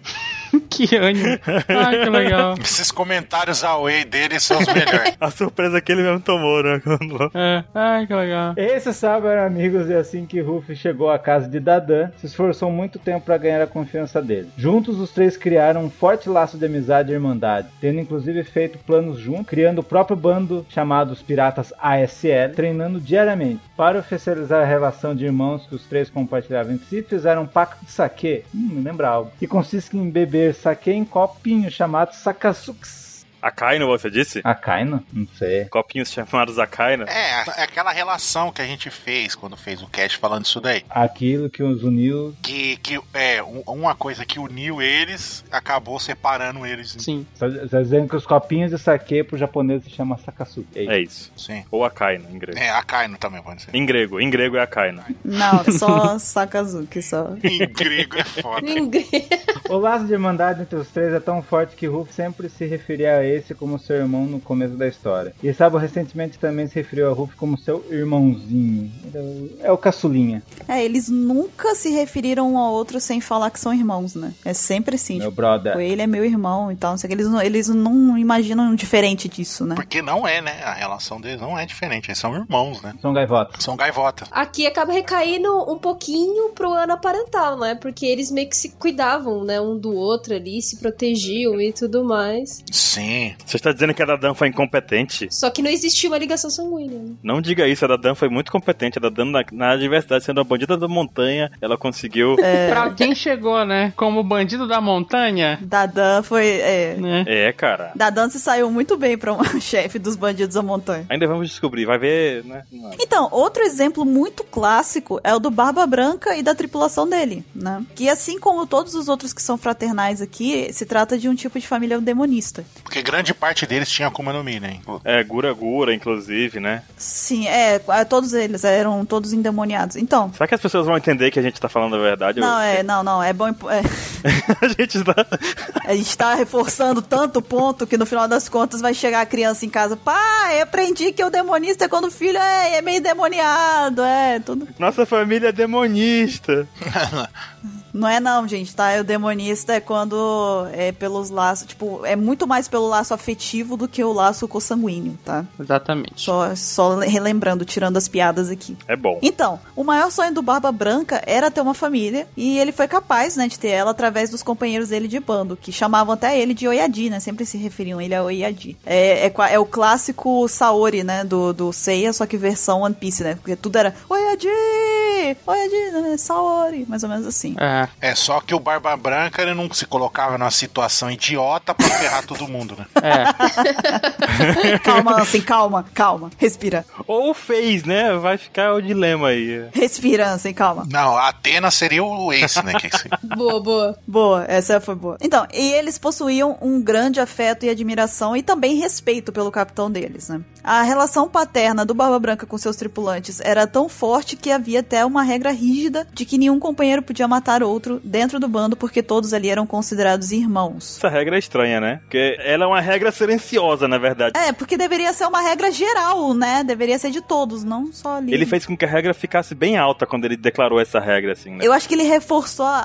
que ânimo. Ai, que legal. Esses comentários away dele são os melhores. A surpresa que ele mesmo tomou, né? Quando- É, ai, que legal. Esse Sabo eram amigos e assim que Ruff chegou à casa de Dadan, se esforçou muito tempo para ganhar a confiança dele. Juntos, os três criaram um forte laço de amizade e irmandade, tendo inclusive feito planos juntos, criando o próprio bando chamado os Piratas ASL, treinando diariamente. Para oficializar a relação de irmãos que os três compartilhavam entre si, fizeram um pacto de saque, hum, me lembra algo, que consiste em beber saque em copinhos chamados sakasuks. Akaino, você disse? Akaino? Não sei. Copinhos chamados Akaino. É, é aquela relação que a gente fez quando fez o cast falando isso daí. Aquilo que os uniu. Que, que é, um- uma coisa que uniu eles acabou separando eles. Sim. Está tá dizendo que os copinhos de saque pro japonês se chama sakasuki. É isso. É isso. Sim. Ou Akaino, em grego. É, a Kaino também pode ser. Em grego, em grego é Akaino. Não, só Sakazuki, só. Em grego é foda. Ninguém. O laço de irmandade entre os três é tão forte que Ruff sempre se referia a esse como seu irmão no começo da história. E Sabo recentemente também se referiu a Ruff como seu irmãozinho. É o- caçulinha, É, eles nunca se referiram um ao outro sem falar que são irmãos, né? É sempre assim. meu Tipo, brother. ele é meu irmão e tal. Não sei o que. Eles não, eles não imaginam diferente disso, né? Porque não é, né? A relação deles não é diferente. Eles são irmãos, né? São gaivotas. São gaivota. Aqui acaba recaindo um pouquinho pro ano parental, né? Porque eles meio que se cuidavam, né? Um do outro ali, se protegiam e tudo mais. Sim, Sim. Você está dizendo que a Dadan foi incompetente? Só que não existia uma ligação sanguínea. né? Não diga isso, a Dadan foi muito competente. A Dadan, na, na adversidade, sendo a bandida da montanha, ela conseguiu. Pra quem chegou, né? Como bandido da montanha, Dadan foi. É, né? É, cara. Dadan se saiu muito bem pra um chefe dos bandidos da montanha. Ainda vamos descobrir, vai ver, né? Então, outro exemplo muito clássico é o do Barba Branca e da tripulação dele, né? Que assim como todos os outros que são fraternais aqui, se trata de um tipo de família demonista. Porque grande parte deles tinha Akuma no Mi, né? É, Gura Gura, inclusive, né? Sim, é, todos eles eram todos endemoniados. Então, Será que as pessoas vão entender que a gente tá falando a verdade? não, Eu- é, não, não, é bom. é, a gente tá. a gente tá reforçando tanto o ponto que no final das contas vai chegar a criança em casa, pai, aprendi que o demonista é quando o filho é, é meio demoniado, é, tudo. Nossa família é demonista. Não é não, gente, tá? O demonista é quando é pelos laços, tipo, é muito mais pelo laço afetivo do que o laço consanguíneo, tá? Exatamente. Só, só relembrando, tirando as piadas aqui. É bom. Então, o maior sonho do Barba Branca era ter uma família e ele foi capaz, né, de ter ela através dos companheiros dele de bando, que chamavam até ele de Oyadi, né? Sempre se referiam ele a Oyadi. É, é, é o clássico Saori, né, do, do Seiya, só que versão One Piece, né? Porque tudo era Oyadi! Oyadi, né? Saori, mais ou menos assim. É. É só que o Barba Branca ele não se colocava numa situação idiota pra ferrar todo mundo, né? É. Calma, Ansem, calma, calma. Respira. Ou fez, né? Vai ficar o dilema aí. Respira, Ansem, calma. Não, a Atena seria o Ace, né? Que se- Boa, boa. Boa, essa foi boa. Então, e eles possuíam um grande afeto e admiração e também respeito pelo capitão deles, né? A relação paterna do Barba Branca com seus tripulantes era tão forte que havia até uma regra rígida de que nenhum companheiro podia matar outro dentro do bando porque todos ali eram considerados irmãos. Essa regra é estranha, né? Porque ela é uma regra silenciosa, na verdade. É, porque deveria ser uma regra geral, né? Deveria ser de todos, não só ali. Ele fez com que a regra ficasse bem alta quando ele declarou essa regra, assim, né? Eu acho que ele reforçou a,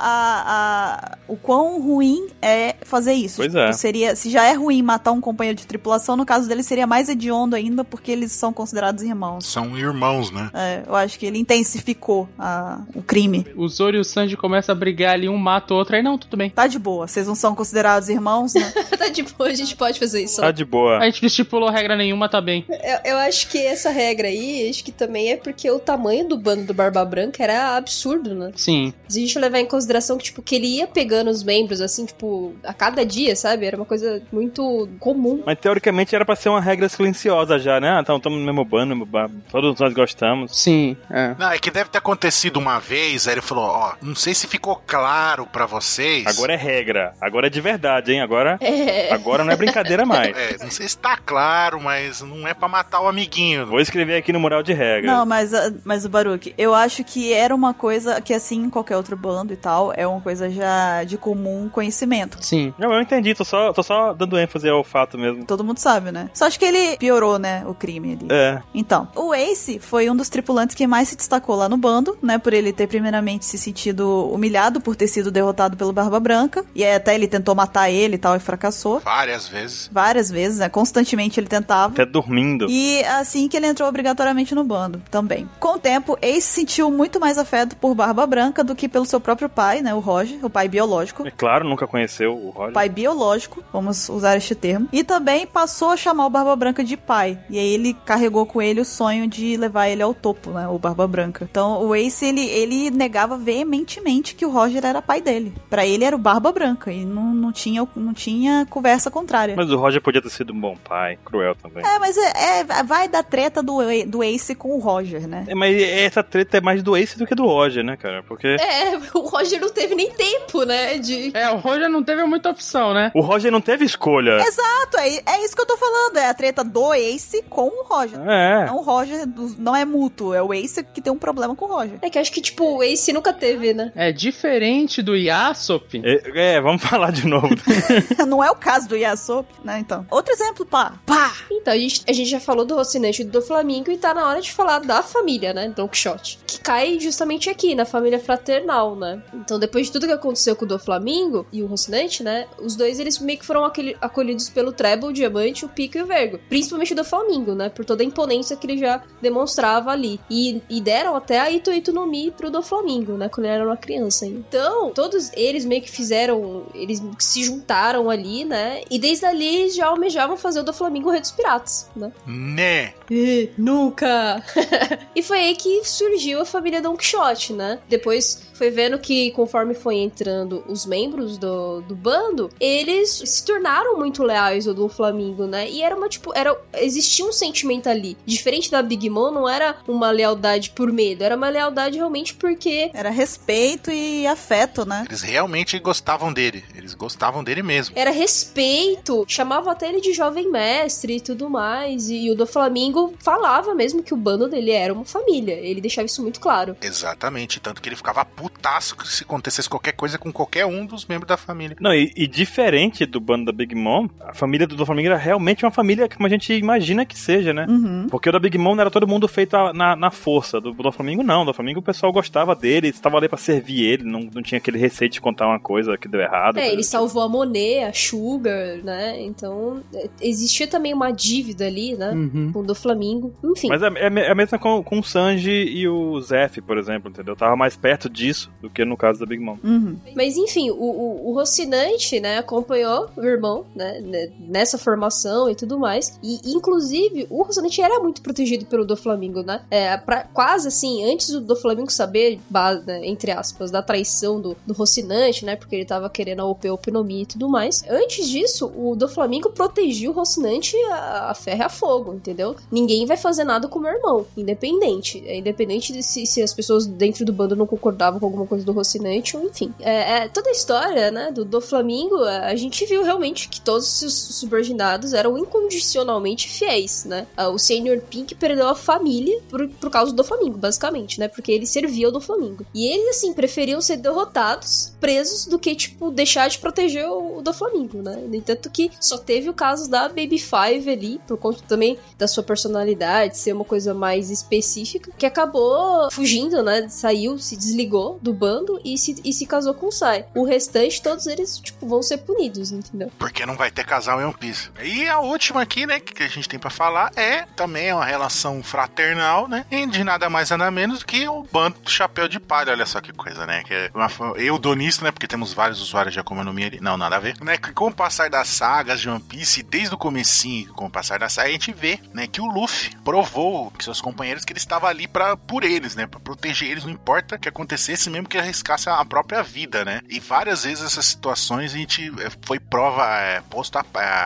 a- o quão ruim é fazer isso. Pois Tipo, é. Seria, se já é ruim matar um companheiro de tripulação, no caso dele seria mais hediondo ainda, porque eles são considerados irmãos. São irmãos, né? É, eu acho que ele intensificou a- o crime. O Zoro e o Sanji começam a brigar ali, um mata o outro, aí não, tudo bem. Tá de boa, vocês não são considerados irmãos, né? tá de boa, a gente pode fazer isso. Tá de boa. A gente não estipulou regra nenhuma, tá bem. Eu, eu acho que essa regra aí, acho que também é porque o tamanho do bando do Barba Branca era absurdo, né? Sim. Se a gente levar em consideração que, tipo, que ele ia pegando os membros, assim, tipo, a cada dia, sabe? Era uma coisa muito comum. Mas teoricamente era pra ser uma regra silenciosa já, né? Ah, então estamos no mesmo bando, no mesmo bar, todos nós gostamos. Sim, é. Não, é que deve ter acontecido uma vez, aí ele falou, ó, não sei se ficou claro pra vocês. Agora é regra, agora é de verdade, hein? Agora, É. agora não é brincadeira mais. É, não sei se tá claro, mas não é pra matar o amiguinho. Vou escrever aqui no mural de regra. Não, mas, ah, mas o Baruque, eu acho que era uma coisa que, assim, em qualquer outro bando e tal, é uma coisa já de comum conhecimento. Sim. Não, eu entendi, tô só, tô só dando ênfase ao fato mesmo. Todo mundo sabe, né? Só acho que ele piorou, né, o crime ali. É, Então, o Ace foi um dos tripulantes que mais se destacou lá no bando, né? Por ele ter primeiramente se sentido humilhado por ter sido derrotado pelo Barba Branca. E aí até ele tentou matar ele e tal e fracassou. Várias vezes. Várias vezes, né? Constantemente ele tentava. até dormindo. E assim que ele entrou obrigatoriamente no bando também. Com o tempo, Ace sentiu muito mais afeto por Barba Branca do que pelo seu próprio pai, né? O Roger, o pai biológico. É claro, nunca conheceu o Roger. Pai biológico, vamos usar este termo. E também passou a chamar o Barba Branca de pai. E aí ele carregou com ele o sonho de levar ele ao topo, né? O Barba Branca. Então o Ace, ele, ele negava veementemente que o Roger era pai dele. Pra ele era o Barba Branca. E não, não, tinha, não tinha conversa contrária. Mas o Roger podia ter sido um bom pai, cruel também. É, mas é, é- vai da treta do, A- do Ace com o Roger, né? É, mas essa treta é mais do Ace do que do Roger, né, cara? Porque É, o Roger não teve nem tempo, né? De. É, o Roger não teve muita opção, né? o Roger não teve escolha. Exato, é, é isso que eu tô falando. É a treta do Ace com o Roger. É. Não o Roger, não é mútuo, é o Ace que tem um problema com o Roger. É que acho que, tipo, o Ace nunca teve, né? É diferente do Yasop. É, é, vamos falar de novo. não é o caso do Yasop, né? Então. Outro exemplo, pá. Pá! Então, a gente, a gente já falou do Rocinante e do Flamengo e tá na hora de falar da família, né? Don Quixote. Que cai justamente aqui, na família fraternal, né? Então, depois de tudo que aconteceu com o do Flamengo e o Rocinante, né? Os dois, eles meio que foram acolhidos pelo Treble, o Diamante, o Pico e o Vergo. Principalmente o do Flamengo, né? Por toda a imponência que ele já demonstrava ali. E, e deram até a Toito no Mi pro do Flamengo, né? Quando ele era uma criança. Então, todos eles meio que fizeram. Eles se juntaram ali, né? E desde ali já almejavam fazer o do Flamengo Rei dos Piratas, né? Né? Ih, nunca! e foi aí que surgiu a família Don Quixote, né? Depois foi vendo que conforme foi entrando os membros do, do bando, eles se tornaram muito leais ao do Flamengo, né? E era uma, tipo, era, existia um sentimento ali. Diferente da Big Mom, não era uma lealdade por medo, era uma lealdade realmente porque... Era respeito e afeto, né? Eles realmente gostavam dele. Eles gostavam dele mesmo. Era respeito, chamava até ele de jovem mestre e tudo mais. E o do Flamengo falava mesmo que o bando dele era uma família. Ele deixava isso muito claro. Exatamente. Tanto que ele ficava putaço se acontecesse qualquer coisa com qualquer um dos membros da família. Não, e, e diferente do bando da Big Mom, a família do Doflamingo era realmente uma família como a gente imagina que seja, né? Uhum. Porque o da Big Mom não era todo mundo feito a- na, na força. Do Doflamingo não. Do Doflamingo o pessoal gostava dele, estava ali pra servir ele, não, não tinha aquele receio de contar uma coisa que deu errado. É, ele salvou a Monet, a Sugar, né? Então, é, existia também uma dívida ali, né? Uhum. Com o do Flamengo. Enfim. Mas é, é, é a mesma com, com o Sanji e o Zef, por exemplo, entendeu? Tava mais perto disso do que no caso da Big Mom. Uhum. Mas enfim, o, o, o Rocinante, né, acompanhou o irmão, né, né, nessa formação e tudo mais. E, inclusive, o Rocinante era muito protegido pelo do Flamengo, né? É, pra- quase assim, antes do, do Flamengo saber, né, entre aspas, da traição do, do Rocinante, né? Porque ele tava querendo a OP Opinomia e tudo mais. Antes disso, o do Flamengo protegia o Rocinante a, a ferro e a fogo, entendeu? Ninguém vai fazer nada com o meu irmão, independente. É independente de se, se as pessoas dentro do bando não concordavam com alguma coisa do Rocinante, enfim. É, é, toda a história, né, do, do Flamengo, a gente viu realmente que todos os subordinados eram incondicionalmente fiéis, né? Ah, O Senior Pink perdeu a família por, por causa do Flamengo, basicamente, né? Porque ele servia do Flamengo. E eles, assim, preferiam ser derrotados, presos, do que, tipo, deixar de proteger o, o do Flamengo, né? No entanto que só teve o caso da Baby Five ali, por conta também da sua personalidade, ser uma coisa mais específica, que acabou fugindo, né? Saiu, se desligou do bando e se, e se casou com o Sai. O restante, todos eles, tipo, vão ser punidos, entendeu? Porque não vai ter casal em One Piece. E a última aqui, né, que a gente tem pra falar é também uma relação fraternal, né? E de nada mais nada menos que o bando do chapéu de palha. Olha só que coisa, né? Que é uma, eu donista, né? Porque temos vários usuários de Akuma no Mi ali. Não, nada a ver. Né? Que com o passar das sagas de One Piece, desde o comecinho, com o passar da saga, a gente vê, né, que o Luffy provou que seus companheiros que ele estava ali para por eles, né? Pra proteger eles, não importa o que acontecesse, mesmo que arriscasse a própria vida, né? E várias vezes essas situações a gente eh, foi prova, é, posto a,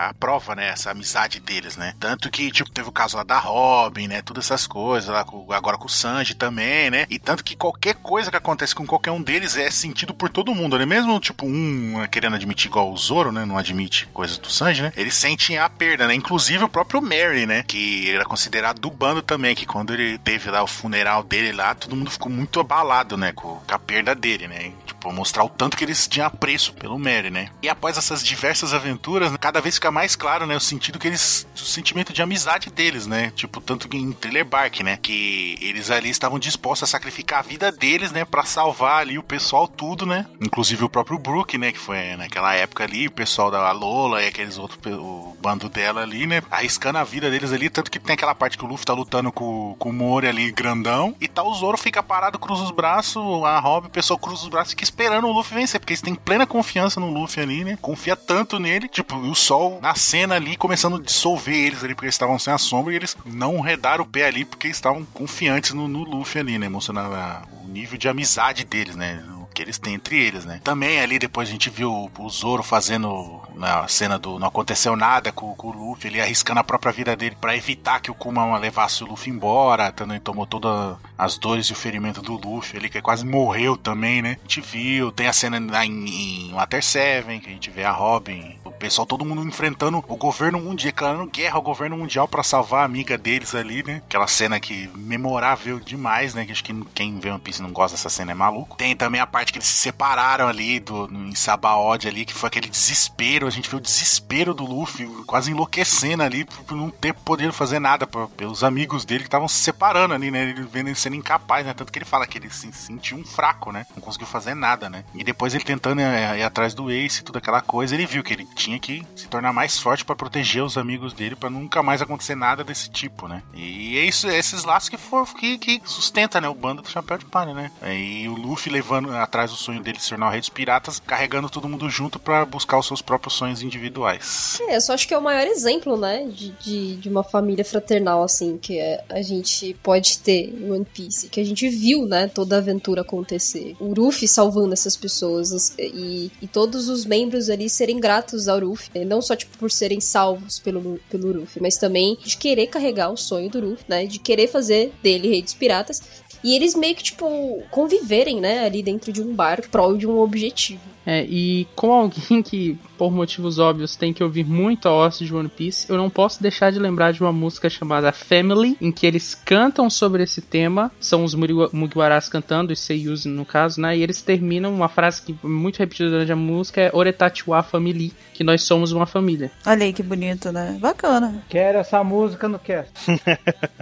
a prova, né? Essa amizade deles, né? Tanto que, tipo, teve o caso lá da Robin, né? Todas essas coisas, lá com- agora com o Sanji também, né? E tanto que qualquer coisa que acontece com qualquer um deles é sentido por todo mundo, né? Mesmo, tipo, um eh, querendo admitir igual o Zoro, né? Não admite coisas do Sanji, né? Eles sentem a perda, né? Inclusive o próprio Mary, né? Que era considerado do bando também, que quando ele teve lá o funeral dele lá, todo mundo ficou muito abalado, né? Com a perda dele, né? Tipo, mostrar o tanto que eles tinham apreço pelo Mary, né? E após essas diversas aventuras, né, cada vez fica mais claro, né? O sentido que eles. O sentimento de amizade deles, né? Tipo, tanto que em Thriller Bark, né? Que eles ali estavam dispostos a sacrificar a vida deles, né? Pra salvar ali o pessoal tudo, né? Inclusive o próprio Brook, né? Que foi naquela época ali, o pessoal da Lola e aqueles outros, o bando dela ali, né? Arriscando a vida deles ali. Tanto que tem aquela parte que o Luffy tá lutando com, com o Mori ali, grandão. E tá o Zoro, fica parado, cruza os braços. A Robin, o pessoal cruza os braços e fica esperando o Luffy vencer. Porque eles têm plena confiança no Luffy ali, né? Confia tanto nele. Tipo, o sol na cena ali, começando a dissolver eles ali, porque eles estavam sem a sombra. E eles não redaram o pé ali, porque eles estavam confiantes no, no Luffy ali, né? Mostrando a- o nível de amizade deles, né? O que eles têm entre eles, né? Também ali depois a gente viu o Zoro fazendo na cena do não aconteceu nada com, com o Luffy, ele arriscando a própria vida dele pra evitar que o Kuma levasse o Luffy embora, também tomou todas as dores e o ferimento do Luffy ali, que quase morreu também, né? A gente viu, tem a cena lá em, em Water 7, que a gente vê a Robin, o pessoal, todo mundo enfrentando o governo mundial, declarando guerra ao governo mundial pra salvar a amiga deles ali, né? Aquela cena que memorável demais, né? Que acho que quem vê One Piece não gosta dessa cena é maluco. Tem também a parte que eles se separaram ali do, em Sabaody ali, que foi aquele desespero. A gente viu o desespero do Luffy quase enlouquecendo ali por, por não ter podido fazer nada pra- pelos amigos dele que estavam se separando ali, né? Ele vendo ele sendo incapaz, né? Tanto que ele fala que ele se sentiu um fraco, né? Não conseguiu fazer nada, né? E depois ele tentando é, ir atrás do Ace e toda aquela coisa, ele viu que ele tinha que se tornar mais forte pra proteger os amigos dele, pra nunca mais acontecer nada desse tipo, né? E é isso, esses laços que, for, que, que sustenta, né, o bando do Chapéu de Palha, né? E o Luffy levando atrás o sonho dele de se tornar o Rei dos Piratas, carregando todo mundo junto pra buscar os seus próprios sonhos individuais. É, eu só acho que é o maior exemplo, né, de, de, de uma família fraternal, assim, que é- a gente pode ter em One Piece. Que a gente viu, né, toda a aventura acontecer. O Ruffy salvando essas pessoas as- e, e todos os membros ali serem gratos ao Ruffy. né, Não só, tipo, por serem salvos pelo, pelo Ruffy, mas também de querer carregar o sonho do Ruffy, né, de querer fazer dele Rei dos Piratas. E eles meio que, tipo, conviverem, né, ali dentro de um bar, prol de um objetivo. É, e com alguém que, por motivos óbvios, tem que ouvir muito a Oz de One Piece, eu não posso deixar de lembrar de uma música chamada Family, em que eles cantam sobre esse tema, são os Mugiwaras cantando, os Seiyus no caso, né, e eles terminam uma frase que é muito repetida durante a música, é Oretachiwa Family, que nós somos uma família. Olha aí que bonito, né? Bacana. Quero essa música no cast.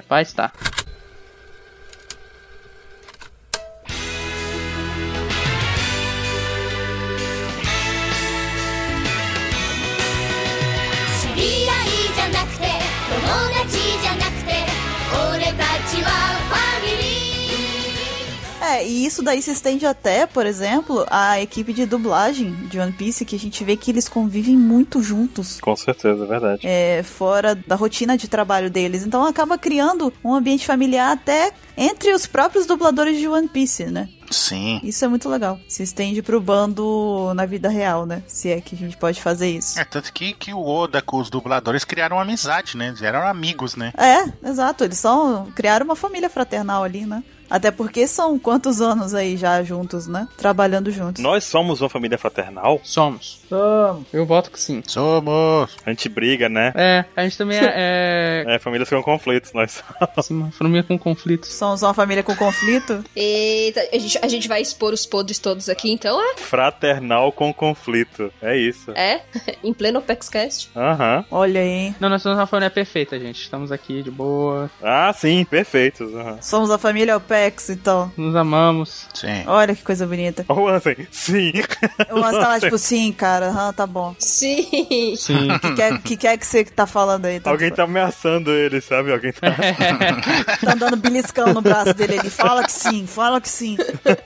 Vai estar. É, e isso daí se estende até, por exemplo, a equipe de dublagem de One Piece, que a gente vê que eles convivem muito juntos. Com certeza, é verdade. é, fora da rotina de trabalho deles. Então acaba criando um ambiente familiar até entre os próprios dubladores de One Piece, né? Sim. Isso é muito legal. Se estende pro bando na vida real, né? Se é que a gente pode fazer isso. É, tanto que, que o Oda com os dubladores criaram amizade, né? Eles eram amigos, né? É, exato. Eles são criaram uma família fraternal ali, né? Até porque são quantos anos aí já juntos, né? Trabalhando juntos. Nós somos uma família fraternal? Somos. Somos. Eu voto que sim. Somos. A gente briga, né? É, a gente também é, É, famílias com conflitos, nós é uma família com conflitos. Somos uma família com conflito. Eita, a gente, a gente vai expor os podres todos aqui, então é? Fraternal com conflito. É isso. É? em pleno PEXCast? Aham. Olha aí. Não, nós somos uma família perfeita, gente. Estamos aqui de boa, Ah, sim, perfeitos. aham. Somos a família OPEX, então. nos amamos. Sim. Olha que coisa bonita. Ô, Ansem, sim. O Ansem tá lá, tipo, sim, cara, aham, tá bom. Sim. Sim. O que quer que, quer que você tá falando aí? Tá, Alguém tá ameaçando ele, sabe? Alguém tá. tá dando beliscão no braço dele. Ele fala que sim, fala que sim.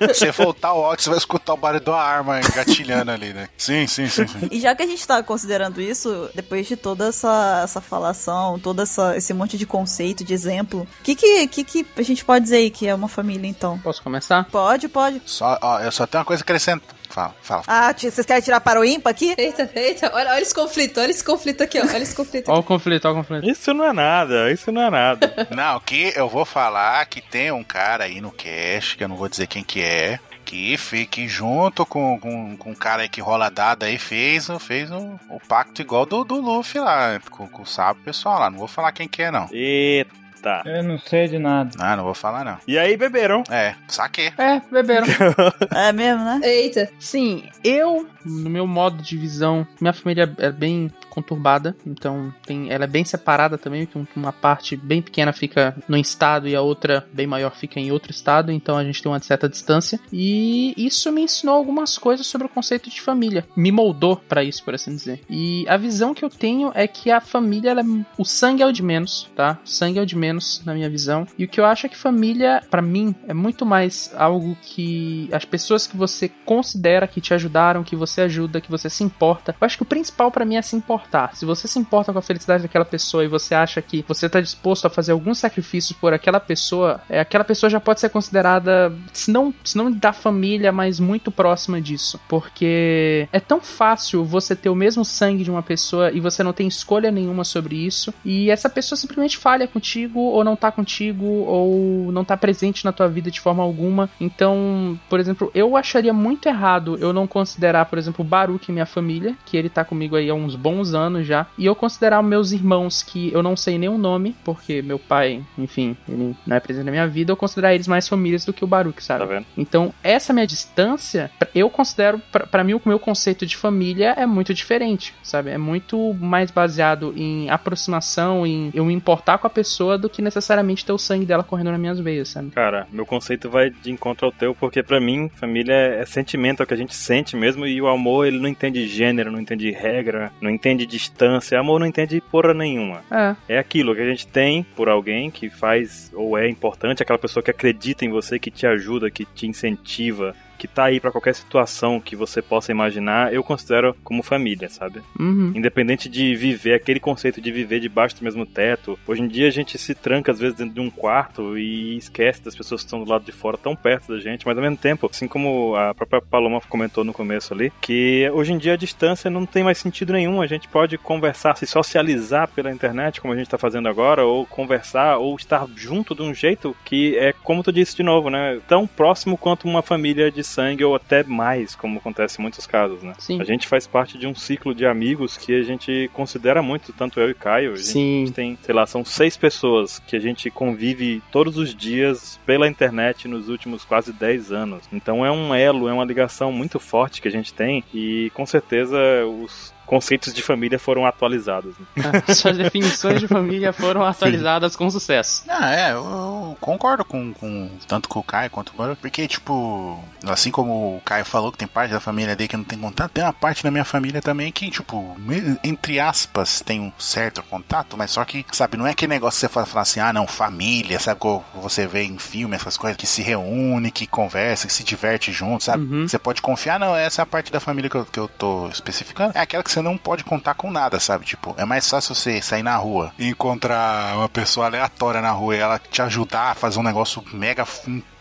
Você voltar o você vai escutar o barulho da arma engatilhando ali, né? Sim, sim, sim, sim. E já que a gente tá considerando isso, depois de toda essa, essa falação, todo essa, esse monte de conceito, de exemplo, o que que, que que a gente pode dizer aí que é uma família, então? Posso começar? Pode, pode. Só, ó, eu só tenho uma coisa a acrescentar. Fala, fala. Ah, tia, vocês querem tirar para o ímpar aqui? Eita, eita, olha, olha esse conflito, olha esse conflito aqui, ó. Olha esse conflito Olha o conflito, olha o conflito. Isso não é nada, isso não é nada. Não, que eu vou falar que tem um cara aí no cast, que eu não vou dizer quem que é, que, fe- que junto com, com, com o cara aí que rola dado aí fez, o- fez o, o pacto igual do, do Luffy lá, com, com o sábio pessoal lá. Não vou falar quem que é, não. Eita. Eu não sei de nada. Ah, não vou falar, não. E aí, beberam? É, saquei. É, beberam. É mesmo, né? Eita. Sim, eu, no meu modo de visão, minha família é bem conturbada, então tem, ela é bem separada também, que um- uma parte bem pequena fica no estado e a outra bem maior fica em outro estado, então a gente tem uma certa distância. E isso me ensinou algumas coisas sobre o conceito de família, me moldou pra isso, por assim dizer. E a visão que eu tenho é que a família, ela é- o sangue é o de menos, tá? O sangue é o de menos na minha visão. E o que eu acho é que família, pra mim, é muito mais algo que as pessoas que você considera que te ajudaram, que você ajuda, que você se importa. Eu acho que o principal pra mim é se importar. Se você se importa com a felicidade daquela pessoa e você acha que você tá disposto a fazer algum sacrifício por aquela pessoa, é, aquela pessoa já pode ser considerada, se não, se não da família, mas muito próxima disso. Porque é tão fácil você ter o mesmo sangue de uma pessoa e você não tem escolha nenhuma sobre isso. E essa pessoa simplesmente falha contigo, ou não tá contigo, ou não tá presente na tua vida de forma alguma. Então, por exemplo, eu acharia muito errado eu não considerar, por exemplo, o Baruch minha família, que ele tá comigo aí há uns bons anos já, e eu considerar meus irmãos que eu não sei nem o nome, porque meu pai, enfim, ele não é presente na minha vida, eu considerar eles mais famílias do que o Baruch, sabe? Tá vendo? Então, essa minha distância, eu considero, pra mim, o meu conceito de família é muito diferente, sabe? É muito mais baseado em aproximação, em eu me importar com a pessoa do que necessariamente ter o sangue dela correndo nas minhas veias, sabe? Cara, meu conceito vai de encontro ao teu, porque para mim, família é sentimento, é o que a gente sente mesmo, e o amor, ele não entende gênero, não entende regra, não entende distância, amor não entende porra nenhuma. É. É aquilo que a gente tem por alguém que faz ou é importante, aquela pessoa que acredita em você, que te ajuda, que te incentiva, que tá aí para qualquer situação que você possa imaginar, eu considero como família, sabe? Uhum. Independente de viver, aquele conceito de viver debaixo do mesmo teto. Hoje em dia a gente se tranca às vezes dentro de um quarto e esquece das pessoas que estão do lado de fora tão perto da gente, mas ao mesmo tempo, assim como a própria Paloma comentou no começo ali, que hoje em dia a distância não tem mais sentido nenhum. A gente pode conversar, se socializar pela internet, como a gente tá fazendo agora, ou conversar, ou estar junto de um jeito que é, como tu disse de novo, né? Tão próximo quanto uma família de sangue ou até mais, como acontece em muitos casos, né? Sim. A gente faz parte de um ciclo de amigos que a gente considera muito, tanto eu e Caio. A gente Sim. tem, sei lá, são seis pessoas que a gente convive todos os dias pela internet nos últimos quase 10 anos. Então é um elo, é uma ligação muito forte que a gente tem e com certeza os conceitos de família foram atualizados. Né? Suas definições de família foram atualizadas com sucesso. Ah, é, eu, concordo com, com tanto com o Caio quanto com o porque, tipo, assim como o Caio falou que tem parte da família dele que não tem contato, tem uma parte da minha família também que, tipo, entre aspas, tem um certo contato, mas só que, sabe, não é aquele negócio que você fala, fala assim, ah, não, família, sabe, como você vê em filme, essas coisas, que se reúne, que conversa, que se diverte junto, sabe? Uhum. Você pode confiar, não, essa é a parte da família que eu, que eu tô especificando. É aquela que você não pode contar com nada, sabe? Tipo, é mais fácil você sair na rua e encontrar uma pessoa aleatória na rua e ela te ajudar a fazer um negócio mega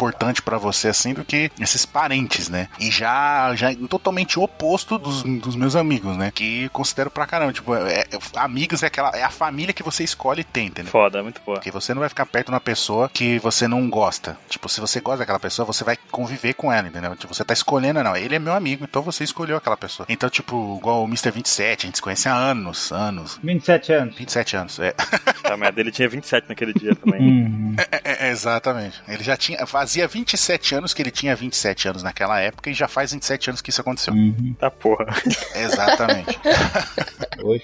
importante pra você, assim, do que esses parentes, né? E já, já totalmente oposto dos, dos meus amigos, né? Que considero pra caramba. Tipo, é, é- amigos é aquela. É a família que você escolhe ter, entendeu? Foda, muito boa. Porque você não vai ficar perto de uma pessoa que você não gosta. Tipo, se você gosta daquela pessoa, você vai conviver com ela, entendeu? Tipo, você tá escolhendo, não. Ele é meu amigo, então você escolheu aquela pessoa. Então, tipo, igual o Mr. 27, a gente se conhece há anos, anos. 27 anos. 27 anos, é. Tá, mas a dele tinha 27 naquele dia também. Uhum. É, é, exatamente. Ele já tinha. Fazia 27 anos que ele tinha 27 anos naquela época e já faz 27 anos que isso aconteceu. Uhum. Tá porra. Exatamente. Oxe.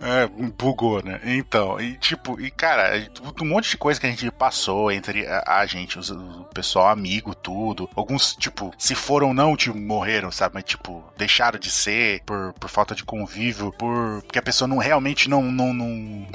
É, bugou, né? Então, e tipo, e cara, é um monte de coisa que a gente passou entre a, a gente, os- o pessoal amigo, tudo. Alguns, tipo, se foram ou não, tipo, morreram, sabe? Mas, tipo, deixaram de ser por, por falta de convívio, por. Porque a pessoa não realmente não, não, não,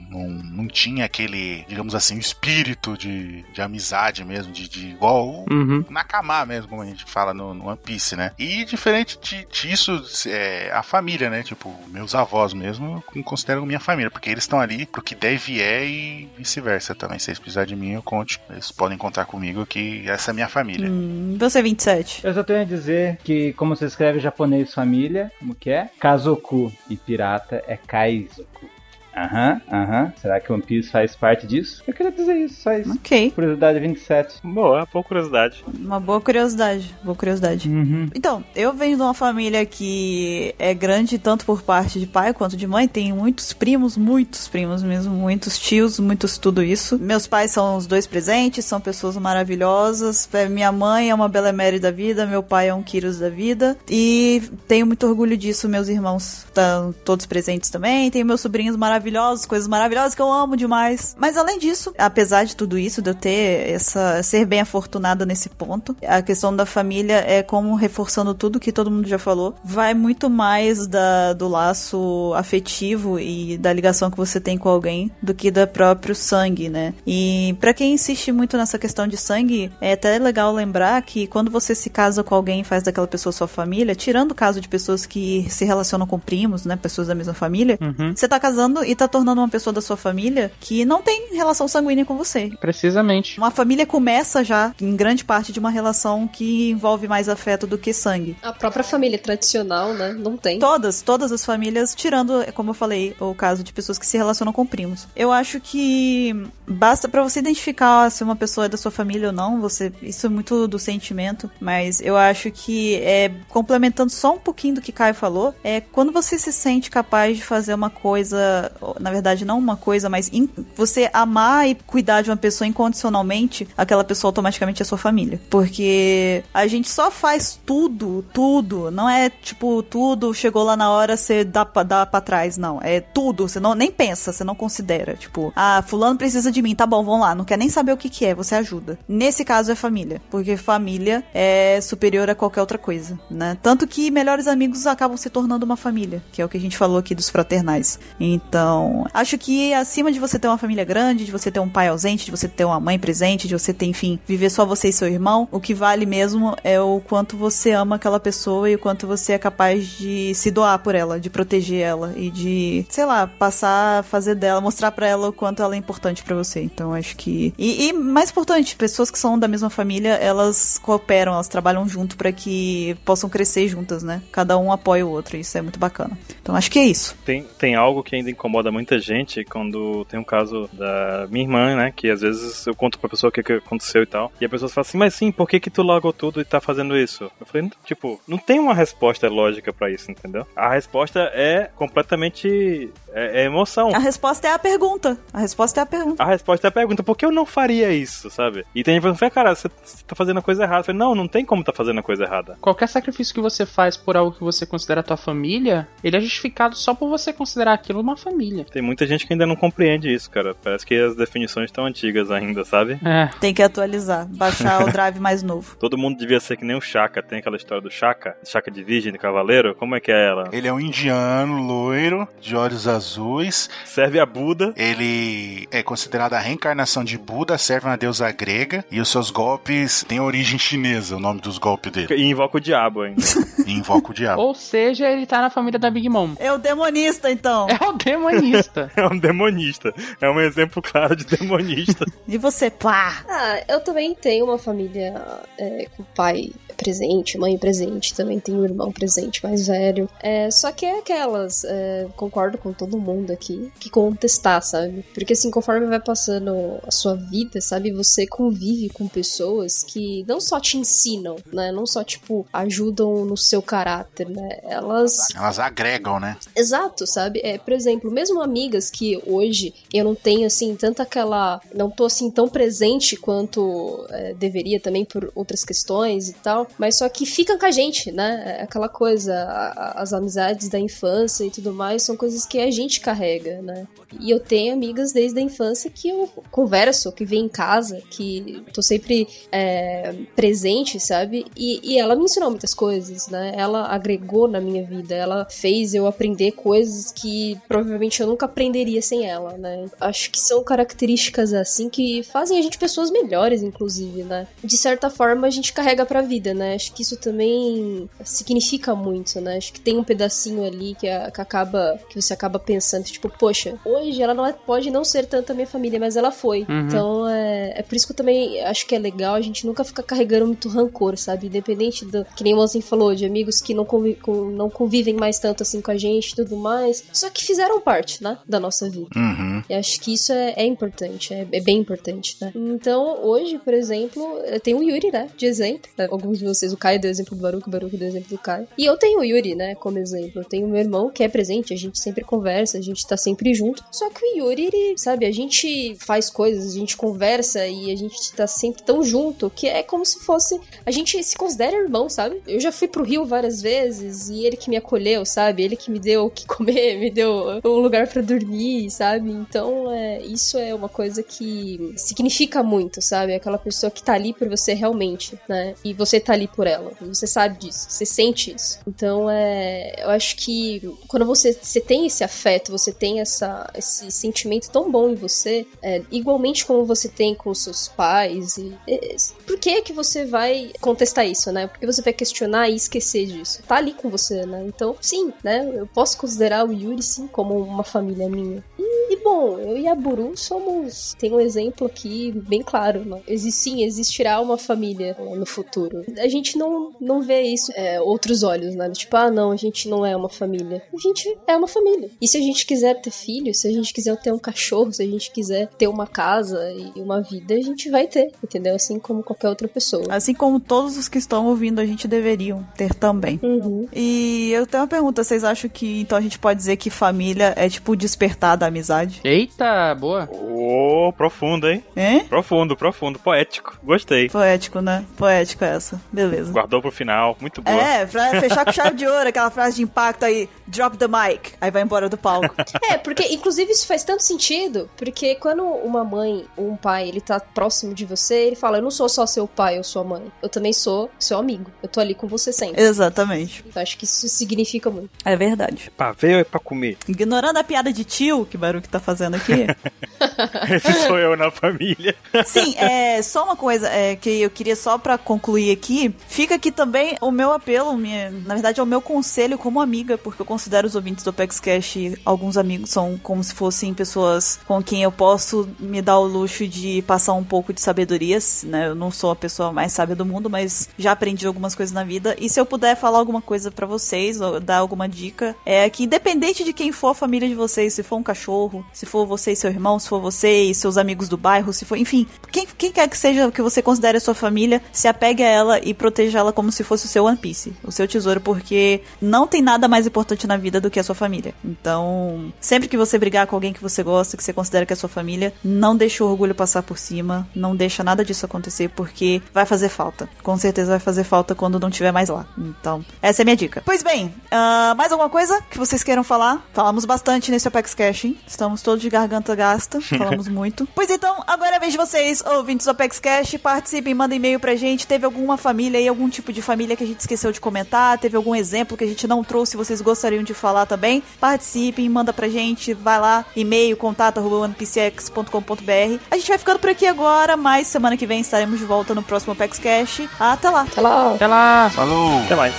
não, não tinha aquele, digamos assim, espírito de, de amizade mesmo, de, de igual o, Uhum. Nakama mesmo, como a gente fala no, no One Piece, né? E diferente de, disso, é, a família, né? Tipo, meus avós mesmo, eu considero minha família, porque eles estão ali pro que der e vier e vice-versa também. Se vocês precisarem de mim, eu conto. Eles podem contar comigo que essa é a minha família. Hum, você 27. Eu só tenho a dizer que, como se escreve japonês família, como que é? Kazoku e pirata é Kaizoku. Aham, aham. Será que One Piece faz parte disso? Eu queria dizer isso, só isso. Ok. Curiosidade 27. Boa, boa curiosidade. Uma boa curiosidade. Boa curiosidade. Uhum. Então, eu venho de uma família que é grande tanto por parte de pai quanto de mãe. Tem muitos primos, muitos primos mesmo, muitos tios, muitos tudo isso. Meus pais são os dois presentes, são pessoas maravilhosas. É, Minha mãe é uma Belemere da vida, meu pai é um Kyrus da vida. E tenho muito orgulho disso. Meus irmãos estão todos presentes também. Tenho meus sobrinhos maravilhosos, coisas maravilhosas que eu amo demais. Mas além disso, apesar de tudo isso, de eu ter essa ser bem afortunada nesse ponto, a questão da família é como reforçando tudo que todo mundo já falou, vai muito mais da, do laço afetivo e da ligação que você tem com alguém do que da próprio sangue, né? E pra quem insiste muito nessa questão de sangue, é até legal lembrar que quando você se casa com alguém e faz daquela pessoa sua família, tirando o caso de pessoas que se relacionam com primos, né, pessoas da mesma família, Uhum. você tá casando e tá tornando uma pessoa da sua família que não tem relação sanguínea com você. Precisamente. Uma família começa já, em grande parte, de uma relação que envolve mais afeto do que sangue. A própria família tradicional, né? Não tem. Todas, todas as famílias, tirando, como eu falei, o caso de pessoas que se relacionam com primos. Eu acho que basta pra você identificar se uma pessoa é da sua família ou não, você, isso é muito do sentimento, mas eu acho que é complementando só um pouquinho do que Caio falou, é quando você se sente capaz de fazer uma coisa na verdade, não uma coisa, mas in, você amar e cuidar de uma pessoa incondicionalmente, aquela pessoa automaticamente é sua família. Porque a gente só faz tudo, tudo. Não é tipo, tudo chegou lá na hora, você dá dá pra trás. Não. É tudo. Você não nem pensa, você não considera. Tipo, ah, fulano precisa de mim, tá bom, vamos lá. Não quer nem saber o que, que é, você ajuda. Nesse caso é família. Porque família é superior a qualquer outra coisa, né? Tanto que melhores amigos acabam se tornando uma família, que é o que a gente falou aqui dos fraternais. Então, acho que acima de você ter uma família grande, de você ter um pai ausente, de você ter uma mãe presente, de você ter, enfim, viver só você e seu irmão, o que vale mesmo é o quanto você ama aquela pessoa e o quanto você é capaz de se doar por ela, de proteger ela e de, sei lá, passar, fazer dela, mostrar para ela o quanto ela é importante para você. Então, acho que. E, e, mais importante, pessoas que são da mesma família, elas cooperam, elas trabalham junto para que possam crescer juntas, né? Cada um apoia o outro, e isso é muito bacana. Então, acho que é isso. Tem, tem algo que ainda incomoda muita gente quando tem um caso da minha irmã, né? Que às vezes eu conto pra pessoa o que, que aconteceu e tal. E a pessoa fala assim, mas sim, por que que tu largou tudo e tá fazendo isso? Eu falei, tipo, não tem uma resposta lógica para isso, entendeu? A resposta é completamente é, é, emoção. A resposta é a pergunta. A resposta é a pergunta. A resposta é a pergunta. Por que eu não faria isso, sabe? E tem gente que fala, cara, você tá fazendo a coisa errada. Eu falei, não, não tem como tá fazendo a coisa errada. Qualquer sacrifício que você faz por algo que você considera tua família, ele é justificado só por você considerar aquilo uma família. Tem muita gente que ainda não compreende isso, cara. Parece que as definições estão antigas ainda, sabe? É. Tem que atualizar. Baixar o drive mais novo. Todo mundo devia ser que nem o Chaka. Tem aquela história do Chaka, Chaka de virgem, de cavaleiro. Como é que é ela? Ele é um indiano loiro, de olhos azuis. Serve a Buda. Ele é considerado a reencarnação de Buda, serve uma deusa grega. E os seus golpes têm origem chinesa, o nome dos golpes dele. E invoca o diabo ainda. e invoca o diabo. Ou seja, ele tá na família da Big Mom. É o demonista, então. É o demonista. é um demonista. É um exemplo claro de demonista. e você, pá? Ah, eu também tenho uma família é, com pai presente, mãe presente, também tenho um irmão presente mais velho. É, só que é aquelas, é, concordo com todo mundo aqui, que contestar, sabe? Porque assim, conforme vai passando a sua vida, sabe, você convive com pessoas que não só te ensinam, né? Não só, tipo, ajudam no seu caráter, né? Elas. Elas agregam, né? Exato, sabe? É, por exemplo, mesmo amigas que hoje eu não tenho, assim, tanta aquela. Não tô, assim, tão presente quanto é, deveria também por outras questões e tal mas só que ficam com a gente, né? É aquela coisa, a, as amizades da infância e tudo mais são coisas que a gente carrega, né? E eu tenho amigas desde a infância que eu converso, que vem em casa, que tô sempre é, presente, sabe? E, e ela me ensinou muitas coisas, né? Ela agregou na minha vida, ela fez eu aprender coisas que provavelmente eu nunca aprenderia sem ela, né? Acho que são características assim que fazem a gente pessoas melhores, inclusive, né? De certa forma a gente carrega pra vida, né? Acho que isso também significa muito, né? Acho que tem um pedacinho ali que, a, que acaba que você acaba pensando, tipo, poxa, hoje ela não é, pode não ser tanto a minha família, mas ela foi. Uhum. Então é, é por isso que eu também acho que é legal a gente nunca ficar carregando muito rancor, sabe? Independente do que nem o Mozinho falou, de amigos que não, convi com, não convivem mais tanto assim com a gente e tudo mais, só que fizeram parte, né? Da nossa vida. Uhum. E acho que isso é, é importante, é, é, bem importante, né? Então, hoje, por exemplo, tem o Yuri, né? De exemplo. Né? Alguns de vocês, o Caio deu exemplo do Baruch, o Baruch deu exemplo do Caio. E eu tenho o Yuri, né, como exemplo. Eu tenho meu irmão que é presente, a gente sempre conversa, a gente tá sempre junto. Só que o Yuri, ele, sabe, a gente faz coisas, a gente conversa e a gente tá sempre tão junto que é como se fosse. A gente se considera irmão, sabe? Eu já fui pro Rio várias vezes e ele que me acolheu, sabe? Ele que me deu o que comer, me deu um lugar para dormir, sabe? Então, é, isso é uma coisa que significa muito, sabe? Aquela pessoa que tá ali por você realmente, né? E você tá ali por ela. Você sabe disso, você sente isso. Então, é, eu acho que quando você, você tem esse afeto, você tem essa, esse sentimento tão bom em você, é, igualmente como você tem com seus pais, e, e, por que que você vai contestar isso, né? Porque você vai questionar e esquecer disso. Tá ali com você, né? Então, sim, né? Eu posso considerar o Yuri, sim, como uma família minha. E, e bom, eu e a Buru somos. Tem um exemplo aqui bem claro. Né? Existe, sim, existirá uma família né, no futuro. A gente não, não vê isso é, outros olhos, né? Tipo, ah, não, a gente não é uma família. A gente é uma família. E se a gente quiser ter filhos, se a gente quiser ter um cachorro, se a gente quiser ter uma casa e uma vida, a gente vai ter, entendeu? Assim como qualquer outra pessoa. Assim como todos os que estão ouvindo, a gente deveriam ter também. Uhum. E eu tenho uma pergunta: vocês acham que então a gente pode dizer que família é tipo o despertar da amizade? Eita, boa. Ô, profundo, hein? Hein? Profundo, profundo, poético. Gostei. Poético, né? Poético essa. Beleza. Guardou pro final, muito boa. É, pra fechar com chave de ouro, aquela frase de impacto aí, drop the mic, aí vai embora do palco. É, porque inclusive isso faz tanto sentido, porque quando uma mãe ou um pai, ele tá próximo de você, ele fala, eu não sou só seu pai ou sua mãe, eu também sou seu amigo, eu tô ali com você sempre. Exatamente. Então acho que isso significa muito. É verdade. Pra ver ou é pra comer? Ignorando a piada de tio que Baruch tá fazendo aqui. Esse sou eu na família. Sim, é só uma coisa é, que eu queria só pra concluir aqui. Fica aqui também o meu apelo, minha, na verdade é o meu conselho como amiga, porque eu considero os ouvintes do Apex Cash alguns amigos, são como se fossem pessoas com quem eu posso me dar o luxo de passar um pouco de sabedoria, né? Eu não sou a pessoa mais sábia do mundo, mas já aprendi algumas coisas na vida. E se eu puder falar alguma coisa pra vocês, ou dar alguma dica, é que independente de quem for a família de vocês, se for um cachorro, se for você e seu irmão, se for você e seus amigos do bairro, se for, enfim, quem, quem quer que seja que você considere a sua família, se apegue a ela e proteja ela como se fosse o seu One Piece, o seu tesouro, porque não tem nada mais importante na vida do que a sua família. Então, sempre que você brigar com alguém que você gosta, que você considera que é sua família, não deixe o orgulho passar por cima, não deixa nada disso acontecer, porque vai fazer falta. Com certeza vai fazer falta quando não estiver mais lá. Então, essa é a minha dica. Pois bem, ah, mais alguma coisa que vocês queiram falar? Falamos bastante nesse Apex Cash, hein? Estamos todos de garganta gasta, falamos muito. Pois então, agora é a vez de vocês, ouvintes do Apex Cash, participem, mandem e-mail pra gente. Teve alguma família aí, algum tipo de família que a gente esqueceu de comentar? Teve algum exemplo que a gente não trouxe, vocês gostariam de falar também? Participem, manda pra gente, vai lá, e-mail, contato, arroba onepcx.com.br. A gente vai ficando por aqui agora, mas semana que vem estaremos de volta no próximo PEX Cash. Até lá. Até lá. Até lá. Falou. Até mais.